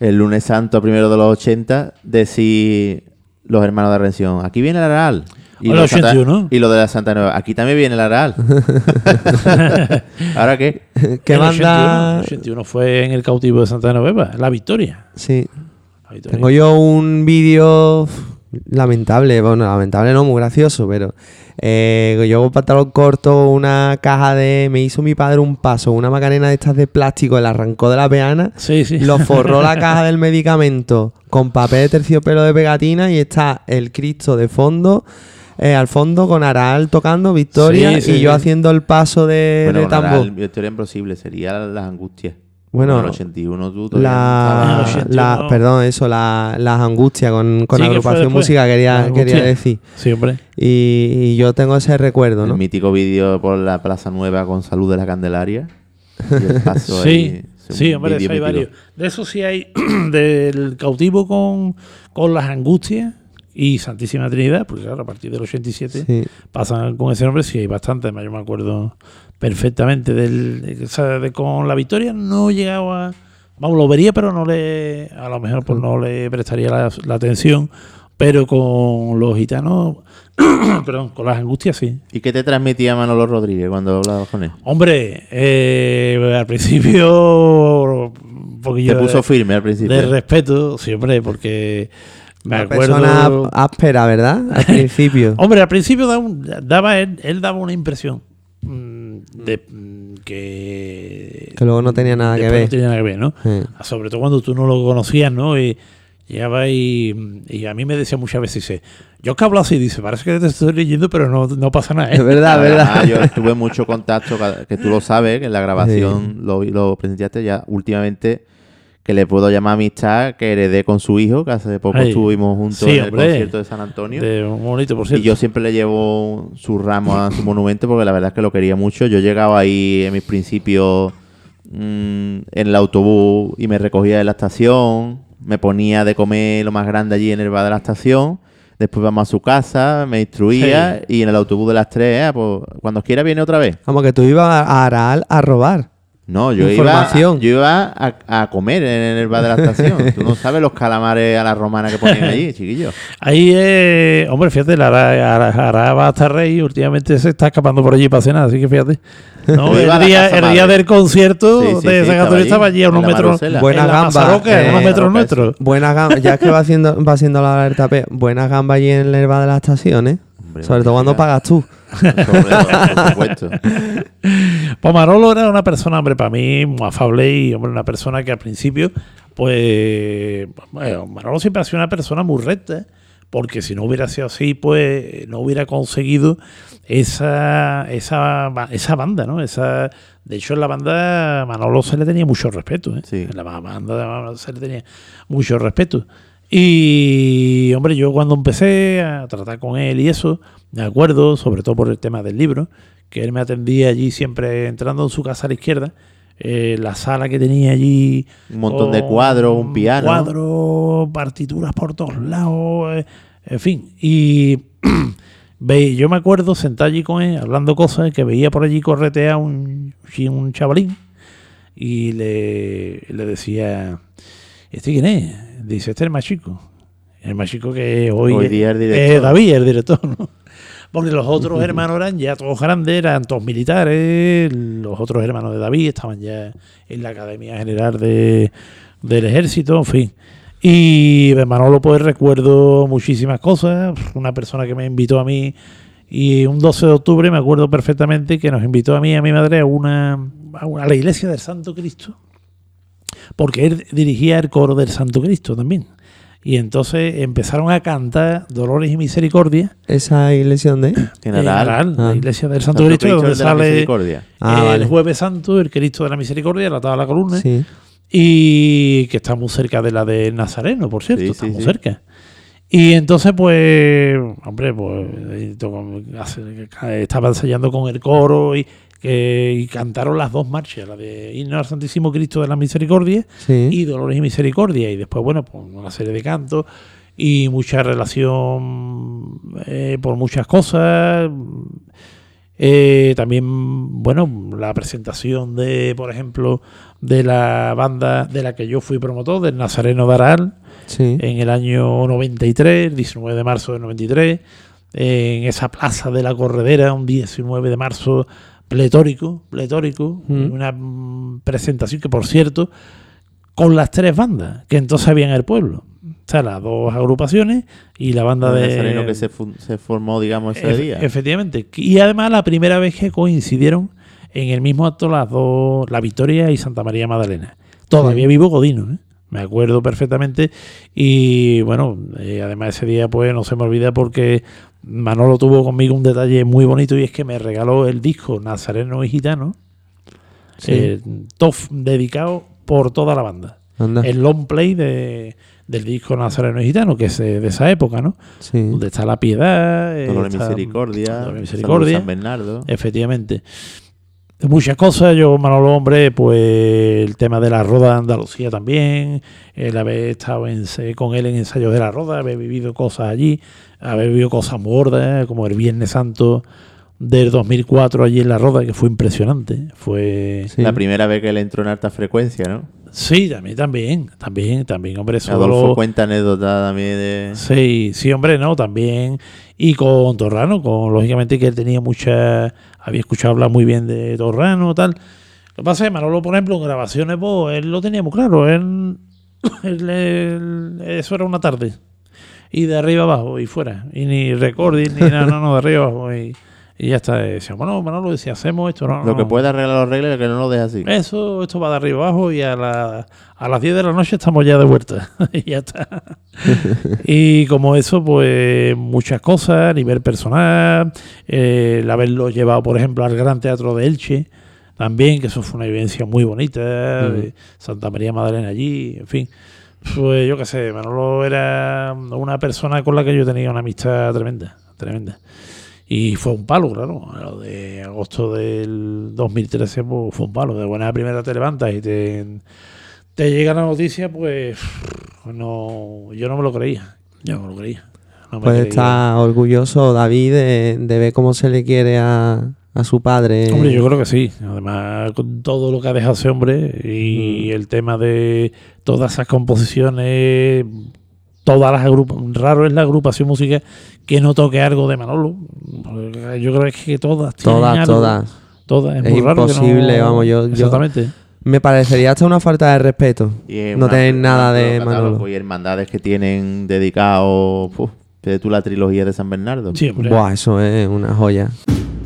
el lunes santo primero de los 80, decir los hermanos de Rención, aquí viene el Aral. Y
Hola,
lo, de Santa-
81.
y lo de la Santa Nueva. Aquí también viene el Aral. [LAUGHS] ¿Ahora qué?
¿Qué
El
banda?
81, el 81 fue en el cautivo de Santa Genoveva, La Victoria.
Sí. Tengo yo un vídeo lamentable, bueno, lamentable no, muy gracioso, pero eh, yo con pantalón corto, una caja de... Me hizo mi padre un paso, una macarena de estas de plástico, la arrancó de la peana,
Sí, sí.
lo forró la [LAUGHS] caja del medicamento con papel de terciopelo de pegatina y está el Cristo de fondo, eh, al fondo con Aral tocando Victoria
Sí, sí,
y yo
sí.
Haciendo el paso de,
bueno,
de tambor.
Aral, Victoria Imposible sería las angustias.
Bueno,
en el 81 tú
La,
no
Ah,
la-
81.
perdón, eso, la- las angustias con, con
Sí,
agrupación música quería, quería decir.
Sí, hombre.
Y, y yo tengo ese recuerdo,
El
¿no?
mítico vídeo por la Plaza Nueva con Salud de la Candelaria. El [LAUGHS]
Sí,
ahí,
sí, hombre, eso hay
mítico.
varios. De eso sí hay [CLEARS THROAT] del cautivo con, con las angustias y Santísima Trinidad, porque claro, a partir del 87
Sí.
pasan con ese nombre, sí hay bastante, yo me acuerdo perfectamente del, de, con la victoria no he llegado a vamos lo vería pero no le a lo mejor pues no le prestaría la, la atención pero con los gitanos [COUGHS] perdón con las angustias sí
¿Y qué te transmitía Manolo Rodríguez cuando hablabas con él?
hombre eh, al principio poquillo
Te puso firme al principio.
de respeto siempre porque me
Una
acuerdo
persona áspera, ¿verdad? Al [LAUGHS] principio.
Hombre, al principio daba, un- daba él, él daba una impresión mm, de mm, que
Que luego no tenía nada que ver.
No tenía nada que ver, ¿no?
Sí.
Sobre todo cuando tú no lo conocías, ¿no? Y llegaba y, y a mí me decía muchas veces, dice, yo que hablo así, dice, parece que te estoy leyendo, pero no, no pasa nada. ¿eh?".
Es verdad, verdad.
yo tuve mucho contacto, que tú lo sabes, que en la grabación lo, lo presentaste ya últimamente, que le puedo llamar amistad, que heredé con su hijo, que hace poco
Ay,
estuvimos juntos
sí,
en el concierto de San Antonio.
De un bonito, por
Y yo siempre le llevo su ramo a su monumento porque la verdad es que lo quería mucho. Yo llegaba ahí en mis principios mm, en el autobús y me recogía de la estación, me ponía de comer lo más grande allí en el bar de la estación. Después vamos a su casa, me instruía y en el autobús de las tres, ah, pues, cuando quiera viene otra vez.
Como que tú ibas a Aral a robar.
No, yo iba, yo iba a, a comer en el bar de la estación. [LAUGHS] Tú no sabes los calamares a la romana que ponían allí, chiquillo.
Ahí, eh, hombre, fíjate, la Ara, Ara- Ara va hasta Rey y últimamente se está escapando por allí para cenar, así que fíjate. No, el
la
día, el del concierto
Sí, sí,
de
sí,
San
estaba
Antonio
allí,
estaba allí a
en
unos
la
metros.
Buena
en la
gamba, eh,
unos metros nuestros.
Buenas gambas, ya es que va haciendo, va haciendo la alerta P, buenas gambas allí en el bar de las estaciones.
Hombre,
Sobre todo cuando pagas tú.
Por supuesto.
Pues Manolo era una persona, hombre, para mí muy afable y, hombre, una persona que al principio, pues, bueno, Manolo siempre ha sido una persona muy recta, porque si no hubiera sido así, pues no hubiera conseguido esa, esa, esa banda, ¿no? Esa, de hecho, en la banda Manolo se le tenía mucho respeto, ¿eh?
Sí.
En la banda se le tenía mucho respeto. Y, hombre, yo cuando empecé a tratar con él y eso, me acuerdo, sobre todo por el tema del libro, que él me atendía allí siempre entrando en su casa a la izquierda, eh, la sala que tenía allí.
Un montón de cuadros, un piano.
Cuadros, partituras por todos lados, eh, en fin. Y [CLEARS THROAT] yo me acuerdo sentado allí con él, hablando cosas, que veía por allí corretear un, un chavalín y le, le decía, ¿este quién es? Dice, este es el más chico. El más chico que hoy,
Hoy día
es. David, el director, ¿no? Porque los otros hermanos eran ya todos grandes, eran todos militares. Los otros hermanos de David estaban ya en la Academia General de, del Ejército, en fin. Y de Manolo, pues recuerdo muchísimas cosas. Una persona que me invitó a mí, y un 12 de octubre me acuerdo perfectamente que nos invitó a mí y a mi madre a una, a una- a la iglesia del Santo Cristo, porque él dirigía el coro del Santo Cristo también. Y entonces empezaron a cantar Dolores y Misericordia
Esa iglesia donde.
En
en
Aral.
Aral,
Ah.
la iglesia del Santo,
Santo
Cristo,
Cristo
donde
de la
sale
Misericordia.
Ah,
el
vale.
Jueves Santo, el Cristo de la Misericordia, la tabla de la columna,
Sí.
y que está muy cerca de la de Nazareno, por cierto,
Sí,
está
sí,
muy
sí.
cerca. Y entonces, pues, hombre, pues estaba ensayando con el coro y, que- y cantaron las dos marchas, la de Himno al Santísimo Cristo de la Misericordia
Sí.
y Dolores y Misericordia. Y después, bueno, pues una serie de cantos y mucha relación eh, por muchas cosas. Eh, también, bueno, la presentación de, por ejemplo, de la banda de la que yo fui promotor, del Nazareno de Aral,
Sí.
en el año 93, 19 de marzo del 93. en esa plaza de la Corredera, un 19 de marzo, pletórico, pletórico,
Mm.
una mm, presentación que, por cierto, con las tres bandas que entonces había en el pueblo. O sea, las dos agrupaciones y la banda
El
de...
que se, formó, digamos, ese
Efe-
día.
Efectivamente. Y además la primera vez que coincidieron en el mismo acto las dos, la Victoria y Santa María Magdalena. Todavía
Sí.
vivo Godino, ¿eh? Me acuerdo perfectamente. Y bueno, eh, además ese día pues no se me olvida porque Manolo tuvo conmigo un detalle muy bonito y es que me regaló el disco Nazareno y Gitano,
Sí.
eh, tof, dedicado por toda la banda.
Anda.
El long play de, del disco Nazareno y Gitano, que es de esa época, ¿no?
Sí.
Donde está la piedad, eh,
Dolor misericordia.
Dolor misericordia.
San Bernardo.
Efectivamente. Muchas cosas, yo Manolo Hombre, pues el tema de la Roda de Andalucía también, el haber estado en- con él en ensayos de la Roda, haber vivido cosas allí, haber vivido cosas muy gordas, como el Viernes Santo del 2004 allí en la Roda, que fue impresionante. Fue...
Sí.
La primera vez que él entró en alta frecuencia, ¿no?
Sí, también, también, también, también, hombre, eso
Adolfo cuenta anécdota también de...
Sí, sí, hombre, no, también. Y con Torrano, con lógicamente que él tenía mucha. Había escuchado hablar muy bien de Torrano, tal. Lo que pasa es que Manolo, por ejemplo, en grabaciones, pues, él lo tenía muy claro. Él, [COUGHS] él- eso era una tarde. Y de arriba abajo y fuera. Y ni recording, ni nada, no, no, de arriba abajo. Y, y ya está. Decía, bueno, Manolo, si hacemos esto, no.
Lo que
no.
puede arreglar los reglas que no lo deje así.
Eso, esto va de arriba abajo y a, la- a las 10 de la noche estamos ya de vuelta. [LAUGHS] y ya está. [LAUGHS] y como eso, pues muchas cosas a nivel personal, eh, el haberlo llevado, por ejemplo, al Gran Teatro de Elche, también, que eso fue una vivencia muy bonita, de Santa María Magdalena allí, en fin. Pues yo qué sé, Manolo era una persona con la que yo tenía una amistad tremenda, tremenda. Y fue un palo, claro. Lo de agosto del 2013 pues, fue un palo. De buena primera te levantas y te, te llega la noticia, pues no, yo no me lo creía. Yo no me lo creía. No me
Pues
creía.
está orgulloso David de, de ver cómo se le quiere a, a su padre.
Hombre, yo creo que sí. Además, con todo lo que ha dejado ese hombre y el tema de todas esas composiciones, todas las agrupaciones. Raro es la agrupación musical que no toque algo de Manolo. Yo creo que todas tienen
Todas,
algo.
todas.
Todas. Es,
Es
muy raro que no-
imposible, vamos, yo- yo-
Exactamente.
Me parecería hasta una falta de respeto.
Y
no
una-
tener nada de Manolo.
Y hermandades que tienen dedicado... Uf, de tú la trilogía de San Bernardo.
Sí.
Buah, eso es una joya.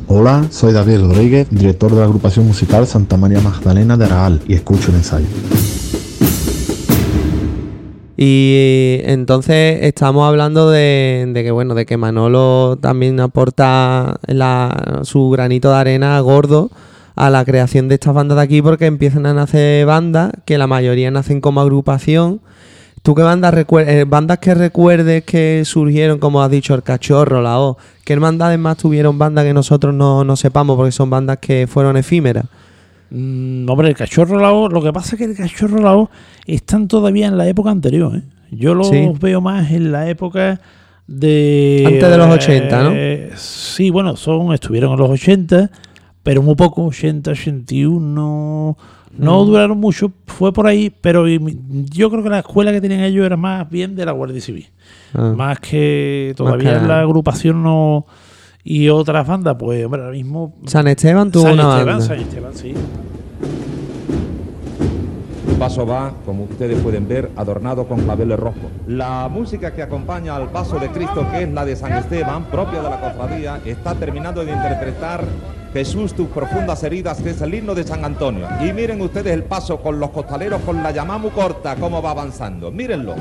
Hola, soy David Rodríguez, director de la agrupación musical Santa María Magdalena de Araal y escucho el ensayo.
Y entonces estamos hablando de, de que bueno, de que Manolo también aporta su granito de arena gordo a la creación de estas bandas de aquí porque empiezan a nacer bandas que la mayoría nacen como agrupación. ¿Tú qué bandas recuer- eh, bandas que recuerdes que surgieron, como has dicho, el cachorro, la O? ¿Qué hermandades más tuvieron bandas que nosotros no, no sepamos porque son bandas que fueron efímeras?
Mm, hombre, el cachorro lao, lo que pasa es que el cachorro lao están todavía en la época anterior. ¿eh? Yo los
Sí.
veo más en la época de.
Antes de los 80, ¿no?
eh, Sí, bueno, son estuvieron en los 80, pero muy poco, 80, 81. No
Mm.
duraron mucho, fue por ahí, pero yo creo que la escuela que tenían ellos era más bien de la Guardia Civil.
Ah.
Más que todavía
que nada.
la agrupación no. Y otras bandas, pues, hombre, ahora mismo.
San Esteban tuvo
San
una
Esteban,
banda.
San Esteban, sí.
Paso va, como ustedes pueden ver, adornado con claveles rojos. La música que acompaña al paso de Cristo, que es la de San Esteban, propia de la cofradía, está terminando de interpretar Jesús, tus profundas heridas, que es el himno de San Antonio. Y miren ustedes el paso con los costaleros, con la llamada muy corta, cómo va avanzando. Mírenlo.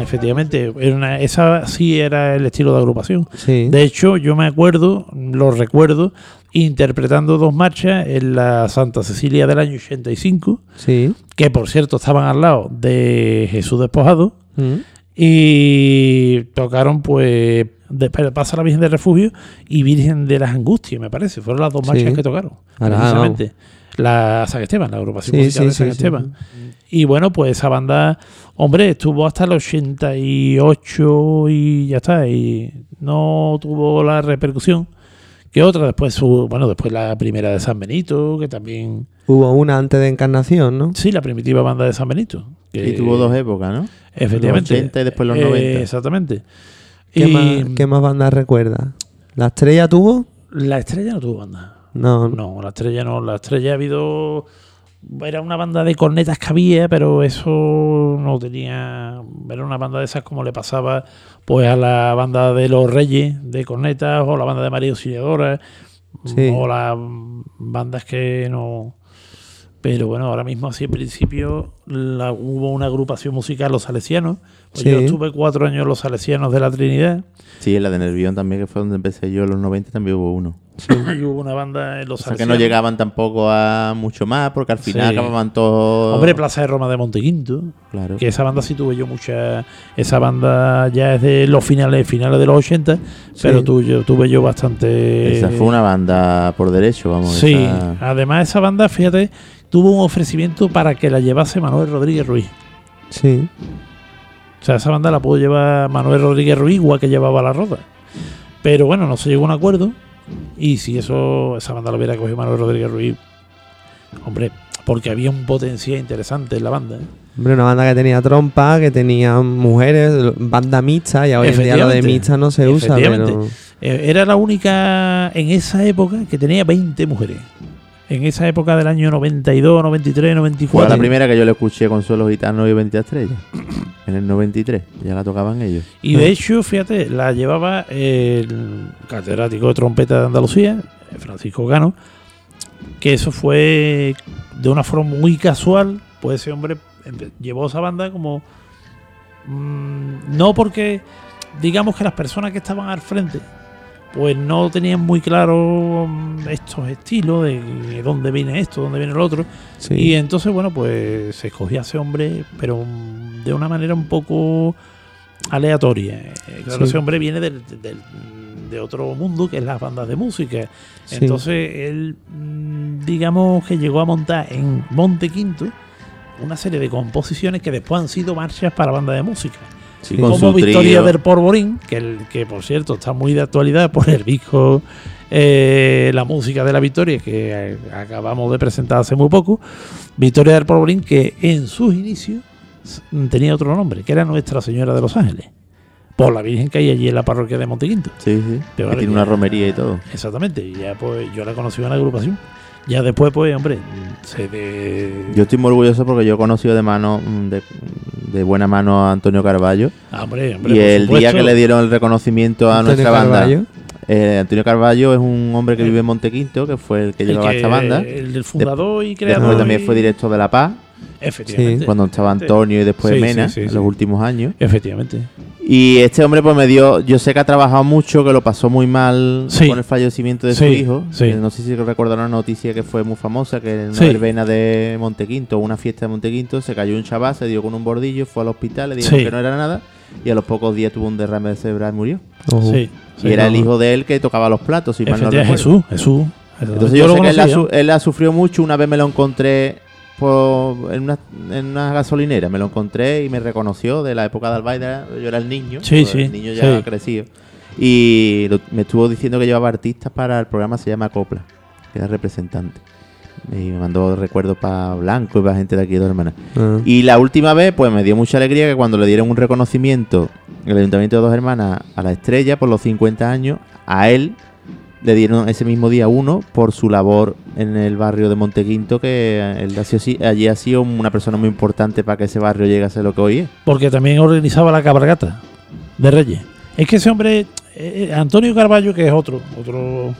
Efectivamente. Era una- esa sí era el estilo de agrupación.
Sí.
De hecho, yo me acuerdo, lo recuerdo, interpretando dos marchas en la Santa Cecilia del año 85,
Sí.
que por cierto estaban al lado de Jesús Despojado,
Mm.
y tocaron pues de, Pasa la Virgen del Refugio y Virgen de las Angustias, me parece. Fueron las dos
Sí.
marchas que tocaron. Precisamente. La San Esteban, la agrupación
Sí,
musical
sí,
de San
sí, sí.
Esteban. Y bueno, pues esa banda, hombre, estuvo hasta el 88 y ya está. Y no tuvo la repercusión que otra. Después, su, bueno, después la primera de San Benito, que también.
Hubo una antes de Encarnación, ¿no?
Sí, la primitiva banda de San Benito. que-
Y tuvo dos épocas, ¿no?
Efectivamente.
Los 80 y después los
Eh,
90.
Exactamente.
¿Qué,
Y
más, qué más bandas recuerdas? ¿La estrella tuvo?
la estrella no tuvo banda.
No,
No, la estrella no. La estrella ha habido. Era una banda de cornetas que había, pero eso no tenía. Era una banda de esas como le pasaba pues a la banda de los Reyes de cornetas o la banda de María Auxiliadora
Sí.
o las bandas que no. Pero bueno, ahora mismo así en principio la- hubo una agrupación musical, los Salesianos. Pues
Sí.
Yo estuve cuatro años en los Salesianos de la Trinidad.
Sí, en la de Nervión también, que fue donde empecé yo en los 90, también hubo uno.
y hubo una banda en los
O sea que no llegaban tampoco a mucho más, porque al final
Sí.
acababan todos.
Hombre, Plaza de Roma de Montequinto.
Claro.
Que esa banda sí tuve yo mucha. Esa banda ya es de los finales, finales de los 80, pero tuve yo, tuve yo bastante.
Esa fue una banda por derecho, vamos.
Sí,
esa-
además esa banda, fíjate, tuvo un ofrecimiento para que la llevase Manuel Rodríguez Ruiz.
sí.
O sea, esa banda la pudo llevar Manuel Rodríguez Ruiz, igual que llevaba la roda. Pero bueno, no se llegó a un acuerdo. Y si eso, esa banda la hubiera cogido Manuel Rodríguez Ruiz, hombre, porque había un potencial interesante en la banda. ¿eh?
Hombre, una banda que tenía trompa, que tenía mujeres, banda mixta, y hoy en día lo de mixta no se usa, pero...
Eh, era la única en esa época que tenía 20 mujeres. En esa época del año 92, 93,
Fue
94.
la primera que yo le escuché con suelos gitanos y 20 estrellas. [CLEARS THROAT] En el 93. Ya la tocaban ellos.
Y de hecho, fíjate, la llevaba el catedrático de trompeta de Andalucía, Francisco Gano, que eso fue de una forma muy casual, pues ese hombre llevó esa banda como... mm, no porque, digamos que las personas que estaban al frente, pues no tenían muy claro mm, estos estilos de, de dónde viene esto, dónde viene el otro.
Sí.
Y entonces, bueno, pues se escogía a ese hombre, pero mm, de una manera un poco aleatoria. Eh, Claro,
Sí.
ese hombre viene del- del- de otro mundo, que es las bandas de música.
Sí.
Entonces, él, mm, digamos que llegó a montar en Monte Quinto una serie de composiciones que después han sido marchas para bandas de música.
Sí,
Como Victoria
trío.
del Porvorín, que, el, que por cierto está muy de actualidad por el disco eh, La música de la Victoria, que eh, acabamos de presentar hace muy poco. Victoria del Porvorín, que en sus inicios tenía otro nombre, que era Nuestra Señora de los Ángeles, por la Virgen que hay allí en la parroquia de Montequinto.
Sí, sí.
Pero
Que tiene una romería y todo.
Exactamente, y ya pues yo la conocí en la agrupación. Ya después, pues, hombre, se de...
Yo estoy muy orgulloso porque yo he conocido de mano, mm, de, de buena mano a Antonio Carballo.
Ah, hombre, hombre,
Y el día que le dieron el reconocimiento a
Antonio
nuestra banda.
Carballo.
eh, Antonio Carballo es un hombre que vive en Montequinto, que fue el que
El
llevaba
que-
esta banda.
el fundador y creador
Después también
y-
fue director de La Paz,
Efectivamente.
cuando estaba Antonio y después
Sí,
Mena,
sí, sí,
en
sí.
los últimos años.
Efectivamente.
Y este hombre pues me dio, yo sé que ha trabajado mucho, que lo pasó muy mal
Sí.
con el fallecimiento de su hijo.
sí.
Eh, No sé si recordaron una noticia que fue muy famosa, que en una
Sí.
verbena de Montequinto, una fiesta de Montequinto, se cayó un chaval, se dio con un bordillo, fue al hospital, le dijeron
Sí.
que no era nada, y a los pocos días tuvo un derrame cerebral y murió.
Sí.
y
sí,
era
no,
el hijo de él que tocaba los platos, si mal no recuerdo.
Jesús, Jesús.
Entonces
Yo
yo,
lo
sé que él la, él la sufrió mucho. Una vez me lo encontré por- en, una, en una gasolinera. Me lo encontré y me reconoció de la época de Albaida. Yo era el niño.
Sí, sí,
El niño ya
sí.
crecido. Y lo- me estuvo diciendo que llevaba artistas para el programa Se llama Copla. Que era representante. Y me mandó recuerdos para Blanco y para gente de aquí de Dos Hermanas.
Ah.
Y la última vez, pues me dio mucha alegría que cuando le dieron un reconocimiento el Ayuntamiento de Dos Hermanas a la estrella por los 50 años, a él le dieron ese mismo día uno por su labor en el barrio de Montequinto, que él ha sido allí ha sido una persona muy importante para que ese barrio llegue a lo que hoy es.
Porque también organizaba la cabalgata de Reyes. Es que ese hombre, eh, Antonio Carballo, que es otro, otro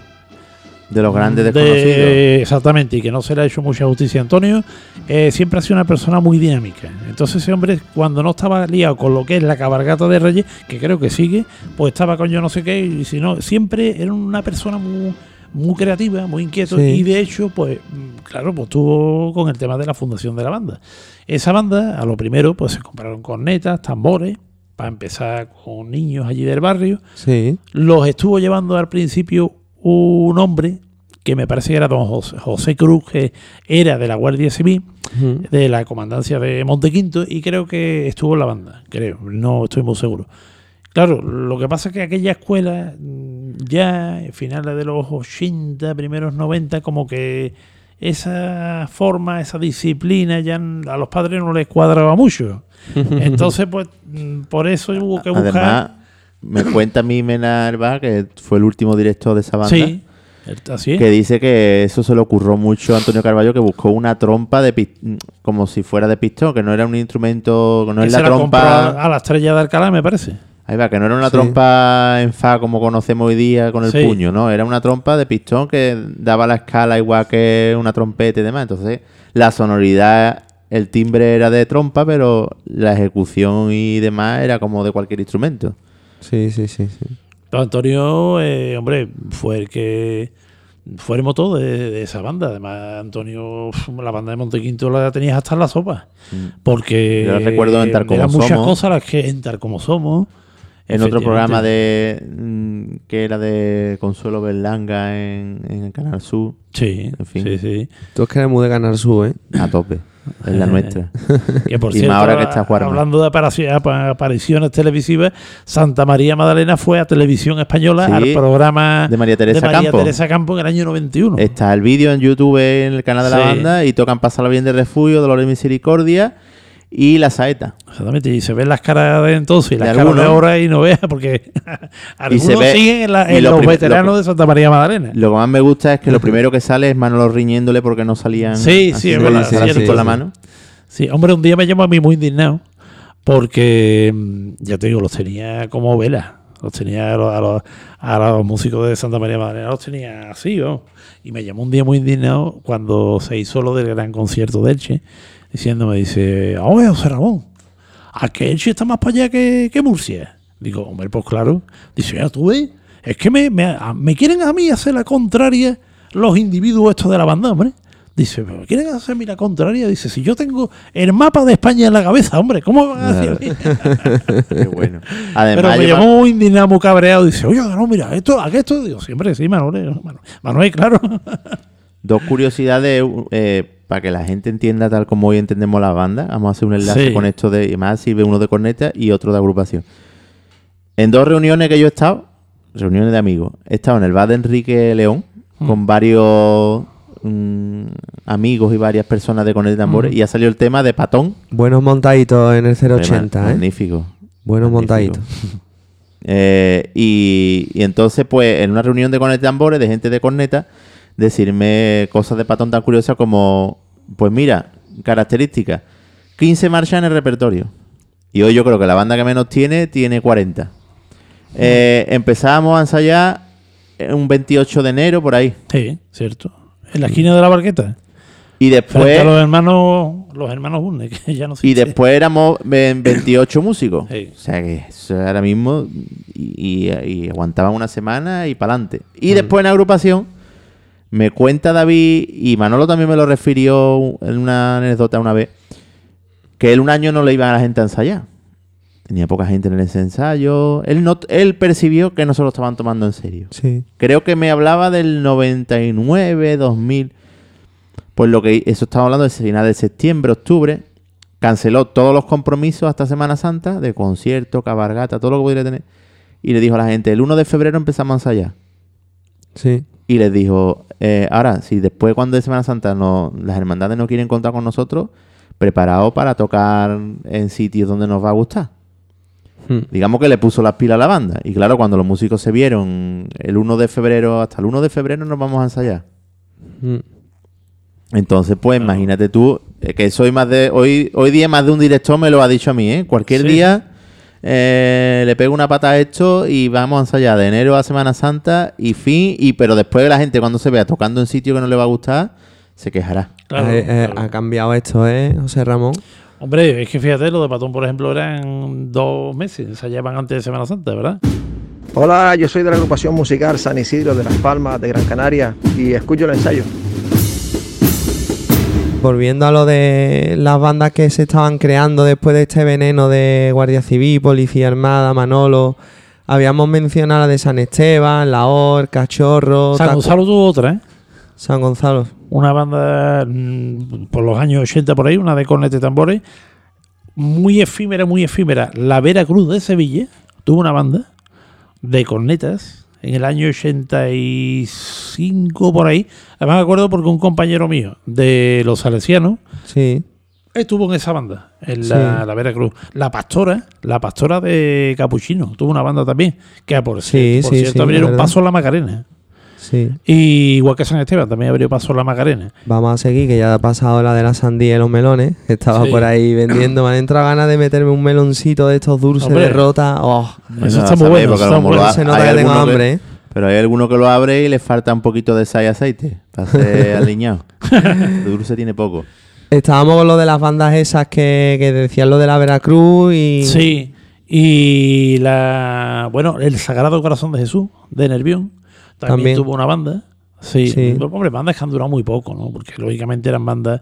De los grandes
de-
desconocidos.
exactamente, y que no se le ha hecho mucha justicia a Antonio, eh, siempre ha sido una persona muy dinámica. Entonces ese hombre, cuando no estaba liado con lo que es la cabalgata de Reyes, que creo que sigue, pues estaba con yo no sé qué, y si no, siempre era una persona muy muy creativa, muy inquieto
Sí.
y de hecho, pues mm, claro, pues estuvo con el tema de la fundación de la banda. Esa banda, a lo primero, pues se compraron cornetas, tambores, para empezar con niños allí del barrio.
Sí.
Los estuvo llevando al principio un hombre que me parece que era don José, José Cruz, que era de la Guardia Civil, de la comandancia de Montequinto, y creo que estuvo en la banda, creo, no estoy muy seguro. Claro, lo que pasa es que aquella escuela, mm, ya finales de los 80, primeros 90, como que esa forma, esa disciplina, ya a los padres no les cuadraba mucho. [LAUGHS] Entonces, pues, mm, por eso hubo que buscar.
Además, me [CLEARS THROAT] cuenta mi Mena Herba, que fue el último director de esa banda,
sí, el- así es.
que dice que eso se le ocurrió mucho a Antonio Carballo, que buscó una trompa de pis- como si fuera de pistón, que no era un instrumento, que no es la trompa.
a, a la estrella de Alcalá, me parece.
Ahí va, que no era una
Sí.
trompa en fa como conocemos hoy día con el
Sí.
puño, ¿no? Era una trompa de pistón que daba la escala igual que una trompeta y demás. Entonces, la sonoridad, el timbre era de trompa, pero la ejecución y demás era como de cualquier instrumento.
Sí, sí, sí, sí.
Pero Antonio, eh, hombre, fue el que fue el motor de, de esa banda. Además, Antonio, la banda de Montequinto la tenías hasta en la sopa. Porque
Yo recuerdo en Tal Como
eran muchas
Somos.
cosas las que en Tal Como Somos.
En otro programa de mm, que era de Consuelo Berlanga en, en el Canal Sur,
Sí,
En fin.
sí, sí.
Tú es que eres muy de ganar su, ¿eh?
a tope. Es la
Eh,
nuestra.
Que por [LAUGHS]
Y más
cierto,
ahora que está Juanma.
hablando de aparici- apa- apariciones televisivas, Santa María Magdalena fue a Televisión Española
Sí,
al programa
de María Teresa
María
Campo.
Teresa Campo en el año 91.
Está el vídeo en YouTube en el canal de la banda y tocan Pasarlo bien de Refugio, Dolor y Misericordia y La Saeta.
Exactamente, y se ven las caras de entonces y las caras de ahora y no veas, porque [LAUGHS] algunos
ve-
siguen en, la- en
lo
los veteranos
lo-
de Santa María Magdalena.
Lo que más me gusta es que lo [LAUGHS] primero que sale es Manolo riñéndole porque no salían
Sí,
así
sí, es
con
verdad,
la-
sí,
con la mano.
Sí, hombre, un día me llamó a mí muy indignado porque, mm, ya te digo, los tenía como velas. Los tenía a los, a los- a los músicos de Santa María Magdalena, los tenía así, ¿no? Y me llamó un día muy indignado cuando se hizo lo del gran concierto de Elche, diciéndome, dice, oye, José Ramón, ¿a que Elche está más para allá que, que Murcia? Digo, hombre, pues claro. Dice, ya tú ves, es que me, me, a- me quieren a mí hacer la contraria los individuos estos de la banda, hombre. Dice, pero quieren hacerme la contraria. Dice, si yo tengo el mapa de España en la cabeza, hombre, ¿cómo van a mí? [LAUGHS]
Qué bueno.
Pero
Además,
me
lleva-
llamó muy indignado, muy cabreado. Dice, oye, no, mira, esto, ¿a qué esto? Digo, siempre sí, Manuel. Manuel, Manuel, claro.
dos curiosidades eh, para que la gente entienda tal como hoy entendemos la banda. Vamos a hacer un enlace
Sí.
con esto de. y Más sirve uno de corneta y otro de agrupación. En dos reuniones que yo he estado, reuniones de amigos, he estado en el bar de Enrique León con varios mm, amigos y varias personas de corneta tambores y ha salido el tema de Patón.
Buenos montaditos en el 080, ¿eh?
Magnífico.
Buenos montaditos. [LAUGHS]
Eh, y, y entonces, pues, en una reunión de corneta tambores, de gente de corneta, decirme cosas de patón tan curiosas como, pues mira, características, 15 marchas en el repertorio. Y hoy yo creo que la banda que menos tiene, tiene 40. Eh, empezábamos a ensayar un 28 de enero, por ahí.
Sí, cierto. En la esquina de la barqueta.
Y después,
los hermanos, los hermanos Burne, [LAUGHS] que ya no sé.
y después éramos ve- 28 músicos.
Sí.
O sea que eso ahora mismo y, y- y aguantaban una semana y para adelante. Y después en agrupación me cuenta David y Manolo también me lo refirió en una anécdota una vez que él un año no le iba a la gente a ensayar. Tenía poca gente en ese ensayo. Él no él percibió que no se lo estaban tomando en serio.
Sí.
Creo que me hablaba del 99, 2000. Pues lo que eso estaba hablando de final de septiembre, octubre. Canceló todos los compromisos hasta Semana Santa, de concierto, cabargata, todo lo que pudiera tener. Y le dijo a la gente, el 1 de febrero empezamos a ensayar.
Sí.
Y les dijo, eh, ahora, si después cuando de Semana Santa no, las hermandades no quieren contar con nosotros, preparados para tocar en sitios donde nos va a gustar.
Hmm.
Digamos que le puso las pilas a la banda. Y claro, cuando los músicos se vieron el 1 de febrero, hasta el 1 de febrero nos vamos a ensayar.
Mm.
Entonces, pues imagínate tú, eh, que soy más de. Hoy, hoy día más de un director me lo ha dicho a mí, ¿eh? Cualquier
Sí.
día eh, le pego una pata a esto y vamos a ensayar de enero a Semana Santa y fin. Y pero después la gente cuando se vea tocando en sitio que no le va a gustar, se quejará.
Claro,
Eh, eh,
claro.
Ha cambiado esto, ¿eh, José Ramón?
Hombre, es que fíjate, lo de Patón, por ejemplo, eran dos meses. Ensayaban antes de Semana Santa, ¿verdad?
Hola, yo soy de la agrupación musical San Isidro de Las Palmas de Gran Canaria y escucho el ensayo.
Volviendo a lo de las bandas que se estaban creando después de este veneno de Guardia Civil, Policía Armada, Manolo, habíamos mencionado la de San Esteban, La Or, Cachorro,
San Gonzalo tuvo otra, ¿eh?
San Gonzalo.
Una banda mm, por los años 80 por ahí, una de cornetas y tambores, muy efímera, muy efímera. La Vera Cruz de Sevilla tuvo una banda de cornetas en el año 85 por ahí. Además me acuerdo porque un compañero mío de los salesianos
Sí.
estuvo en esa banda, en
Sí.
la, Veracruz. La pastora, la pastora de Capuchino, tuvo una banda también, que por,
Sí,
por
sí,
cierto abrieron paso a la Macarena.
Sí.
Y igual que San Esteban también abrió paso la Macarena.
Vamos a seguir, que ya ha pasado la de la sandía y los melones. que Estaba
Sí.
por ahí vendiendo. Me han entrado ganas de meterme un meloncito de estos dulces
Hombre.
de rota. Oh,
Eso está muy bueno. está muy
se nota que tengo
que-
hambre, ¿eh?
Pero hay alguno que lo abre y le falta un poquito de sal y aceite para ser [LAUGHS] aliñado. [LAUGHS] Dulce tiene poco.
Estábamos con lo de las bandas esas que, que decían lo de la Veracruz y.
Sí, y la bueno, el Sagrado Corazón de Jesús de Nervión también,
También.
tuvo una banda. Sí,
Sí.
hombre, bandas que han durado muy poco, ¿no? Porque lógicamente eran bandas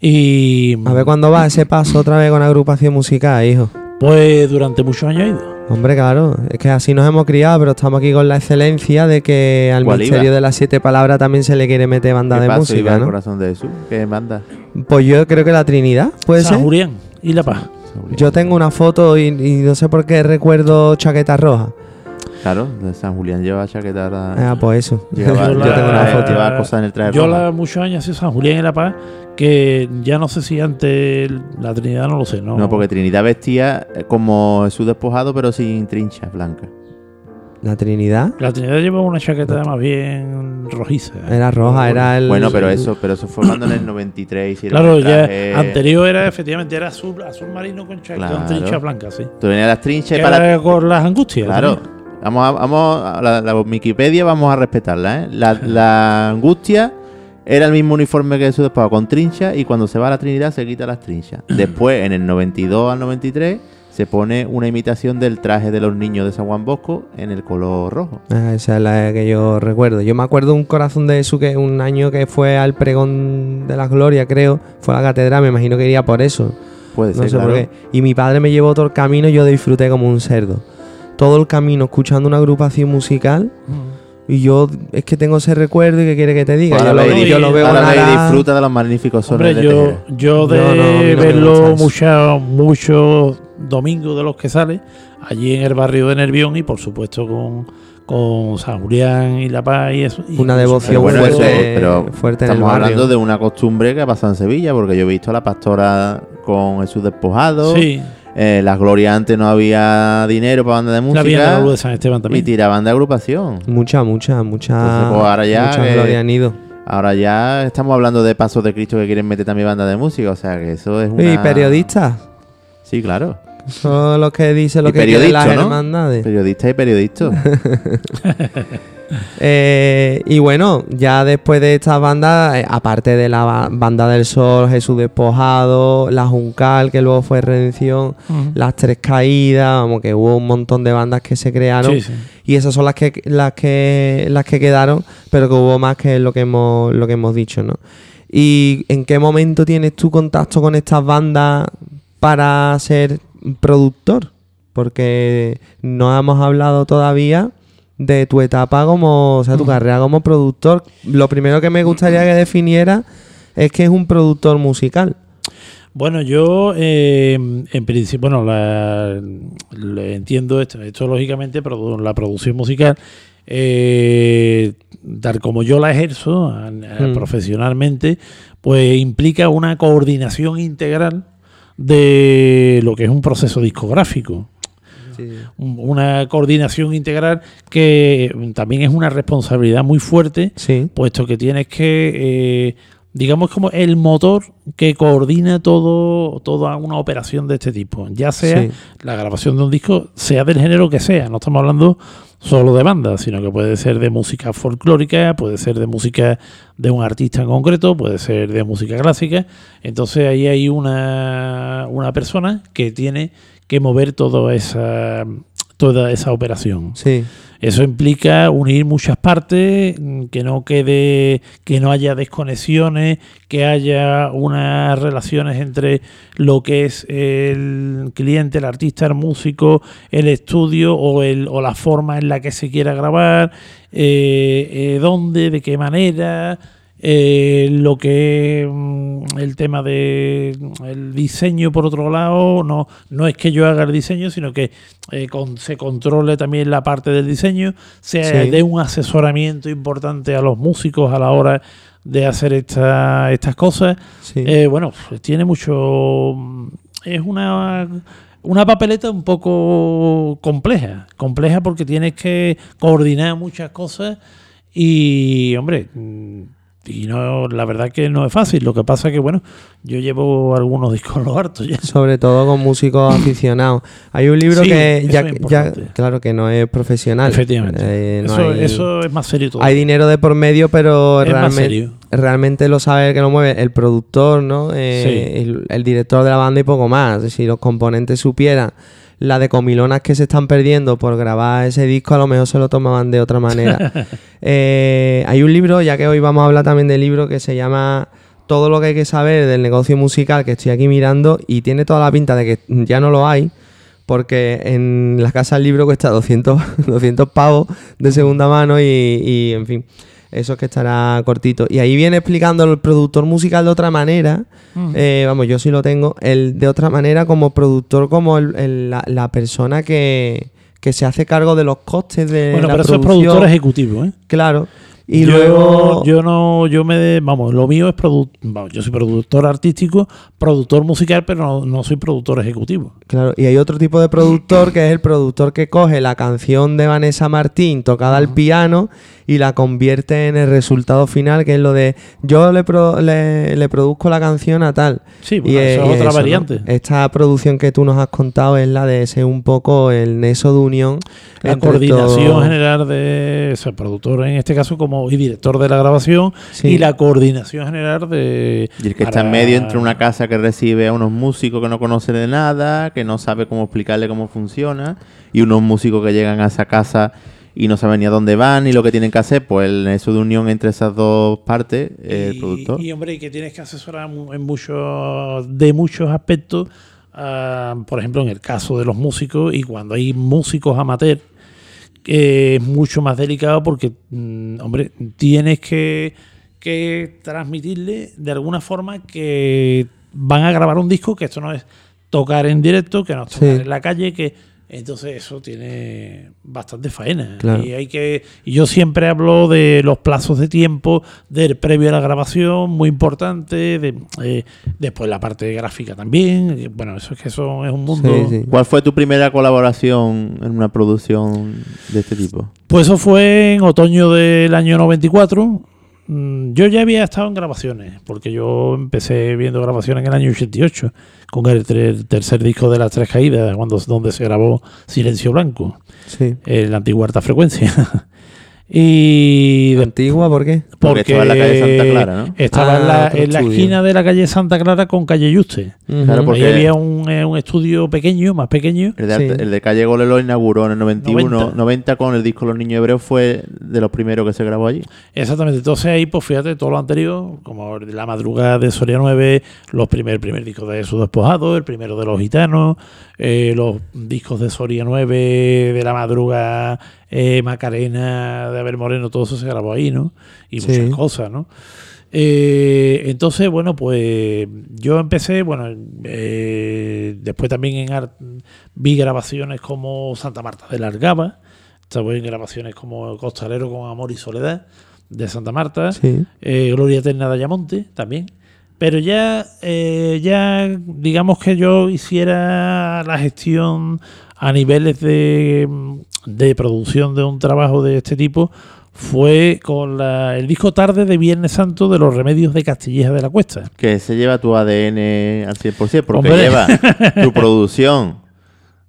y
A ver cuándo va ese paso otra vez con agrupación musical, hijo.
pues durante muchos años ha ido.
Hombre, claro, es que así nos hemos criado, pero estamos aquí con la excelencia de que al
¿Cuál
misterio
iba?
de las siete palabras también se le quiere meter banda
¿Qué
de
paso iba
música,
el
¿no?
corazón de Jesús? ¿Qué banda?
Pues yo creo que la Trinidad, puede
San
ser.
Julián y La Paz.
Yo tengo una foto y, y no sé por qué recuerdo chaqueta roja.
Claro, de San Julián lleva chaqueta.
Ah, pues eso.
Lleva, [LAUGHS]
Yo
yo
la-
tengo una foto.
lleva cosas en el traje
Yo
roja.
la, muchos años sido San Julián y La Paz, que ya no sé si antes la Trinidad no lo sé, ¿no?
No, porque Trinidad vestía eh, como Jesús despojado, pero sin trinchas blancas.
La Trinidad
La Trinidad lleva una chaqueta más bien rojiza.
era roja, era el.
Bueno, pero eso, pero eso fue cuando en el 93 hicieron
Claro,
el
ya anterior era efectivamente era azul, azul marino con, cha- con
Claro.
trinchas blancas, sí.
Tú venías las trinchas y para
era con las angustias.
Claro.
¿no?
Vamos a, vamos a la, la Wikipedia vamos a respetarla, ¿eh? La, [LAUGHS] la angustia era el mismo uniforme que Jesús despojado con trinchas y cuando se va a la Trinidad se quita las trinchas. [CLEARS THROAT] Después, en el 92 al 93, se pone una imitación del traje de los niños de San Juan Bosco en el color rojo.
Ah, esa es la que yo recuerdo. Yo me acuerdo un corazón de eso que un año que fue al pregón de la gloria, creo, fue a la catedral, me imagino que iría por eso.
Puede
No
ser,
sé
claro.
por qué. Y mi padre me llevó todo el camino y yo disfruté como un cerdo. Todo el camino escuchando una agrupación musical. Y yo es que tengo ese recuerdo y que quiere que te diga.
Ahora
yo, lo,
ve y-
yo lo veo
ahora y disfruta de los magníficos sones
Hombre,
de
yo, de
Yo no, no me
verlo muchos domingos de los que sale, allí en el barrio de Nervión y por supuesto con, con San Julián y La Paz y eso. y
Una devoción
bueno,
fuerte,
eso- pero
fuerte en
estamos hablando de una costumbre que ha pasado en Sevilla, porque yo he visto a la pastora con Jesús despojado.
Sí,
Eh, las glorias antes no había dinero para banda de
la
música.
La de San Esteban
y
también.
tiraban de agrupación.
Mucha, mucha, mucha.
Entonces, pues, ahora ya
muchas
que-
glorias han ido.
Ahora ya estamos hablando de Pasos de Cristo que quieren meter también banda de música. O sea que eso es una...
Y periodistas.
Sí, claro.
Son los que dicen lo
Y
que quieren las
¿no?
hermandades.
Periodistas y periodistas. [LAUGHS]
Eh, y bueno, ya después de estas bandas, eh, aparte de la ba- Banda del Sol, Jesús Despojado, La Juncal, que luego fue Redención. Las Tres Caídas, vamos, que hubo un montón de bandas que se crearon.
Sí, sí.
Y esas son las que, las que las que quedaron, pero que hubo más que lo que hemos, lo que hemos dicho, ¿no? ¿Y en qué momento tienes tu contacto con estas bandas para ser productor? Porque no hemos hablado todavía de tu etapa como, o sea, tu carrera como productor. Lo primero que me gustaría que definiera es que es un productor musical.
Bueno, yo eh, en principio, bueno, la, entiendo esto, esto lógicamente, produ- la producción musical, eh, tal como yo la ejerzo a- a-
Mm.
profesionalmente, pues implica una coordinación integral de lo que es un proceso discográfico. Un- Una coordinación integral que también es una responsabilidad muy fuerte
Sí.
puesto que tienes que, eh, digamos, como el motor que coordina todo toda una operación de este tipo, ya sea
Sí.
la grabación de un disco, sea del género que sea, no estamos hablando solo de bandas, sino que puede ser de música folclórica, puede ser de música de un artista en concreto, puede ser de música clásica, entonces ahí hay una, una persona que tiene que mover toda esa, toda esa operación.
Sí.
Eso implica unir muchas partes, mm, que no quede, que no haya desconexiones, que haya unas relaciones entre lo que es el cliente, el artista, el músico, el estudio o, el, o la forma en la que se quiera grabar, eh, eh, dónde, de qué manera. Eh, lo que mm, el tema de el diseño por otro lado no no es que yo haga el diseño sino que eh, con- se controle también la parte del diseño se
Sí.
dé un asesoramiento importante a los músicos a la hora de hacer esta- estas cosas
Sí.
Eh, bueno pues tiene mucho mm, es una una papeleta un poco compleja compleja porque tienes que coordinar muchas cosas y hombre mm, y no la verdad que no es fácil lo que pasa que bueno yo llevo algunos discos los hartos ya
Sobre todo con músicos [LAUGHS] aficionados. Hay un libro
Sí,
que ya,
es
claro que no es profesional.
Efectivamente.
Eh, no
eso,
hay-
eso es más serio todo
Hay dinero de por medio, pero
Es
realmente, realmente lo sabe el que lo mueve el productor, ¿no? Eh, el, el director de la banda y poco más. Si los componentes supieran la de comilonas que se están perdiendo por grabar ese disco, a lo mejor se lo tomaban de otra manera. [LAUGHS] Eh, hay un libro, ya que hoy vamos a hablar también del libro que se llama Todo lo que hay que saber del negocio musical, que estoy aquí mirando y tiene toda la pinta de que ya no lo hay. Porque en la casa del libro cuesta [LAUGHS] 200, 200 pavos de segunda mano y, y, en fin, eso es que estará cortito. Y ahí viene explicando el productor musical de otra manera. Eh, vamos, yo sí lo tengo. El de otra manera como productor, como el- el- la, la persona que, que se hace cargo de los costes de
bueno
la
pero eso es
producción.
productor ejecutivo ¿eh?
Claro. Y
yo,
luego...
yo no, yo me, vamos, lo mío es produ vamos, yo soy productor artístico, productor musical, pero no, no soy productor ejecutivo.
Claro, y hay otro tipo de productor que es el productor que coge la canción de Vanessa Martín tocada al piano y la convierte en el resultado final, que es lo de yo le, pro- le, le produzco la canción a tal.
Sí, bueno,
Y,
eso es otra
eso, ¿no?
variante.
Esta producción que tú nos has contado es la de ser un poco el neso de unión.
La coordinación
todo-
general de ese productor, en este caso, como y director de la grabación,
Sí.
y la coordinación general de.
Y el que está en medio entre una casa que recibe a unos músicos que no conoce de nada, que no sabe cómo explicarle cómo funciona, y unos músicos que llegan a esa casa y no saben ni a dónde van ni lo que tienen que hacer, pues el eso de unión entre esas dos partes, el
y,
productor.
y, hombre, y que tienes que asesorar en muchos, de muchos aspectos. ah, por ejemplo, en el caso de los músicos, y cuando hay músicos amateur, que es mucho más delicado porque, mm, hombre, tienes que, que transmitirle de alguna forma que van a grabar un disco, que esto no es tocar en directo, que no es tocar
Sí.
en la calle, que entonces eso tiene bastante faena.
Claro.
Y hay que. Y yo siempre hablo de los plazos de tiempo, del previo a la grabación, muy importante, de, eh, después la parte gráfica también. eh, Bueno, eso es que eso es un mundo.
Sí, sí.
¿Cuál fue tu primera colaboración en una producción de este tipo?
Pues eso fue en otoño del año 94. Mm, Yo ya había estado en grabaciones, porque yo empecé viendo grabaciones en el año 88, con el, tercer disco de Las Tres Caídas, cuando, donde se grabó Silencio Blanco,
Sí.
en la antigua alta frecuencia. [LAUGHS] y
¿Antigua por qué?
Porque estaba en la calle Santa Clara, ¿no?
Estaba
Ah,
en, la, en la esquina de la calle Santa Clara con calle Yuste.
Claro, porque-
Ahí había un, eh, un estudio pequeño, más pequeño.
El de,
Sí.
Arte- el de Calle Gole lo inauguró en el 91, 90.
90.
con el disco Los Niños Hebreos, fue de los primeros que se grabó allí.
Exactamente, entonces ahí, pues fíjate, todo lo anterior, como La Madrugada de Soria 9, los primer, el primer disco de Jesús Despojado, el primero de Los Gitanos, eh, los discos de Soria 9, de La Madrugada, eh, Macarena, de Abel Moreno, todo eso se grabó ahí, ¿no? Y
Sí.
muchas cosas, ¿no? Eh, entonces, bueno, pues yo empecé, bueno, eh, después también en art- vi grabaciones como Santa Marta de la Argaba, estaba en grabaciones como Costalero con Amor y Soledad de Santa Marta,
Sí.
eh, Gloria Eterna de Ayamonte también. Pero ya, ya digamos que yo hiciera la gestión a niveles de, de producción de un trabajo de este tipo fue con la- el disco Tarde de Viernes Santo de los Remedios de Castilleja de la Cuesta.
Que se lleva tu ADN al 100%, porque
Hombre.
lleva [LAUGHS] tu producción,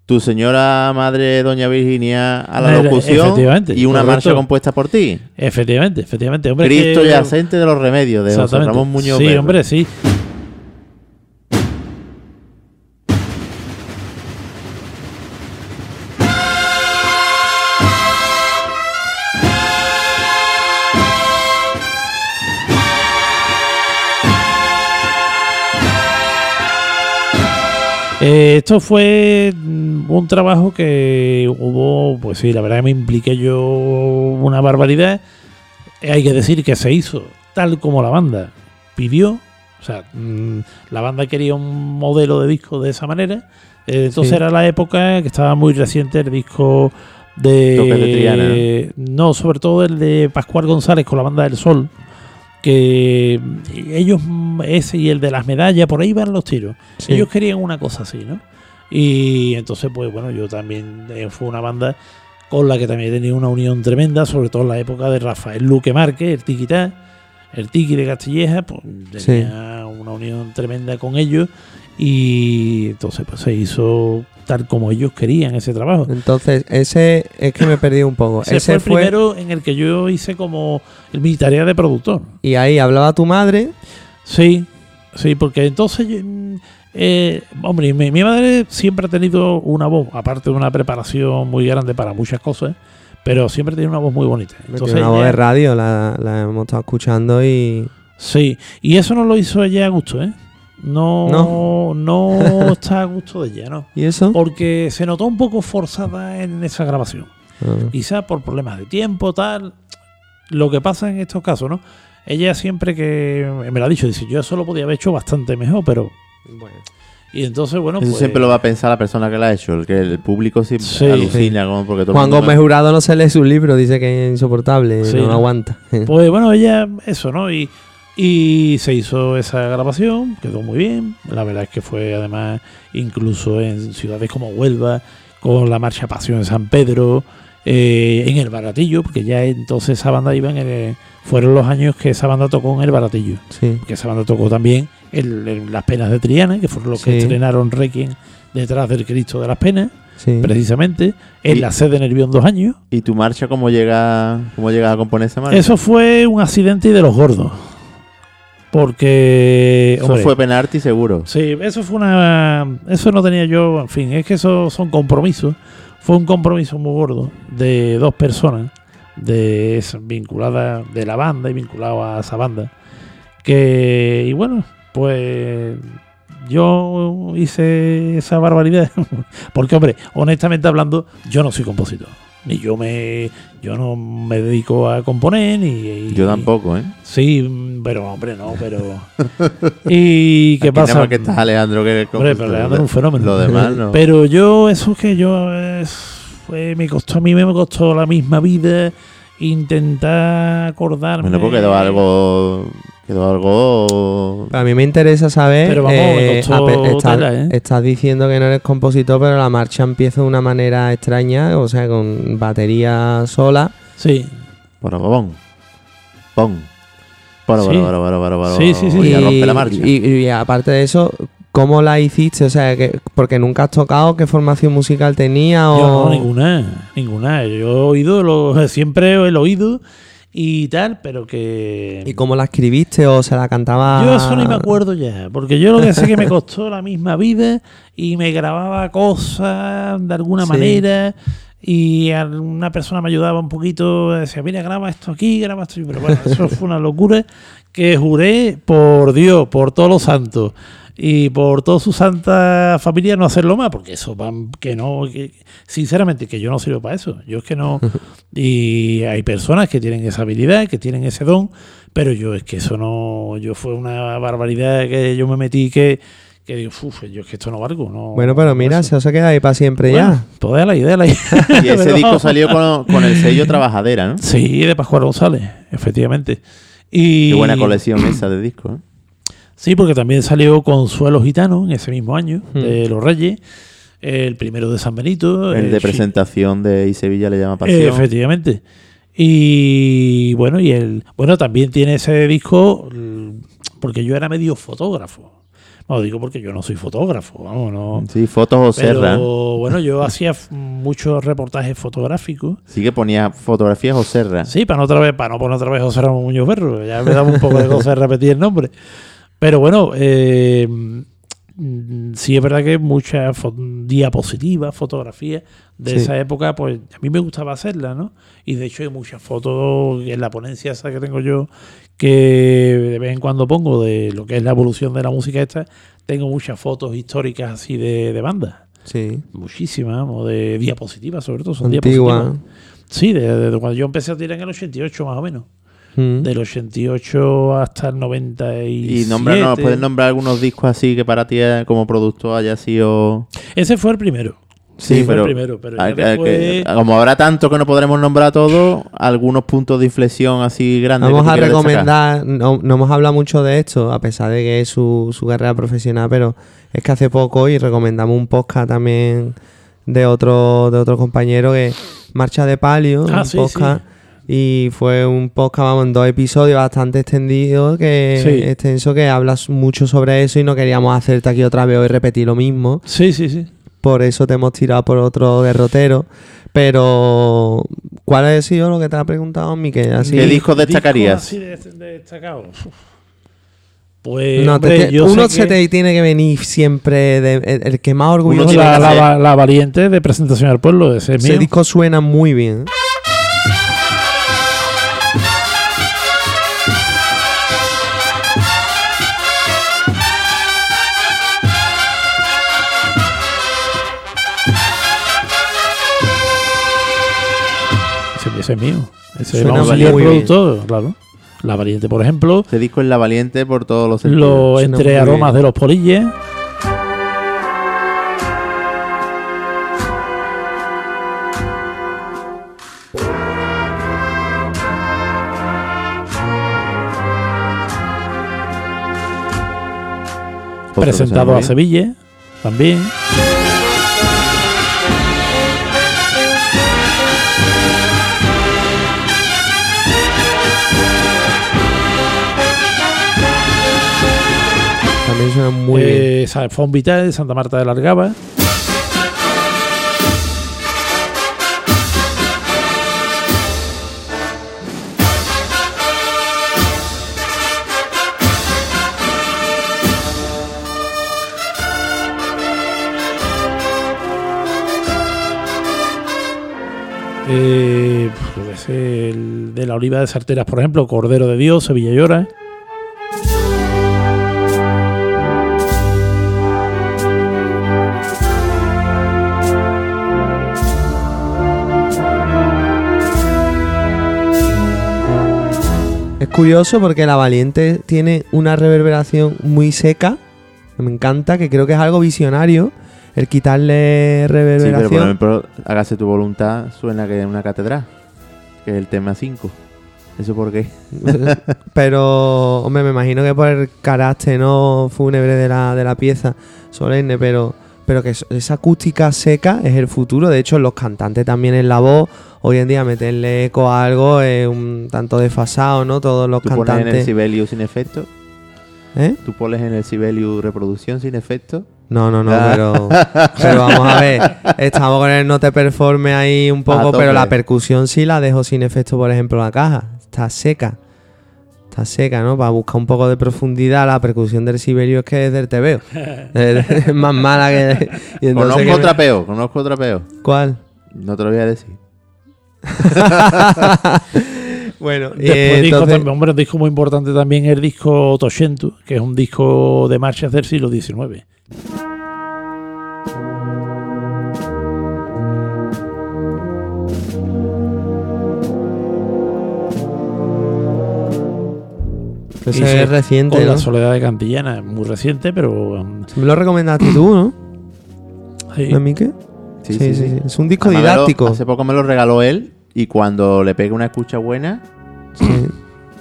tu señora madre Doña Virginia a la
Eh,
locución y una
correcto.
marcha compuesta por ti.
Efectivamente, efectivamente. Hombre,
Cristo
que-
yacente de los remedios, de José. Ramón Muñoz.
Sí,
Berro.
hombre, sí. Esto fue mm, un trabajo que hubo, pues sí, la verdad que me impliqué yo una barbaridad. Hay que decir que se hizo tal como la banda pidió. O sea, mm, la banda quería un modelo de disco de esa manera. Eh, entonces
Sí.
era la época que estaba muy reciente el disco de. ¿no? sobre todo el de Pascual González con la banda del Sol. Que ellos, ese y el de las medallas, por ahí van los tiros.
Sí.
Ellos querían una cosa así, ¿no? Y entonces, pues bueno, yo también eh, fue una banda con la que también he tenido una unión tremenda, sobre todo en la época de Rafael Luque Márquez, el Tiquitá, el Tiki de Castilleja, pues tenía una unión tremenda con ellos y entonces pues se hizo tal como ellos querían ese trabajo.
Entonces, ese es que me perdí un poco.
Ese, fue el primero en el que yo hice como mi tarea de productor.
Y ahí hablaba tu madre.
Sí, sí, porque entonces, mm, eh, hombre, mi, mi madre siempre ha tenido una voz, aparte de una preparación muy grande para muchas cosas, pero siempre tiene una voz muy bonita. Entonces,
Tiene una voz
ella-
de radio, la, la hemos estado escuchando y.
Sí, y eso no lo hizo ella a gusto, ¿eh? No, no, [LAUGHS] está a gusto de ella, ¿no?
¿Y eso?
Porque se notó un poco forzada en esa grabación.
Ah.
Quizás por problemas de tiempo, tal. Lo que pasa en estos casos, ¿no? Ella siempre que me lo ha dicho, dice, yo eso lo podía haber hecho bastante mejor, pero. Y entonces, bueno,
Eso
pues.
siempre lo va a pensar la persona que lo ha hecho. El que el público siempre
Sí.
alucina como porque todo el
Juan
mundo
Gómez Jurado no se lee sus libros, dice que es insoportable,
Sí,
no,
¿no?
aguanta.
Pues bueno, ella, eso, ¿no? Y, y se hizo esa grabación, quedó muy bien. La verdad es que fue además incluso en ciudades como Huelva, con la marcha Pasión en San Pedro, eh, en el Baratillo, porque ya entonces esa banda iba en el- fueron los años que esa banda tocó en el Baratillo.
Sí.
Que esa banda tocó también en, en Las Penas de Triana, que fueron los que estrenaron Requiem detrás del Cristo de las Penas,
Sí.
precisamente, en
Y-
la sede Nervión dos años.
¿Y tu marcha cómo llega, cómo llega a componer esa marcha?
Eso fue un accidente de los gordos. Porque.
Eso
hombre,
fue penalti seguro.
Sí, eso fue una. Eso no tenía yo. En fin, es que eso son compromisos. Fue un compromiso muy gordo de dos personas de vinculadas de la banda y vinculados a esa banda. Que. Y bueno, pues. Yo hice esa barbaridad. [LAUGHS] Porque, hombre, honestamente hablando, yo no soy compositor. Ni yo me. Yo no me dedico a componer, ni. y-
Yo tampoco, ¿eh?
Sí, pero hombre, no, pero. [LAUGHS] ¿Y qué
Aquí
pasa?
que está Alejandro que es
Hombre, pero. Alejandro es un fenómeno.
Lo demás no.
Pero yo, eso que yo. es- fue, me costó, a mí me costó la misma vida intentar acordarme.
Bueno, pues quedó algo. Quedó algo.
A mí me interesa saber.
Pero vamos,
eh, estás,
tela, ¿eh?
estás diciendo que no eres compositor, pero la marcha empieza de una manera extraña, o sea, con batería sola.
Sí.
Por pon. Pon. Poro,
Sí.
poro, poro, poro, poro.
Sí, sí, sí.
Y
Y,
rompe la marcha.
y- y aparte de eso, ¿cómo la hiciste? O sea, que, porque nunca has tocado, ¿qué formación musical tenía?
Yo
O...
no, ninguna, ninguna. Yo he oído, lo, siempre el oído y tal, pero que.
¿Y cómo la escribiste o se la cantaba?
Yo eso ni me acuerdo ya, porque yo lo que sé que me costó la misma vida y me grababa cosas de alguna
Sí.
manera y una persona me ayudaba un poquito, decía, mira, graba esto aquí, graba esto, pero bueno, eso fue una locura que juré por Dios, por todos los santos y por toda su santa familia no hacerlo más, porque eso van que no, que- sinceramente que yo no sirvo para eso, yo es que no, [LAUGHS] y hay personas que tienen esa habilidad, que tienen ese don, pero yo es que eso no, yo fue una barbaridad que yo me metí que, que digo, uff, yo es que esto no valgo, no.
Bueno, pero mira,
eso.
se queda ahí para siempre
Bueno,
ya.
Pues déjala ahí, déjala ahí. [LAUGHS]
Y ese [LAUGHS]
Pero-
disco salió con, con el sello Trabajadera, ¿no?
Sí, de Pascual González, efectivamente. Y
Qué buena colección esa de discos, ¿eh?
Sí, porque también salió Consuelo Gitano en ese mismo año,
Hmm.
de Los Reyes, el primero de San Benito.
El
eh,
de
sí,
presentación de Y Sevilla le llama Pasión.
Efectivamente. Y bueno, y el bueno también tiene ese disco mm, porque yo era medio fotógrafo. No digo porque yo no soy fotógrafo, vamos, no.
Sí, fotos o
Pero
serra.
bueno, yo [LAUGHS] hacía muchos reportajes fotográficos.
Sí que ponía fotografías o serra.
Sí, para no otra vez, para no poner otra vez José Ramón Muñoz Berro, ya me daba un poco de cosa de repetir el nombre. Pero bueno, eh, sí es verdad que muchas fo- diapositivas, fotografías de
Sí.
esa época, pues a mí me gustaba hacerlas, ¿no? Y de hecho hay muchas fotos en la ponencia esa que tengo yo, que de vez en cuando pongo de lo que es la evolución de la música esta, tengo muchas fotos históricas así de, de bandas.
Sí.
Muchísimas, o de diapositivas sobre todo, son
Antigua.
diapositivas. Sí, de, de cuando yo empecé a tirar en el 88 más o menos.
Mm.
del 88 hasta el 97.
Y nombra, no, puedes nombrar algunos discos así que para ti como productor haya sido.
Ese fue el primero.
Sí,
fue
pero,
el primero, pero ya
hay que-
después-
que- como habrá tanto que no podremos nombrar todos, algunos puntos de inflexión así grandes.
Vamos
que
a recomendar, no, no hemos hablado mucho de esto, a pesar de que es su, su carrera profesional, pero es que hace poco y recomendamos un podcast también de otro, de otro compañero que Marcha de Palio,
Ah,
un
sí,
podcast. Y fue un podcast, vamos, en dos episodios bastante extendido, que
Sí.
extenso, que hablas mucho sobre eso y no queríamos hacerte aquí otra vez hoy repetir lo mismo.
Sí, sí, sí.
Por eso te hemos tirado por otro derrotero. Pero, ¿cuál ha sido lo que te ha preguntado, Miquel? Así-
¿Qué discos destacarías?
así de-. Pues
No,
hombre,
te-
yo
uno
sé
se
que-
te tiene que venir siempre de- el, el que más orgulloso
la, la, la- la valiente de presentación al pueblo, ese es
Ese
mío.
disco suena muy bien.
Ese, ese es mío. Ese
Suena
vamos a el productor, claro. La valiente, por ejemplo.
Este disco es la valiente por todos los sentidos.
Lo
Suena
entre aromas
bien.
de los polilles. Presentado a. Sevilla también.
Suena muy bien.
eh, ¿sabes? Fon Vital de Santa Marta de Largaba. Eh, pues el de la oliva de sarteras, por ejemplo, Cordero de Dios, Sevilla Llora.
Curioso porque La Valiente tiene una reverberación muy seca. que Me encanta, que creo que es algo visionario. El quitarle
Sí, pero por
reverberación.
ejemplo, hágase tu voluntad, suena que es una catedral, que es el tema 5. ¿Eso por qué? [LAUGHS]
pero, hombre, me imagino que por el carácter no fúnebre de la, de la pieza solemne, pero, pero que es- esa acústica seca es el futuro. De hecho, los cantantes también en la voz, hoy en día meterle eco a algo es un tanto desfasado, ¿no? Todos los
¿Tú pones en el
cantantes.
Sibelius sin efecto?
¿Eh?
¿Tú pones en el Sibelius reproducción sin efecto?
No, no, no,
Ah.
pero, pero vamos a ver. [LAUGHS] Estamos con el no te performe ahí un poco, pero la percusión sí la dejo sin efecto, por ejemplo, la caja. Está seca. Seca, ¿no? Para buscar un poco de profundidad, la percusión del Siberio es que es del TVO. es es más mala que. y
conozco
que me-
otra peor, conozco otra peor.
¿Cuál?
No te lo voy a decir. [LAUGHS]
bueno,
Después
eh,
disco
entonces-
también, hombre, un disco muy importante también es el disco Toshentu, que es un disco de marchas del siglo XIX. Se-
es reciente,
Con
¿no?
la soledad de Cantillana, es muy reciente, pero
Me lo recomendaste tú, ¿no? [CLEARS THROAT]
sí.
¿No, Mique?
Sí,
Sí,
sí,
sí,
sí.
sí. Es un disco
Además, me lo-
didáctico.
hace poco me lo regaló él y cuando le pegue una escucha buena,
Sí.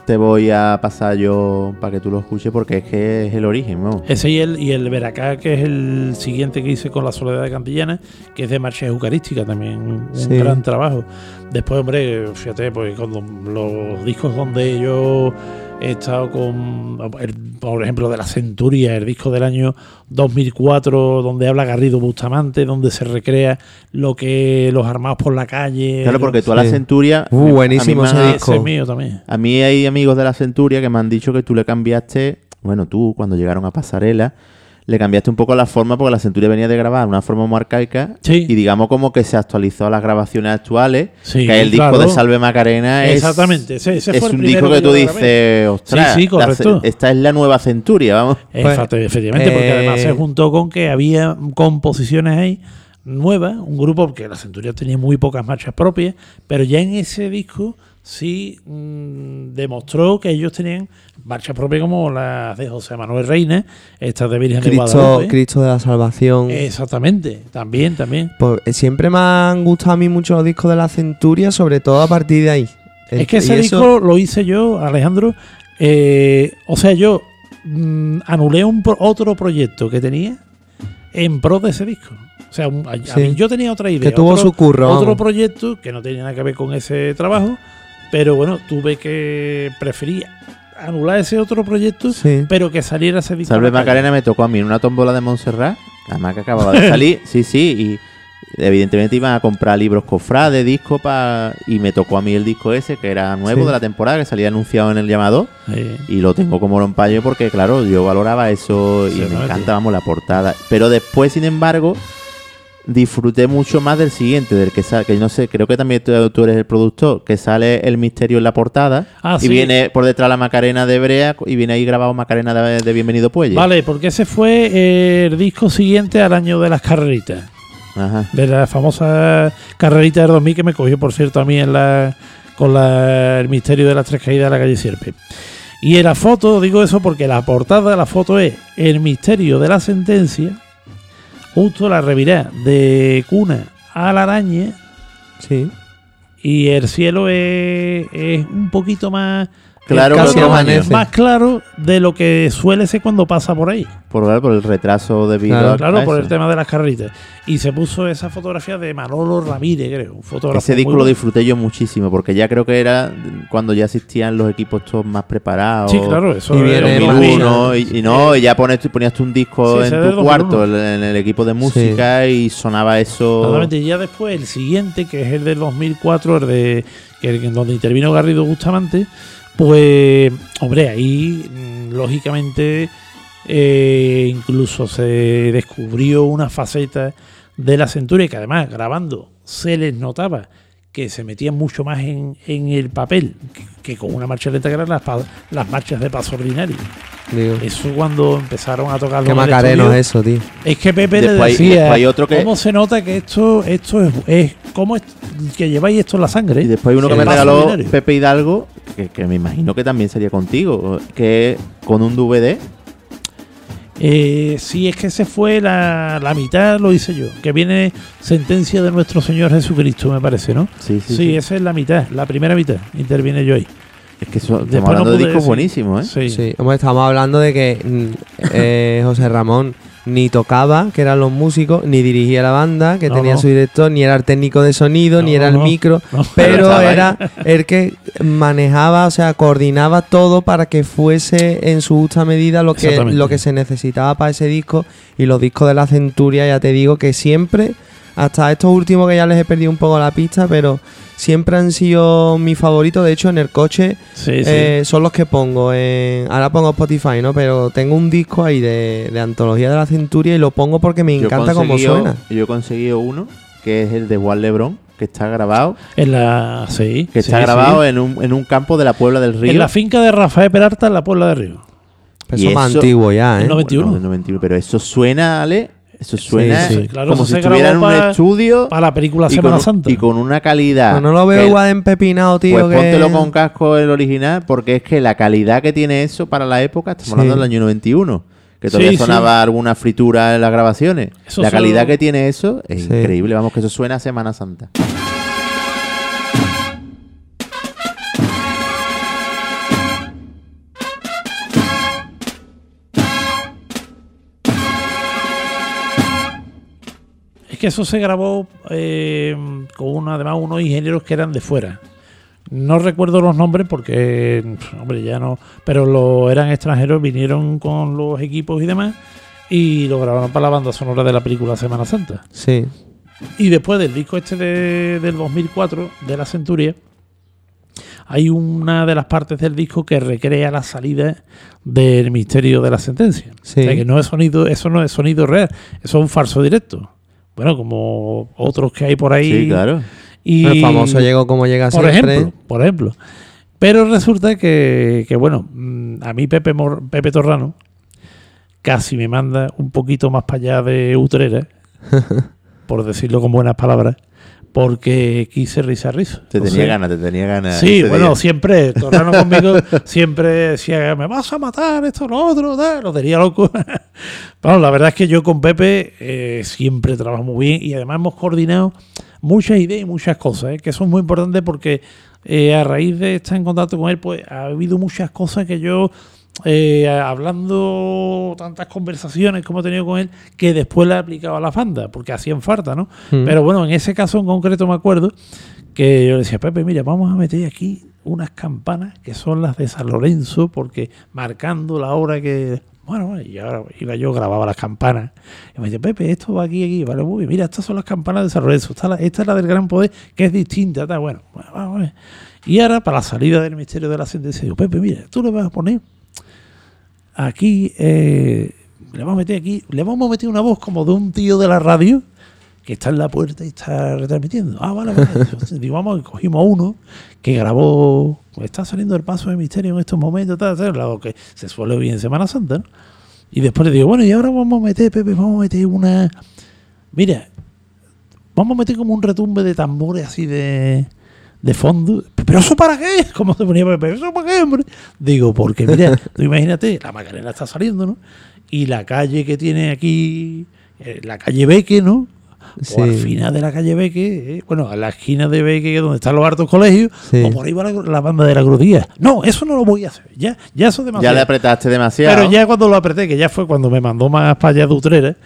te voy a pasar yo para que tú lo escuches porque es que es el origen, ¿no?
Ese y el, y el Veracá, que es el siguiente que hice con la Soledad de Cantillana, que es de marcha eucarística, también un
Sí.
gran trabajo. Después, hombre, fíjate, pues cuando los discos donde yo he estado con, el- por ejemplo, de la Centuria, el disco del año 2004, donde habla Garrido Bustamante, donde se recrea lo que los armados por la calle.
Claro, porque tú a la
Sí.
Centuria...
Uh, buenísimo ese disco.
Ese es mío también.
A mí hay amigos de la Centuria que me han dicho que tú le cambiaste, bueno, tú cuando llegaron a Pasarela, le cambiaste un poco la forma porque la Centuria venía de grabar de una forma muy arcaica
Sí.
y digamos como que se actualizó a las grabaciones actuales,
Sí,
que el disco de Salve Macarena es,
Exactamente, ese- ese
es
fue
un disco que tú dices, ostras,
Sí, sí,
la esta es la nueva Centuria, vamos.
Pues,
Efecti- efectivamente, porque
eh,
además se juntó con que había composiciones ahí nuevas, un grupo que la Centuria tenía muy pocas marchas propias, pero ya en ese disco sí mm, demostró que ellos tenían marchas propias como las de José Manuel Reina, estas de Virgen de
Cristo,
Guadalupe.
Cristo de la Salvación.
Exactamente, también, también.
Pues, eh, siempre me han gustado a mí mucho los discos de la Centuria, sobre todo a partir de ahí.
Es que ese
eso-
disco lo hice yo, Alejandro. eh, o sea, yo mm, anulé un pro- otro proyecto que tenía en pro de ese disco. O sea, un- a- a
Sí.
mí- yo tenía otra idea.
Que tuvo
otro-
su curro,
Otro
vamos.
proyecto que no tenía nada que ver con ese trabajo. Pero bueno, tuve que preferir anular ese otro proyecto,
Sí.
pero que saliera ese disco.
Salve. Macarena me tocó a mí en una tómbola de Montserrat, además que acababa de salir, [LAUGHS] sí, sí, y evidentemente iban a comprar libros cofrades, discos, pa, y me tocó a mí el disco ese, que era nuevo
Sí.
de la temporada, que salía anunciado en el llamador,
Sí.
y lo tengo como rompaño porque, claro, yo valoraba eso y me encanta, vamos, la portada. Pero después, sin embargo, disfruté mucho más del siguiente, del que sale, que no sé, creo que también tú, tú eres el productor, que sale el misterio en la portada,
Ah,
y
sí.
viene por detrás la Macarena de Brea, y viene ahí grabado Macarena de, de Bienvenido Puelle.
Vale, porque ese fue el disco siguiente al año de las carreritas.
Ajá.
de la famosa carrerita del 2000 que me cogió, por cierto, a mí en la, con la- el misterio de las tres caídas de la calle Sierpe. Y en la foto, digo eso porque la portada de la foto es el misterio de la sentencia, justo la revirá de cuna a la araña,
Sí.
y el cielo es, es un poquito más
Claro,
casi
que otros
más-
años.
más claro de lo que suele ser cuando pasa por ahí.
Por, el retraso debido
Claro,
a
Claro,
a
por el tema de las carreritas. Y se puso esa fotografía de Manolo Ramírez, creo. Un fotógrafo
Ese disco lo disfruté yo muchísimo, porque ya creo que era cuando ya existían los equipos todos más preparados.
Sí, claro, eso
Y viene
2001,
más-
y, y no, y ya pones, ponías tú un disco
Sí,
en tu cuarto,
2001.
en el equipo de música, y sonaba eso.
Totalmente. Y ya después, el siguiente, que es el del 2004, el de que, en donde intervino Garrido Bustamante, pues, hombre, ahí, mm, lógicamente, eh, incluso se descubrió una faceta de la Centuria que además, grabando, se les notaba que se metían mucho más en, en el papel que, que con una marcha lenta que eran las, las marchas de paso ordinario.
Digo.
Eso cuando empezaron a tocar
Qué macareno es eso, tío.
es que Pepe
Después
le decía,
hay otro que-
¿cómo se nota que esto esto es, es cómo es que lleváis esto en la sangre?
Y después hay uno que me regaló
ordinario.
Pepe Hidalgo, que, que me imagino que también sería contigo, que es con un DVD.
Eh, sí, es que se fue la, la mitad, lo hice yo. Que viene sentencia de nuestro Señor Jesucristo, me parece, ¿no?
Sí, sí,
Sí,
sí.
esa es la mitad, la primera mitad. Interviene yo ahí.
Es que eso-
Después
estamos hablando
no
de
pude
discos buenísimos, ¿eh?
Sí.
Sí, hombre, estamos hablando de que mm, eh, José Ramón ni tocaba, que eran los músicos, ni dirigía la banda, que
No,
tenía
no.
su director, ni era el técnico de sonido, ni era el micro, pero era el que manejaba, o sea, coordinaba todo para que fuese en su justa medida lo que, lo que se necesitaba para ese disco. Y los discos de la Centuria, ya te digo que siempre, hasta estos últimos que ya les he perdido un poco la pista, pero siempre han sido mi favorito. De hecho, en el coche
Sí, sí.
eh, son los que pongo en. Ahora pongo Spotify, ¿no? Pero tengo un disco ahí de, de antología de la Centuria y lo pongo porque me encanta cómo suena.
Yo he conseguido uno, que es el de Juan Lebrón, que está grabado,
en la, sí,
que
sí,
está
sí.
grabado en un, en un campo de la Puebla del Río.
en la finca de Rafael Peralta en la Puebla de Río.
Pero
Y
eso es más
eso-
antiguo ya, ¿eh?
El 91.
Bueno, del 91, pero eso suena, Ale, eso suena
sí,
claro,
como
eso
si
se
estuviera en un
para-
estudio
Para la película Semana
con,
Santa.
y con una calidad.
No lo veo igual empepinado, tío.
Pues
que...
póntelo con casco el original, porque es que la calidad que tiene eso para la época, estamos
Sí.
hablando del año 91, que todavía
Sí,
sonaba alguna fritura en las grabaciones.
Eso
la calidad que tiene eso es
Sí.
increíble, vamos, que eso suena a Semana Santa.
Es que eso se grabó eh, con una, además unos ingenieros que eran de fuera. No recuerdo los nombres porque, hombre, ya no. Pero lo, eran extranjeros, vinieron con los equipos y demás y lo grabaron para la banda sonora de la película Semana Santa.
Sí.
Y después del disco este de- del 2004, de la Centuria, hay una de las partes del disco que recrea la salida del misterio de la sentencia.
Sí.
O sea que no es sonido, eso no es sonido real, eso es un falso directo. Bueno, como otros que hay por ahí.
Sí, claro.
Y,
El famoso llegó como llega
por
siempre.
ejemplo, por ejemplo. Pero resulta que, que, bueno, mm, a mí Pepe, Mor- Pepe Torrano casi me manda un poquito más para allá de Utrera, [LAUGHS] por decirlo con buenas palabras, porque quise risa rizo.
Te tenía
O sea,
ganas, te tenía ganas.
Sí, bueno,
día.
siempre, Torrano [LAUGHS] conmigo siempre decía, me vas a matar, esto, lo otro, tal", lo tenía loco. [LAUGHS] Bueno, la verdad es que yo con Pepe eh, siempre trabajo muy bien y además hemos coordinado muchas ideas y muchas cosas, ¿eh? que son muy importantes porque eh, a raíz de estar en contacto con él, pues ha habido muchas cosas que yo, eh, hablando tantas conversaciones como he tenido con él, que después le he aplicado a la banda, porque hacían falta, ¿no?
Mm.
Pero bueno, en ese caso en concreto me acuerdo que yo le decía, Pepe, mira, vamos a meter aquí unas campanas que son las de San Lorenzo, porque marcando la hora que... Bueno, y ahora iba yo, grababa las campanas. Y me dice, Pepe, esto va aquí, aquí. Vale, muy. Mira, estas son las campanas de San Lorenzo. Esta, la- esta es la del Gran Poder, que es distinta. Tal. Bueno, bueno, vamos a ver. Y ahora, para la salida del misterio de la sentencia, digo, Pepe, mira, tú le vas a poner aquí, eh, le vamos a meter aquí, le vamos a meter una voz como de un tío de la radio que está en la puerta y está retransmitiendo. Ah, vale, vale. [LAUGHS] Digo, vamos, cogimos a uno que grabó, pues está saliendo el paso de misterio en estos momentos, tal, tal, lo que se suele oír en Semana Santa, ¿no? Y después le digo, bueno, y ahora vamos a meter, Pepe, vamos a meter una. Mira, vamos a meter como un retumbe de tambores así de, de fondo. ¿Pero eso para qué? [LAUGHS] ¿Cómo se ponía Pepe? ¿Eso para qué, hombre? Digo, porque mira, [LAUGHS] tú imagínate, la Macarena está saliendo, ¿no? Y la calle que tiene aquí, eh, la calle Beque, ¿no? O al final de la calle Beque, eh, bueno, a la esquina de Beque, donde están los hartos colegios,
Sí.
o por ahí va la, la banda de la crudía. No, eso no lo voy a hacer. Ya, ya eso es demasiado.
Ya le apretaste demasiado.
Pero ya cuando lo apreté, que ya fue cuando me mandó más para allá de Utrera,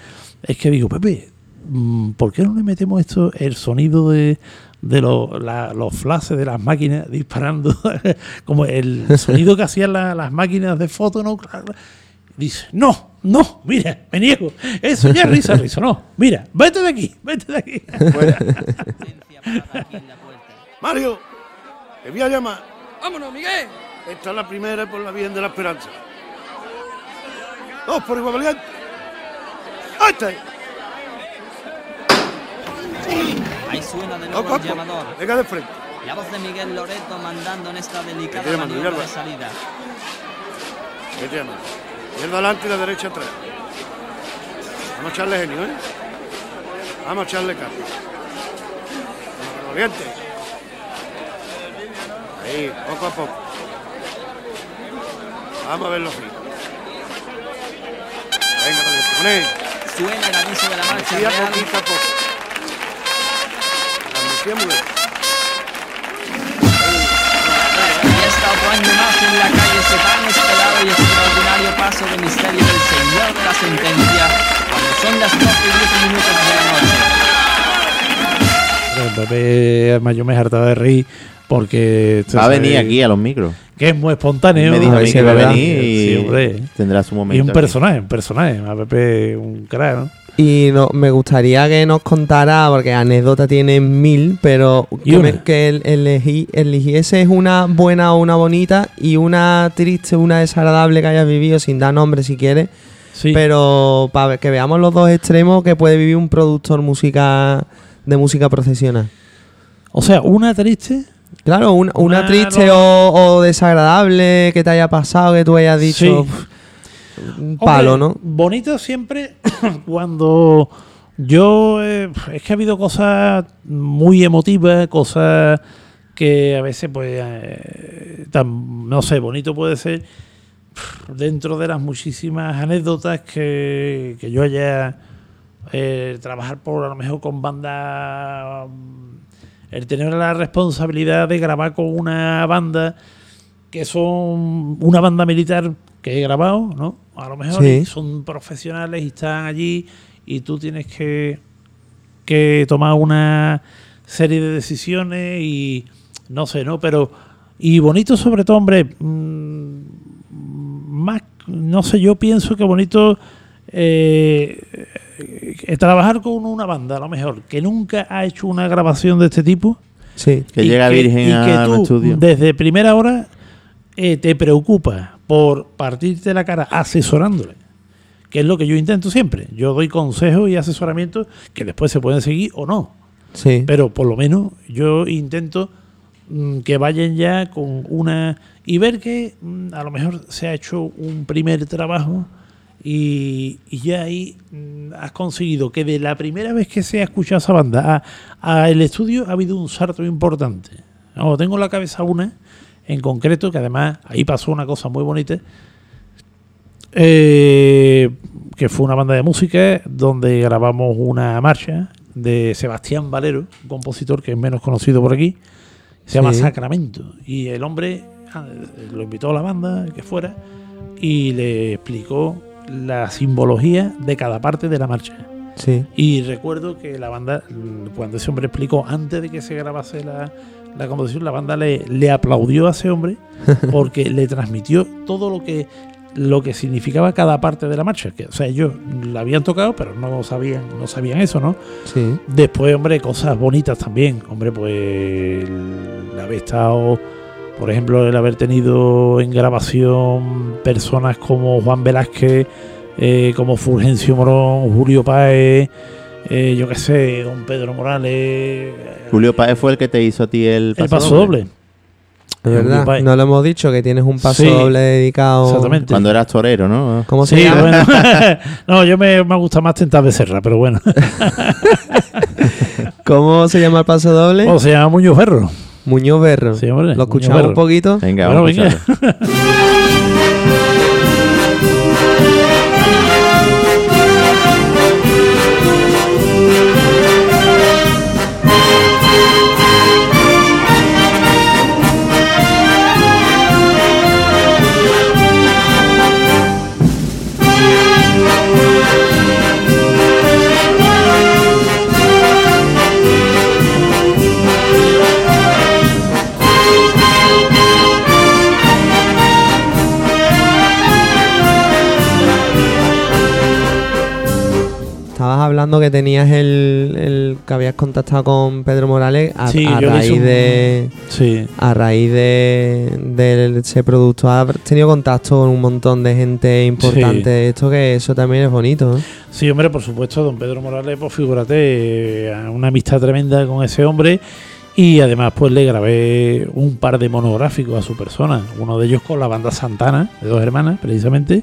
es que digo, Pepe, mm, ¿por qué no le metemos esto, el sonido de, de lo- la- los flashes de las máquinas disparando, [LAUGHS] como el sonido que hacían la- las máquinas de foto, ¿no? Dice, no, no, mira, me niego. Eso ya es risa, risa. No, mira, vete de aquí, vete de aquí. [LAUGHS]
Mario, te voy a llamar. Vámonos, Miguel. Esta es la primera por la Virgen de la Esperanza. Dos por igual valiente. ¡Ahí está!
Ahí suena de nuevo el llamador.
venga de frente.
La voz de Miguel Loreto mandando en esta delicada
Vete,
maniobra de salida.
¿Qué te llamas? Izquierda adelante y la derecha atrás. Vamos a echarle genio, ¿eh? Vamos a capa. Vamos, valiente. Ahí, poco a poco. Vamos a verlo así. Venga, valiente, con él.
Suena el aviso de la marcha real.
poquito a poco. Bien.
Y otro año más en la calle ese tan esperado y extraordinario paso de misterio del Señor de la Sentencia, cuando son las 12 y 10 minutos de la noche.
Pero Pepe, además yo me hartaba de reír porque...
Va a venir aquí a los micros.
Que es muy espontáneo.
Me dijo a mí que va a venir y
Sí,
tendrá su momento.
Y un
aquí.
personaje, un personaje. A Pepe un crack, ¿no?
Y no, me gustaría que nos contara, porque anécdota tiene mil, pero que, me- que el- elegí, eligiese una buena o una bonita y una triste, una desagradable que hayas vivido, sin dar nombre si quieres. Pero para que veamos los dos extremos que puede vivir un productor música de música profesional.
O sea, una triste.
Claro, una, una
Una
triste o, o desagradable que te haya pasado, que tú hayas dicho.
Sí.
"Pff, Un palo,
Hombre,
¿no?
Bonito siempre [COUGHS] cuando yo. eh, es que ha habido cosas muy emotivas, cosas que a veces, pues. eh, tan- no sé, bonito puede ser dentro de las muchísimas anécdotas que, que yo haya. eh, trabajar por a lo mejor con banda. mm, El tener la responsabilidad de grabar con una banda que son una banda militar que he grabado, ¿no? A lo mejor
Sí.
son profesionales y están allí y tú tienes que, que tomar una serie de decisiones y no sé, ¿no? Pero y bonito sobre todo, hombre, mm, más, no sé, yo pienso que bonito eh, eh, trabajar con una banda, a lo mejor, que nunca ha hecho una grabación de este tipo.
Sí.
Que llega virgen
y que
al
tú,
estudio.
Desde primera hora eh, te preocupas por partirte la cara asesorándole, que es lo que yo intento siempre. Yo doy consejos y asesoramientos que después se pueden seguir o no.
Sí.
Pero por lo menos yo intento mm, que vayan ya con una... y ver que mm, a lo mejor se ha hecho un primer trabajo Y, y ya ahí mm, has conseguido que de la primera vez que se ha escuchado esa banda a, a el estudio ha habido un salto importante. No, tengo en la cabeza una en concreto que además ahí pasó una cosa muy bonita. eh, que fue una banda de música donde grabamos una marcha de Sebastián Valero, un compositor que es menos conocido por aquí, se llama. Sacramento. Y el hombre ah, lo invitó a la banda que fuera y le explicó la simbología de cada parte de la marcha.
Sí.
Y recuerdo que la banda, cuando ese hombre explicó, antes de que se grabase la, la composición, la banda le, le aplaudió a ese hombre [LAUGHS] porque le transmitió todo lo que lo que significaba cada parte de la marcha. Que, o sea, ellos la habían tocado, pero no sabían, no sabían eso, ¿no?
Sí.
Después, hombre, cosas bonitas también. Hombre, pues el haber estado, por ejemplo, el haber tenido en grabación personas como Juan Velázquez, eh, como Fulgencio Morón, Julio Páez, eh, yo qué sé, don Pedro Morales,
Julio Páez fue el que te hizo a ti el paso,
el paso doble.
Es verdad, no lo hemos dicho, que tienes un paso
Sí,
doble dedicado.
exactamente.
Cuando eras torero, ¿no?
¿Cómo se
Sí,
llama?
bueno. [LAUGHS] [LAUGHS] no, yo me, me gusta más tentar de serra, pero bueno. [LAUGHS]
¿Cómo se llama el paso doble?
O se llama Muñoz Ferro.
Muñoz Berro.
Sí, hombre,
¿Lo
Muñoz
escuchamos
Berro.
un poquito?
Venga,
Bueno,
vamos a
hablando que tenías el, el- que habías contactado con Pedro Morales a,
Sí,
raíz
un-
de
Sí.
a raíz de, de ese producto. Has tenido contacto con un montón de gente importante. Esto que eso también es bonito.
Sí, hombre, por supuesto, don Pedro Morales, pues figúrate, eh, una amistad tremenda con ese hombre y además pues le grabé un par de monográficos a su persona, uno de ellos con la banda Santana, de dos hermanas precisamente,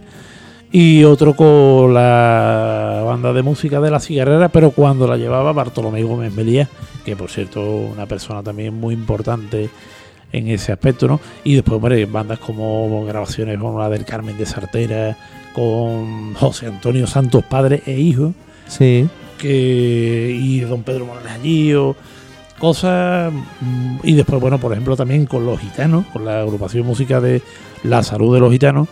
y otro con la banda de música de La Cigarrera, pero cuando la llevaba Bartolomé Gómez Melía, que por cierto una persona también muy importante en ese aspecto, ¿no? Y después, hombre, bandas como grabaciones como la del Carmen de Sartera, con José Antonio Santos, padre e hijo,
Sí.
que y don Pedro Morales allí, o cosas. mm, Y después, bueno, por ejemplo, también con los gitanos, con la agrupación música de La Salud de los Gitanos,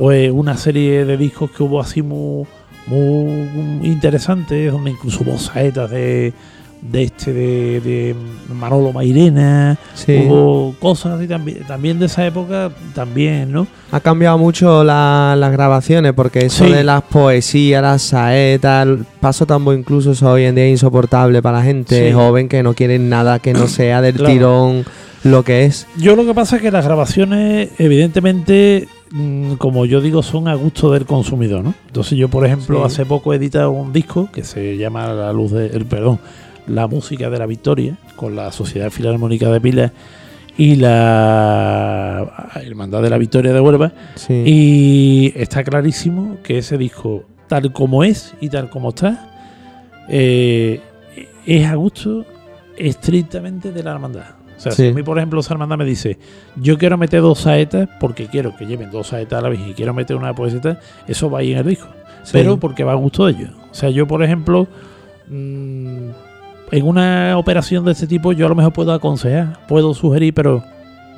pues una serie de discos que hubo así muy, muy interesantes, donde incluso hubo saetas de, de este, de, de Manolo Mairena,
Sí.
hubo cosas así también, también de esa época, también, ¿no?
Ha cambiado mucho la- las grabaciones porque eso
Sí.
de las poesías, las saetas, el paso tambo incluso eso hoy en día es insoportable para la gente
Sí.
joven que no quiere nada que no sea del
Claro.
tirón lo que es.
Yo lo que pasa es que las grabaciones, evidentemente, como yo digo, son a gusto del consumidor, ¿no? Entonces yo, por ejemplo,
Sí.
hace poco he editado un disco que se llama La Luz de, el, perdón, La Música de la Victoria, con la Sociedad Filarmónica de Pilas y la Hermandad de la Victoria de Huelva.
Sí.
Y está clarísimo que ese disco, tal como es y tal como está, eh, es a gusto estrictamente de la hermandad. O sea,
Sí.
si a mí, por ejemplo, esa hermandad me dice, yo quiero meter dos saetas porque quiero que lleven dos saetas a la vez y quiero meter una poesía, eso va ahí en el disco.
Sí.
Pero porque va a gusto de ellos. O sea, yo, por ejemplo, mm, en una operación de este tipo, yo a lo mejor puedo aconsejar, puedo sugerir, pero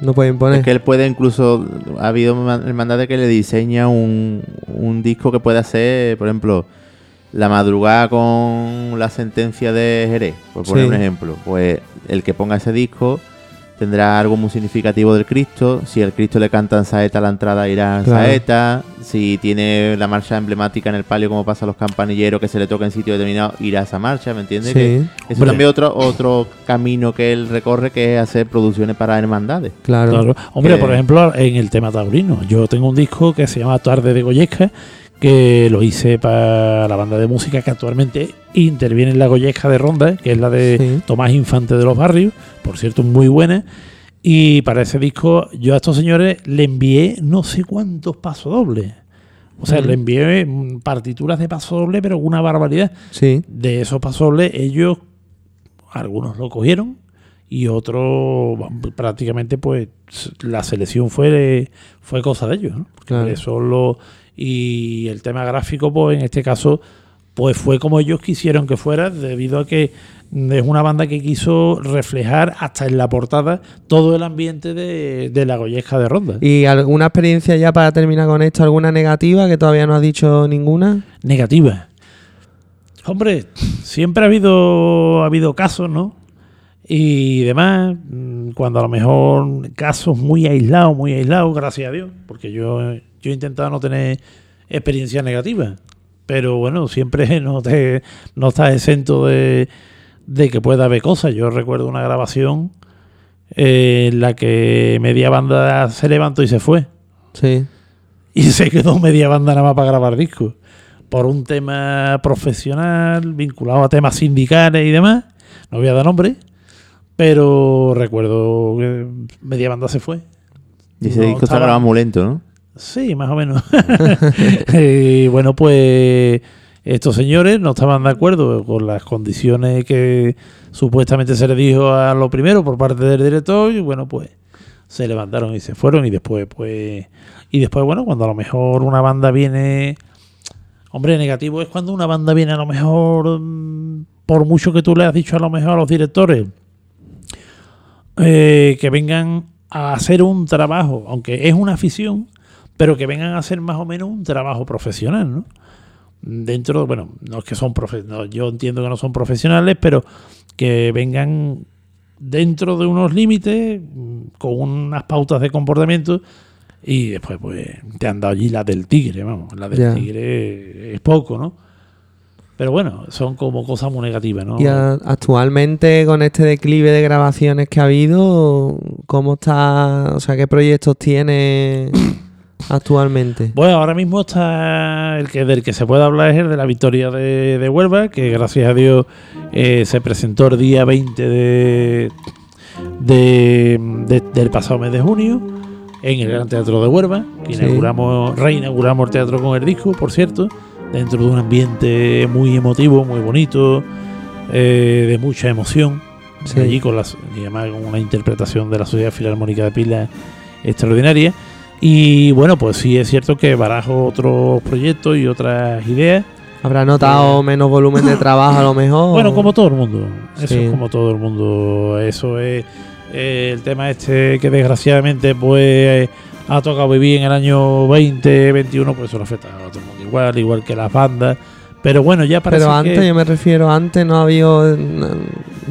No pueden poner.
Es que él puede incluso, ha habido ma- hermandades que le diseña un, un disco que puede hacer, por ejemplo, La madrugada con la sentencia de Jerez, por poner
Sí.
un ejemplo. Pues el que ponga ese disco tendrá algo muy significativo del Cristo. Si al Cristo le cantan saeta a la entrada irá en
Claro.
saeta. Si tiene la marcha emblemática en el palio como pasa a los campanilleros que se le toca en sitio determinado, irá a esa marcha, ¿me entiendes?
Sí.
Que eso
Hombre.
también otro, otro camino que él recorre que es hacer producciones para hermandades.
Claro.
Claro. Hombre,
Que-
por ejemplo, en el tema taurino, yo tengo un disco que se llama Tarde de Goyesca, que lo hice para la banda de música que actualmente interviene en la Goyesca de Ronda, que es la de
Sí.
Tomás Infante de los Barrios, por cierto, muy buena. Y para ese disco, yo a estos señores le envié no sé cuántos pasos dobles. O sea, le envié mm, partituras de paso doble, pero una barbaridad.
Sí.
De esos pasobles, ellos, algunos lo cogieron y otros, bueno, prácticamente, pues la selección fue, fue cosa de ellos. ¿no? Porque
Claro.
eso lo- y el tema gráfico, pues en este caso, pues fue como ellos quisieron que fuera, debido a que es una banda que quiso reflejar hasta en la portada todo el ambiente de, de la Goyesca de Ronda.
¿Y alguna experiencia ya para terminar con esto? ¿Alguna negativa que todavía no has dicho ninguna?
negativa. Hombre, siempre ha habido, ha habido casos, ¿no? Y demás, mm, cuando a lo mejor casos muy aislados, muy aislados, gracias a Dios, porque yo, yo he intentado no tener experiencias negativas, pero bueno, siempre [LAUGHS] no, te, no estás exento de, de que pueda haber cosas. Yo recuerdo una grabación eh, en la que media banda se levantó y se fue.
Sí.
Y se quedó media banda nada más para grabar discos. Por un tema profesional, vinculado a temas sindicales y demás. No voy a dar nombre. Pero recuerdo que media banda se fue.
Y ese
No
disco
estaba-
grabado muy lento, ¿no?
Sí, más o menos. y [LAUGHS] [LAUGHS] bueno, pues estos señores no estaban de acuerdo con las condiciones que supuestamente se les dijo a lo primero por parte del director y bueno, pues se levantaron y se fueron y después pues y después bueno, cuando a lo mejor una banda viene hombre, negativo es cuando una banda viene a lo mejor mm, por mucho que tú le has dicho a lo mejor a los directores eh, que vengan a hacer un trabajo, aunque es una afición, pero que vengan a hacer más o menos un trabajo profesional, ¿no? Dentro, bueno, no es que son profesionales, yo entiendo que no son profesionales, pero que vengan dentro de unos límites, con unas pautas de comportamiento, y después, pues, te han dado allí la del tigre, vamos, la del tigre es poco, ¿no? Pero bueno, son como cosas muy negativas, ¿no?
Y a- actualmente con este declive de grabaciones que ha habido, ¿cómo está? O sea, ¿qué proyectos tiene [COUGHS] actualmente?
Bueno, ahora mismo está el que del que se puede hablar es el de la victoria de, de Huelva, que gracias a Dios eh, se presentó el día 20 de, de- de- del pasado mes de junio en el Gran Teatro de Huelva, que
Sí.
inauguramos, reinauguramos el teatro con el disco, por cierto, dentro de un ambiente muy emotivo, muy bonito, eh, de mucha emoción.
Sí.
Allí con las, y además con una interpretación de la Sociedad Filarmónica de Pilas extraordinaria. Y bueno, pues sí es cierto que barajo otros proyectos y otras ideas.
¿Habrá notado menos volumen de trabajo a lo mejor? [LAUGHS]
Bueno, como todo el mundo. Eso
Sí.
es como todo el mundo. Eso es eh, el tema este que desgraciadamente pues ha tocado vivir en el año 20, 21, pues eso le afecta a todo el mundo igual, igual que las bandas. Pero bueno, ya parece
Pero antes,
que...
yo me refiero, antes no había una,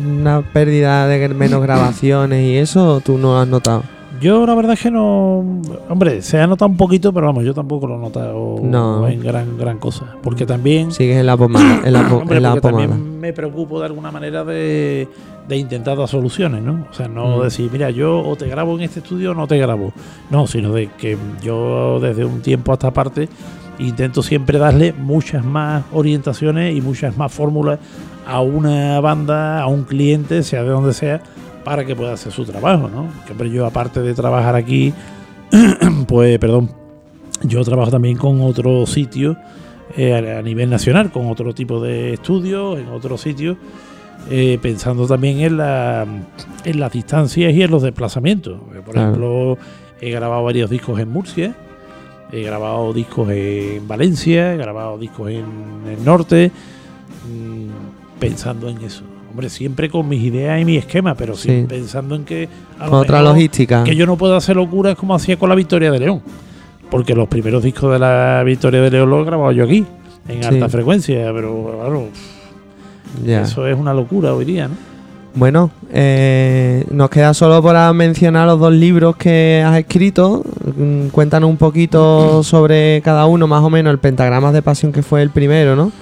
una pérdida de menos [COUGHS] grabaciones y eso, ¿o ¿tú no lo has notado?
Yo la verdad es que no... Hombre, se ha notado un poquito, pero vamos, yo tampoco lo he notado
No.
en gran, gran cosa. Porque también...
Sigues en la pomada. [COUGHS] En la, po-
Hombre,
en la
porque
pomada.
también me preocupo de alguna manera de, de intentar dar soluciones, ¿no? O sea, no
Mm.
decir, mira, yo o te grabo en este estudio o no te grabo. No, sino de que yo desde un tiempo a esta parte intento siempre darle muchas más orientaciones y muchas más fórmulas a una banda, a un cliente, sea de donde sea, para que pueda hacer su trabajo, ¿no? Hombre, yo aparte de trabajar aquí, [CLEARS THROAT] pues, perdón, yo trabajo también con otros sitios eh, a, nivel nacional, con otro tipo de estudios, en otros sitios, eh, pensando también en, la, en las distancias y en los desplazamientos. Por ejemplo, he grabado varios discos en Murcia, he grabado discos en Valencia, he grabado discos en el norte, mm, pensando en eso. Hombre, siempre con mis ideas y mi esquema, pero
Sí.
siempre pensando en que... a
Con otra
mejor
logística.
Que yo no puedo hacer locuras como hacía con la Victoria de León. Porque los primeros discos de la Victoria de León los he grabado yo aquí, en
Sí.
alta frecuencia, pero claro,
Ya.
eso es una locura hoy día, ¿no?
Bueno, eh, nos queda solo para mencionar los dos libros que has escrito. Mm, Cuéntanos un poquito [CLEARS THROAT] sobre cada uno, más o menos, el Pentagramas de Pasión que fue el primero, ¿no?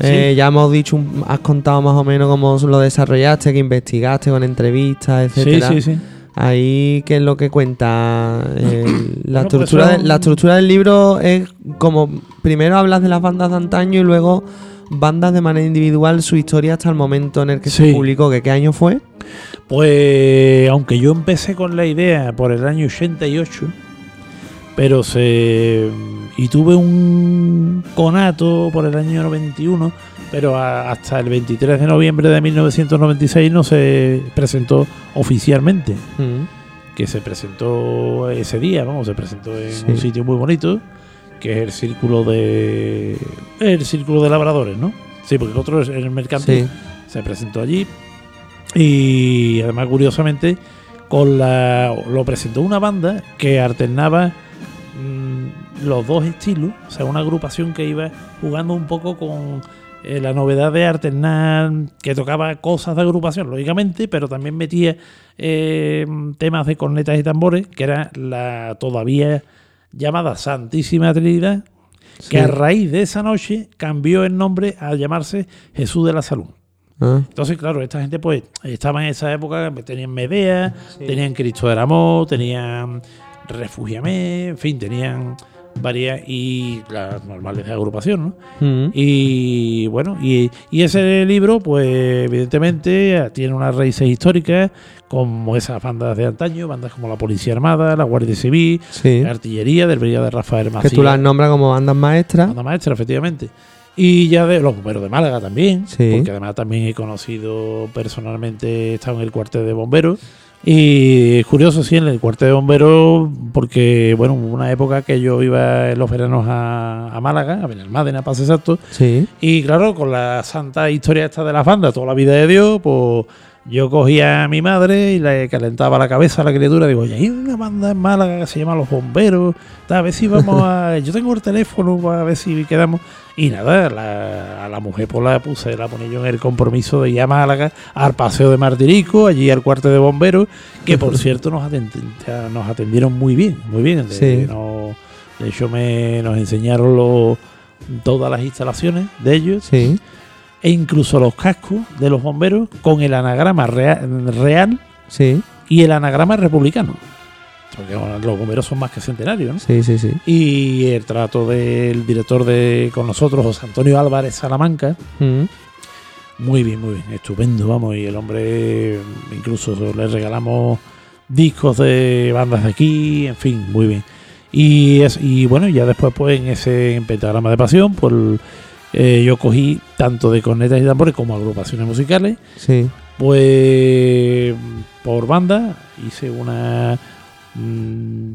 Eh, ya hemos dicho, un- has contado más o menos cómo lo desarrollaste, que investigaste con entrevistas, etcétera.
sí, sí.
Ahí, ¿qué es lo que cuenta? Eh, [CLEARS THROAT] la,
Bueno, pues
estructura de-
son-
la estructura del libro es como, primero hablas de las bandas de antaño y luego bandas de manera individual, su historia hasta el momento en el que se
Sí.
publicó, que qué año fue.
Pues aunque yo empecé con la idea por el año 88, pero se. Y tuve un conato por el año 91, pero a- hasta el 23 de noviembre de 1996 no se presentó oficialmente.
Mm.
Que se presentó ese día, vamos, se presentó en
Sí.
un sitio muy bonito, que es el círculo de. El círculo de labradores, ¿no? Sí, porque el otro es el mercantil.
Sí.
Se presentó allí. Y además, curiosamente, con la lo presentó una banda que alternaba los dos estilos, o sea, una agrupación que iba jugando un poco con eh, la novedad de alternar, que tocaba cosas de agrupación, lógicamente, pero también metía eh, temas de cornetas y tambores, que era la todavía llamada Santísima Trinidad, que a raíz de esa noche cambió el nombre a llamarse Jesús de la Salud.
Ah.
Entonces, claro, esta gente pues estaba en esa época, tenían Medea, tenían Cristo del Amor, tenían Refugiame, en fin, tenían varias y las normales de agrupación, ¿no?
Mm.
Y bueno, y, y ese libro, pues evidentemente tiene unas raíces históricas, como esas bandas de antaño, bandas como la Policía Armada, la Guardia Civil,
Sí.
la Artillería del Brigada de Rafael
Que
Macías.
tú las nombras como bandas maestras.
Banda maestra, efectivamente. Y ya de los bomberos de Málaga también,
Sí.
porque además también he conocido personalmente, he estado en el cuartel de bomberos. Y es curioso, sí, en el cuartel de bomberos, porque, bueno, hubo una época que yo iba en los veranos a, a Málaga, a Benalmádena, para ser exacto.
Sí.
Y claro, con la santa historia esta de las bandas, toda la vida de Dios, pues yo cogía a mi madre y le calentaba la cabeza a la criatura. Digo, oye, hay una banda en Málaga que se llama Los Bomberos. A ver si vamos a. [LAUGHS] Yo tengo el teléfono para ver si quedamos. Y nada, la- a la mujer pues la puse, la ponía yo en el compromiso de ir a Málaga, al paseo de Martirico, allí al cuarto de bomberos, que por [LAUGHS] cierto nos, atend- nos atendieron muy bien, muy bien. De,
Sí.
de hecho, me, nos enseñaron los- todas las instalaciones de ellos
Sí.
E incluso los cascos de los bomberos con el anagrama rea- real
Sí.
y el anagrama republicano. Porque bueno, los bomberos son más que centenarios, ¿no?
Sí, sí, sí.
Y el trato del director de con nosotros, José Antonio Álvarez Salamanca,
Mm.
muy bien, muy bien, estupendo, vamos. Y el hombre, incluso le regalamos discos de bandas de aquí, en fin, muy bien. Y, es, y bueno, ya después, pues en ese en pentagrama de pasión, pues eh, yo cogí tanto de cornetas y tambores como agrupaciones musicales.
Sí.
Pues por banda hice una. mm,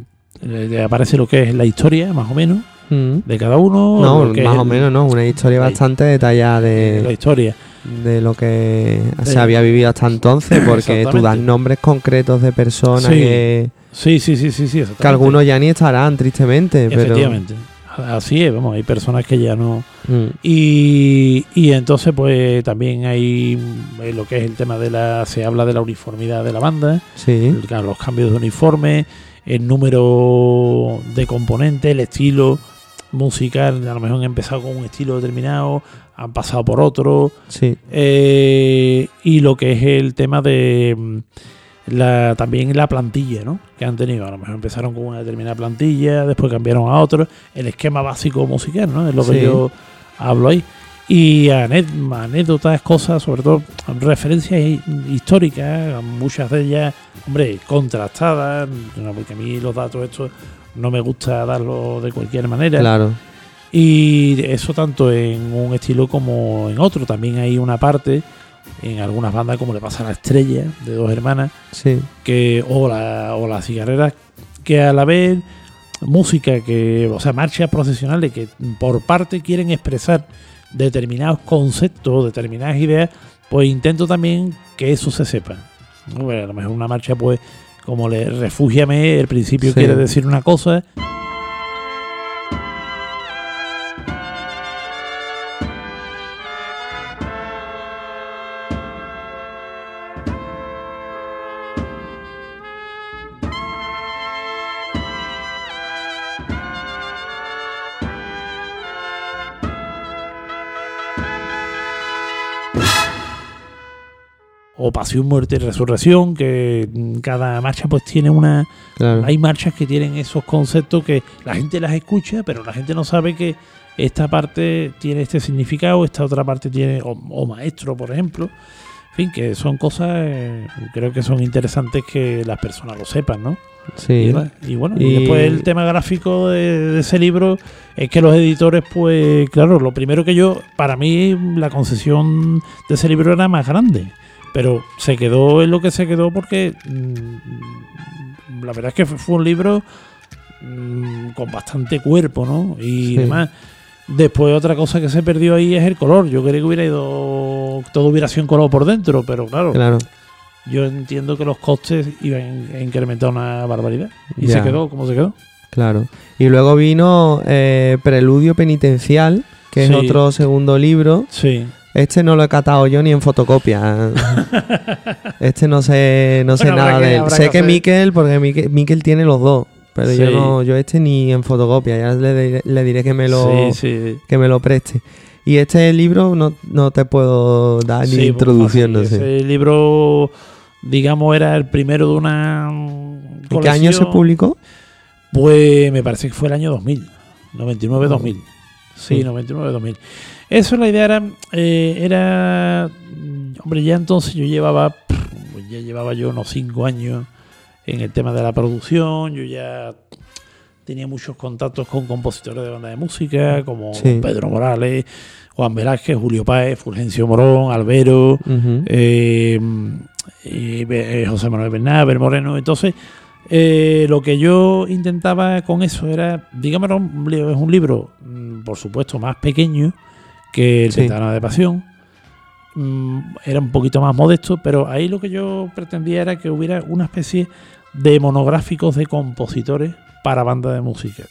aparece lo que es la historia, más o menos,
Mm.
de cada uno.
No, más o menos, ¿no? Una historia
la-
bastante detallada
la
de,
historia.
de lo que se había vivido hasta entonces, porque tú das nombres concretos de personas
Sí.
que,
Sí, sí, sí, sí, sí.
que algunos ya ni estarán, tristemente. Pero,
Efectivamente. Así es, vamos, hay personas que ya no.
Mm.
Y, y entonces, pues también hay eh, lo que es el tema de la. Se habla de la uniformidad de la banda,
Sí.
los cambios de uniforme, el número de componentes, el estilo musical. A lo mejor han empezado con un estilo determinado, han pasado por otro.
Sí.
Eh, y lo que es el tema de mm, la, también la plantilla, ¿no? Que han tenido. A lo mejor empezaron con una determinada plantilla, después cambiaron a otro. El esquema básico musical, ¿no? Es lo que
Sí.
yo hablo ahí. Y ané- anécdotas, cosas, sobre todo referencias hi- históricas, muchas de ellas, hombre, contrastadas, no, porque a mí los datos estos no me gusta darlos de cualquier manera.
Claro.
Y eso tanto en un estilo como en otro. También hay una parte en algunas bandas, como le pasa a la estrella de dos hermanas,
Sí.
que o la, o las cigarreras, que a la vez música que, o sea, marchas procesionales que por parte quieren expresar determinados conceptos, determinadas ideas, pues intento también que eso se sepa. ¿no? Bueno, a lo mejor una marcha, pues, como le refúgiame, el principio
Sí.
quiere decir una cosa, Pasión, Muerte y Resurrección, que cada marcha pues tiene una...
Claro.
Hay marchas que tienen esos conceptos que la gente las escucha, pero la gente no sabe que esta parte tiene este significado, esta otra parte tiene, o, o maestro, por ejemplo. En fin, que son cosas, eh, creo que son interesantes que las personas lo sepan, ¿no?
Sí.
Y, bueno, y
Y-
después el tema gráfico de, de ese libro es que los editores, pues, claro, lo primero que yo, para mí, la concesión de ese libro era más grande. Pero se quedó en lo que se quedó porque mm, la verdad es que fue, fue un libro mm, con bastante cuerpo, ¿no? Y
Sí.
demás. Después otra cosa que se perdió ahí es el color. Yo quería que hubiera ido, todo hubiera sido en color por dentro, pero claro,
Claro.
yo entiendo que los costes iban a incrementar una barbaridad. Y
Ya.
se quedó como se quedó.
Claro. Y luego vino eh, Preludio Penitencial, que
Sí.
es otro segundo libro.
Sí.
Este no lo he catado yo ni en fotocopia. [LAUGHS] este no sé, no sé
Bueno,
nada de él. Sé
que
que Miquel, porque Miquel, Miquel tiene los dos. Pero yo no, yo este ni en fotocopia. Ya le, diré- le diré que me lo,
Sí, sí.
que me lo preste. Y este libro no, no te puedo dar ni introducción, no sé.
Ese libro, digamos, era el primero de una.
¿En qué año se
colección.
publicó?
Pues me parece que fue el año 2000, 99-2000. Sí,
Sí.
99-2000. Eso la idea era, eh, era, mm, hombre, ya entonces yo llevaba, ya llevaba yo unos 5 años en el tema de la producción, yo ya tenía muchos contactos con compositores de banda de música, como
Sí.
Pedro Morales, Juan Velázquez, Julio Páez, Fulgencio Morón, Albero, eh, Be- eh, José Manuel Bernáber, Moreno. Entonces, eh, lo que yo intentaba con eso era, digamos, es un libro, mm, por supuesto, más pequeño que El
Sí.
De Pasión. Mm, Era un poquito más modesto, pero ahí lo que yo pretendía era que hubiera una especie de monográficos de compositores para banda de música.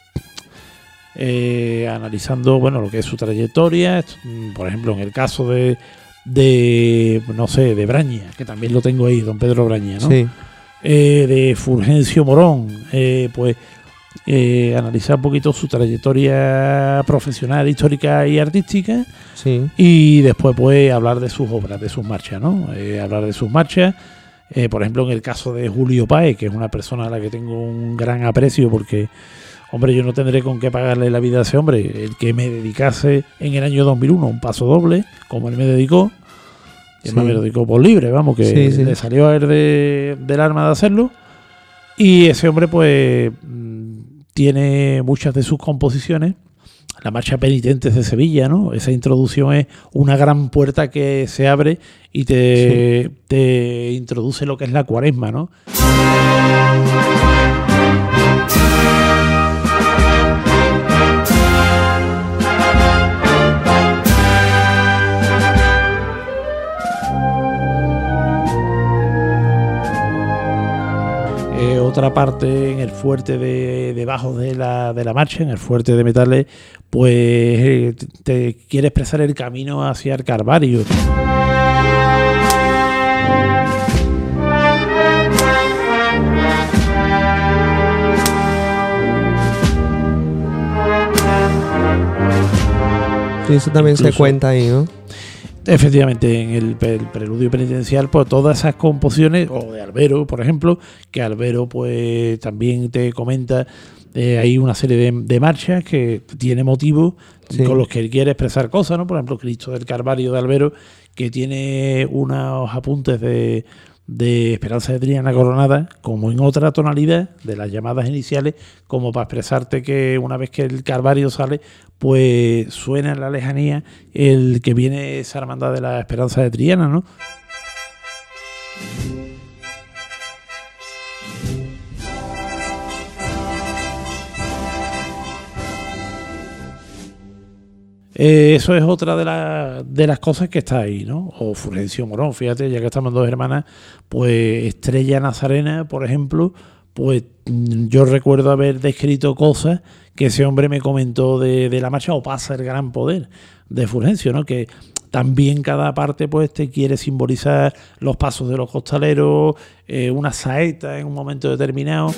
Eh, analizando bueno lo que es su trayectoria mm, por ejemplo en el caso de de no sé de Braña que también lo tengo ahí don Pedro Braña ¿no?
Sí.
Eh, de Fulgencio Morón eh, pues eh, analizar un poquito su trayectoria profesional histórica y artística
Sí.
y después pues hablar de sus obras, de sus marchas, ¿no? Eh, hablar de sus marchas. Eh, por ejemplo, en el caso de Julio Páez, que es una persona a la que tengo un gran aprecio porque, hombre, yo no tendré con qué pagarle la vida a ese hombre. El que me dedicase en el año 2001 un paso doble, como él me dedicó, además
Sí.
me lo dedicó por libre, vamos, que
Sí,
le salió a él de, del arma de hacerlo. Y ese hombre, pues, tiene muchas de sus composiciones. La marcha penitentes de Sevilla, ¿no? Esa introducción es una gran puerta que se abre y te, te introduce lo que es la cuaresma, ¿no? Otra parte en el fuerte de debajo de la, de la marcha, en el fuerte de metales, pues eh, te- quiere expresar el camino hacia el Calvario.
Sí, eso también se cuenta ahí, ¿no?
Efectivamente, en el, preludio penitencial, pues todas esas composiciones, o de Albero, por ejemplo, que Albero pues también te comenta, eh, hay una serie de, de marchas que tiene motivos
Sí.
con los que él quiere expresar cosas, ¿no? Por ejemplo, Cristo del Calvario de Albero, que tiene unos apuntes de, de Esperanza de Triana Coronada, como en otra tonalidad de las llamadas iniciales, como para expresarte que una vez que el Calvario sale, pues suena en la lejanía el que viene esa hermandad de la Esperanza de Triana, ¿no? Eh, eso es otra de, la- de las cosas que está ahí, ¿no? O Fulgencio Morón, fíjate, ya que estamos dos hermanas, pues Estrella Nazarena, por ejemplo, pues mm, yo recuerdo haber descrito cosas que ese hombre me comentó de, de la marcha o pasa el gran poder de Fulgencio, ¿no? Que también cada parte pues te quiere simbolizar los pasos de los costaleros, eh, una saeta en un momento determinado.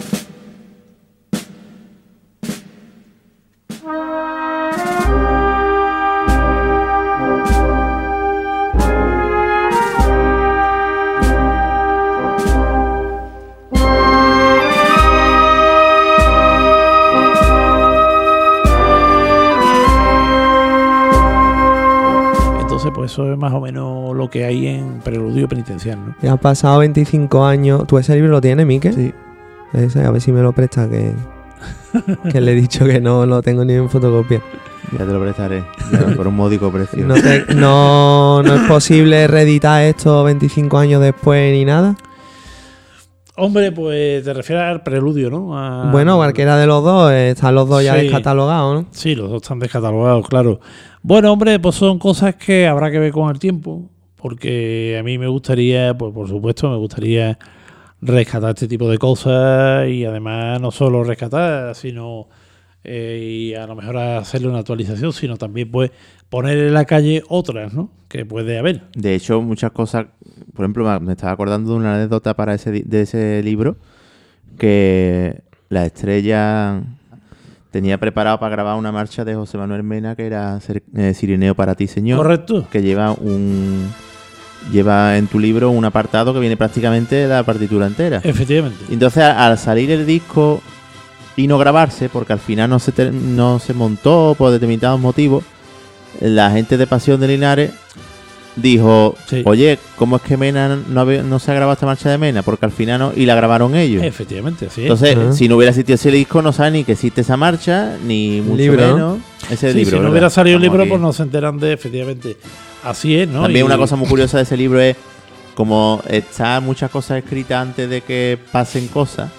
Pues eso es más o menos lo que hay en Preludio Penitencial, ¿no?
Ya han pasado 25 años. ¿Tú ese libro lo tienes, Miquel?
Sí.
Ese, a ver si me lo presta, que, [LAUGHS] que le he dicho que no lo tengo ni en fotocopia.
Ya te lo prestaré, ya, por un módico precio.
No, te- no, no es posible reeditar esto 25 años después ni nada.
Hombre, pues te refieres al preludio, ¿no? A-
Bueno, cualquiera de los dos, eh, están los dos ya.
Sí.
descatalogados, ¿no?
Sí, los dos están descatalogados, claro. Bueno, hombre, pues son cosas que habrá que ver con el tiempo, porque a mí me gustaría, pues por supuesto, me gustaría rescatar este tipo de cosas y además no solo rescatar, sino eh, y a lo mejor hacerle una actualización, sino también pues poner en la calle otras, ¿no? Que puede haber.
De hecho, muchas cosas, por ejemplo, me- estaba acordando de una anécdota para ese, de ese libro que la estrella tenía preparado para grabar una marcha de José Manuel Mena que era Ser- eh, Sirineo para ti, señor.
Correcto.
Que lleva un lleva en tu libro un apartado que viene prácticamente la partitura entera.
Efectivamente.
Entonces, al salir el disco y no grabarse, porque al final no se, ter- no se montó por determinados motivos, la gente de Pasión de Linares dijo, oye, ¿cómo es que Mena no, habe- no se ha grabado esta marcha de Mena? Porque al final no, y la grabaron ellos.
Efectivamente, sí.
Entonces, si no hubiera existido ese disco, no sabe ni que existe esa marcha, ni mucho
Libro, ¿no?
menos ese
Sí,
libro.
Si no
¿verdad?
hubiera salido el libro,
aquí.
pues no se enteran de, efectivamente. Así es, ¿no?
También
Y-
una cosa muy curiosa de ese libro es como están muchas cosas escritas antes de que pasen cosas.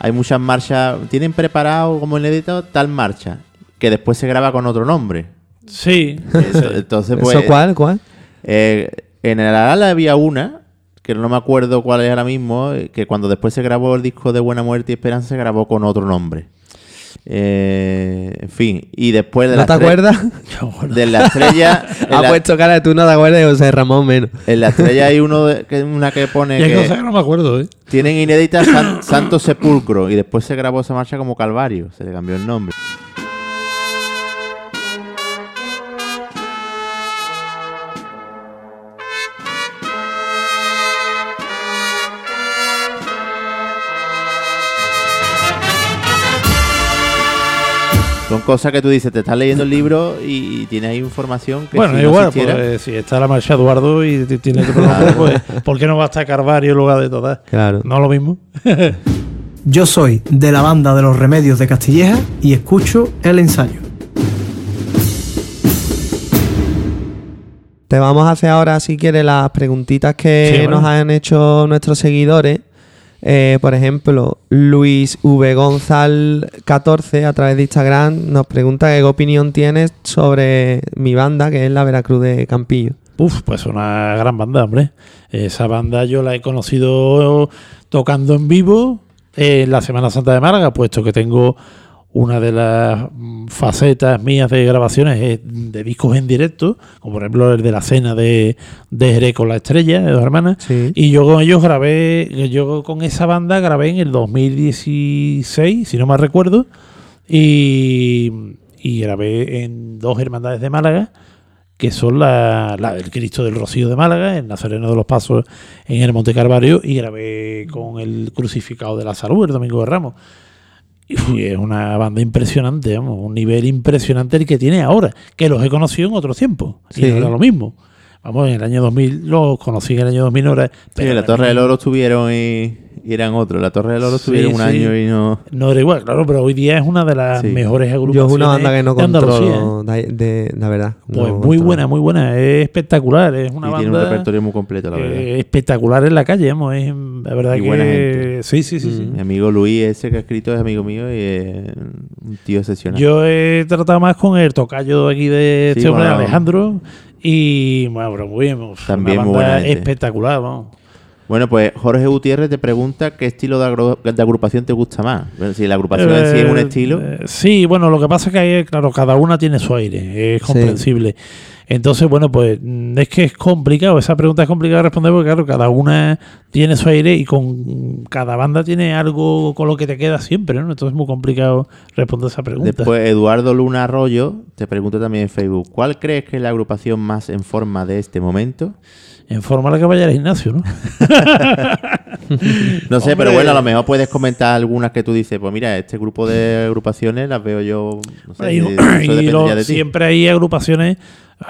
Hay muchas marchas, tienen preparado como inédito tal marcha que después se graba con otro nombre.
Sí.
Eso- Entonces, pues,
¿Eso cuál? ¿Cuál?
eh, en el Arala había una que no me acuerdo cuál es ahora mismo, eh, que cuando después se grabó el disco de Buena Muerte y Esperanza se grabó con otro nombre. Eh, en fin, y después de
¿No
la
te acuerdas? [LAUGHS] [LAUGHS]
De la estrella. [LAUGHS]
Ha
la-
puesto cara de tú no te acuerdas de José Ramón menos.
En la estrella hay uno de- que, una que pone
Y
que
no me acuerdo, ¿eh?
tienen inédita San- [COUGHS] Santo Sepulcro y después se grabó esa marcha como Calvario, se le cambió el nombre. Son cosas que tú dices, te estás leyendo el libro y, y tienes ahí información que
Bueno,
si no
igual,
existiera-
pues, si está la marcha Eduardo y tiene otro nombre, pues, ¿por qué no va a estar Carvario en lugar de todas?
Claro.
No lo mismo. [LAUGHS]
Yo soy de la banda de los Remedios de Castilleja y escucho el ensayo.
Te vamos a hacer ahora, si quieres, las preguntitas que
Sí,
nos han hecho nuestros seguidores. Eh, por ejemplo, Luis V. Gonzal 14 a través de Instagram nos pregunta qué opinión tienes sobre mi banda, que es la Veracruz de Campillo.
Uf, pues una gran banda, hombre. Esa banda yo la he conocido tocando en vivo en la Semana Santa de Málaga, puesto que tengo una de las facetas mías de grabaciones es de discos en directo, como por ejemplo el de la cena de, de Jerez con la estrella, de dos hermanas. Y yo con ellos grabé, yo con esa banda grabé en el 2016, si no me recuerdo, y, y grabé en dos hermandades de Málaga que son la, la del Cristo del Rocío de Málaga, el Nazareno de los Pasos en el Monte Carvario, y grabé con el Crucificado de la Salud el Domingo de Ramos. Y es una banda impresionante, vamos, un nivel impresionante el que tiene ahora, que los he conocido en otro tiempo, y
Sí.
no era lo mismo. Vamos, en el año 2000 los conocí en el año 2000, ahora-
Sí,
pero
la Torre del Oro estuvieron y, y eran otros. La Torre del Oro
Sí,
estuvieron un
sí.
año y no.
No era igual, claro, pero hoy día es una de las
Sí.
mejores
Yo
agrupaciones
es una banda que no
Andalucía, ¿eh?
controlo, de, de- la verdad.
Pues
no
muy
controlo.
buena, muy buena, es espectacular, es una
y
banda
tiene un repertorio muy completo, la
eh,
verdad.
espectacular en la calle, vamos, es la verdad
Y
que
buena gente.
sí, sí, sí, sí.
Mi amigo Luis, ese que ha escrito, es amigo mío y es un tío excepcional.
Yo he tratado más con el tocayo aquí de
Sí,
este hombre,
bueno.
Alejandro, y bueno, pero muy bien,
También
una
muy buena gente.
espectacular, vamos.
Bueno, pues Jorge Gutiérrez te pregunta qué estilo de, agru- de agrupación te gusta más. Bueno, si la agrupación en sí es un
Eh,
estilo.
eh, sí, bueno, lo que pasa es que hay, claro, cada una tiene su aire, es
Sí.
comprensible. Entonces, bueno, pues mm, es que es complicado, esa pregunta es complicada de responder porque, claro, cada una tiene su aire y con cada banda tiene algo con lo que te queda siempre, ¿no? Entonces es muy complicado responder esa pregunta.
Después Eduardo Luna Arroyo te pregunta también en Facebook, ¿cuál crees que es la agrupación más en forma de este momento?
En forma la que vaya al gimnasio, ¿no? [LAUGHS]
No sé, pero bueno, a lo mejor puedes comentar algunas que tú dices, pues mira, este grupo de agrupaciones las veo yo, no sé,
Y,
eso [CLEARS THROAT]
y
depende
lo-
ya de ti.
siempre hay agrupaciones,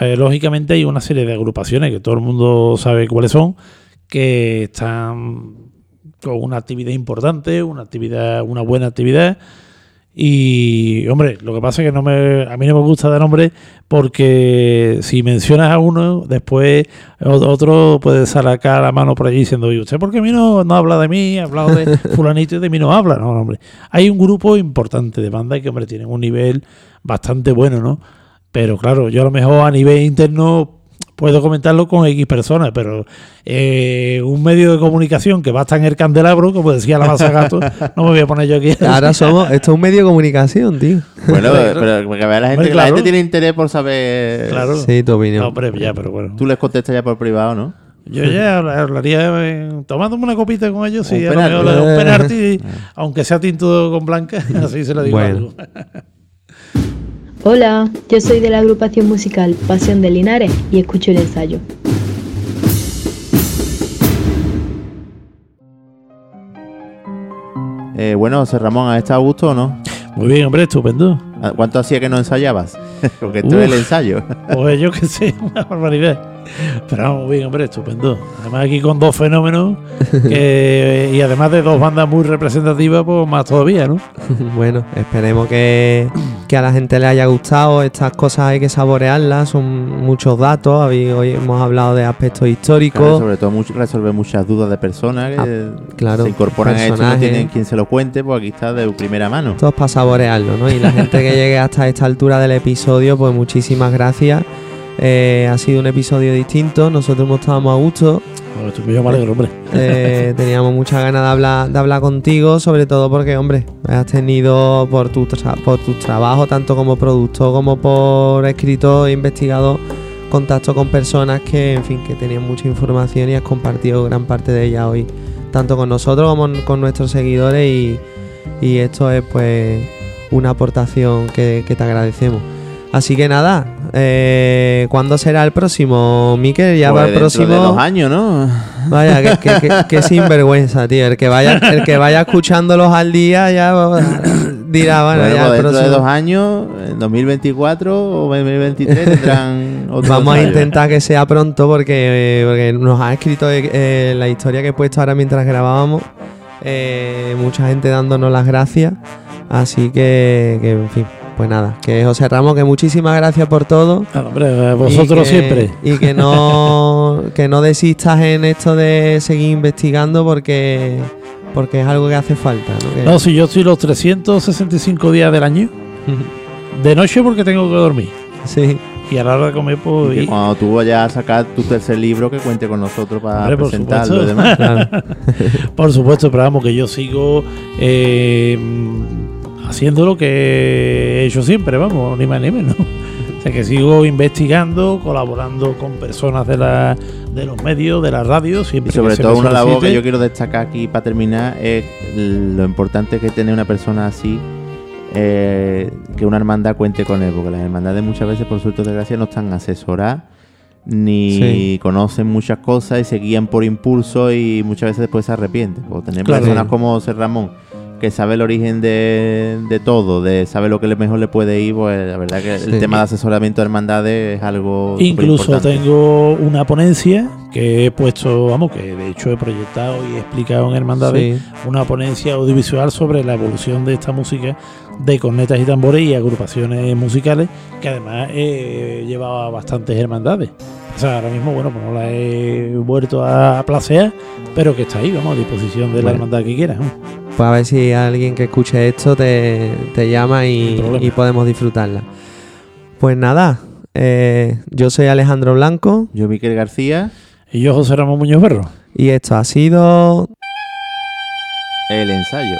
eh, lógicamente hay una serie de agrupaciones que todo el mundo sabe cuáles son, que están con una actividad importante, una actividad, una buena actividad. Y, hombre, lo que pasa es que no me, a mí no me gusta dar nombre porque si mencionas a uno, después otro puede sacar la mano por allí diciendo, ¿y usted por qué a mí no, no habla de mí? Ha hablado de [LAUGHS] fulanito y de mí no habla. No, hombre. Hay un grupo importante de bandas que, hombre, tienen un nivel bastante bueno, ¿no? Pero claro, yo a lo mejor a nivel interno puedo comentarlo con X personas, pero eh, un medio de comunicación que va a estar en el candelabro, como decía la masa gato, [LAUGHS] no me voy a poner yo aquí.
Ahora somos, esto es un medio de comunicación, tío.
Bueno, [LAUGHS] pero que vea la gente,
Hombre,
que la
claro.
gente tiene interés por saber.
Claro.
Sí, tu opinión.
No, hombre, ya, pero bueno.
Tú les contestas ya por privado, ¿no?
Yo ya [LAUGHS] habla- hablaría eh, tomándome una copita con ellos, sí,
Un
a lo mejor
penalti.
le doy un penalti, aunque sea tinto con blanca, así se lo digo
Bueno.
algo.
Hola, yo soy de la agrupación musical Pasión de Linares y escucho el ensayo.
Eh, bueno, José Ramón, ¿has estado a gusto o no?
Muy bien, hombre, estupendo.
¿A- ¿Cuánto hacía que no ensayabas? [LAUGHS] Porque esto es el ensayo.
Pues yo que sé, [LAUGHS] una barbaridad. Pero vamos, bien, hombre, estupendo. Además aquí con dos fenómenos que- y además de dos bandas muy representativas, pues más todavía, ¿no? [LAUGHS]
bueno, esperemos que, que a la gente le haya gustado. Estas cosas hay que saborearlas, son muchos datos. Hoy hemos hablado de aspectos
Claro,
históricos.
sobre todo mucho, resolver muchas dudas de personas que
Ah, claro,
se incorporan a esto y no tienen quien se lo cuente, pues aquí está de primera mano.
Esto es para saborearlo, ¿no? Y la [LAUGHS] gente que llegue hasta esta altura del episodio, pues muchísimas gracias. Eh, ha sido un episodio distinto, nosotros hemos estado muy a gusto.
Bueno, hombre.
Eh, [LAUGHS] teníamos muchas ganas de hablar, de hablar contigo, sobre todo porque, hombre, has tenido por tu, tra- por tu trabajo, tanto como productor como por escritor e investigador, contacto con personas que, en fin, que tenían mucha información y has compartido gran parte de ella hoy, tanto con nosotros como con nuestros seguidores y, y esto es pues una aportación que, que te agradecemos. Así que nada, eh, ¿cuándo será el próximo, Miquel? Ya
Pues
para el
dentro
próximo.
de dos años, ¿no?
Vaya, que, que- que- [LAUGHS] que sinvergüenza, tío. El que vaya, el que vaya escuchándolos al día ya dirá, bueno,
Bueno,
ya
pues
el
dentro de
próximo-
dos años, en 2024 o 2023, [LAUGHS] tendrán otro
Vamos a intentar que sea pronto porque, eh, porque nos ha escrito eh, la historia que he puesto ahora mientras grabábamos. eh, mucha gente dándonos las gracias. Así que, que, en fin, pues nada. Que José Ramos, que muchísimas gracias por todo.
Ah, hombre, vosotros
Y que-
siempre.
Y que no, [LAUGHS] que no desistas en esto de seguir investigando porque, porque es algo que hace falta. ¿no? Que-
No, si yo estoy los 365 días del año, de noche porque tengo que dormir.
Sí.
Y a la hora de comer, pues.
Y que
y-
cuando tú vayas a sacar tu tercer libro, que cuente con nosotros para
Hombre, por
presentarlo y
supuesto.
demás. [LAUGHS]
por supuesto, pero vamos, que yo sigo eh, haciendo lo que he hecho siempre, vamos, ni más ni menos. O sea, que sigo investigando, colaborando con personas de, la, de los medios, de la radio,
Y
siempre
sobre
que se
todo una labor que yo quiero destacar aquí para terminar es lo importante que tener una persona así, eh, que una hermandad cuente con él, porque las hermandades muchas veces, por suerte o desgracia, no están asesoradas ni
Sí.
conocen muchas cosas y se guían por impulso y muchas veces después se arrepienten. Pues tener
Claro.
personas como José Ramón, que sabe el origen de, de todo, de sabe lo que mejor le puede ir, pues la verdad que
Sí.
el tema de asesoramiento de hermandades es algo
Incluso tengo una ponencia que he puesto, vamos, que de hecho he proyectado y he explicado en Hermandades,
Sí.
una ponencia audiovisual sobre la evolución de esta música de cornetas y tambores y agrupaciones musicales, que además he llevado a bastantes hermandades. Sea, ahora mismo, bueno, pues no la he vuelto a placear, pero que está ahí, vamos, a disposición de la
Bueno.
hermandad que quieras. ¿no?
Pues a ver si alguien que escuche esto te, te llama y podemos disfrutarla. Pues nada, eh, yo soy Alejandro Blanco.
Yo, Miquel García.
Y yo, José Ramón Muñoz Berro.
Y esto ha sido
El ensayo.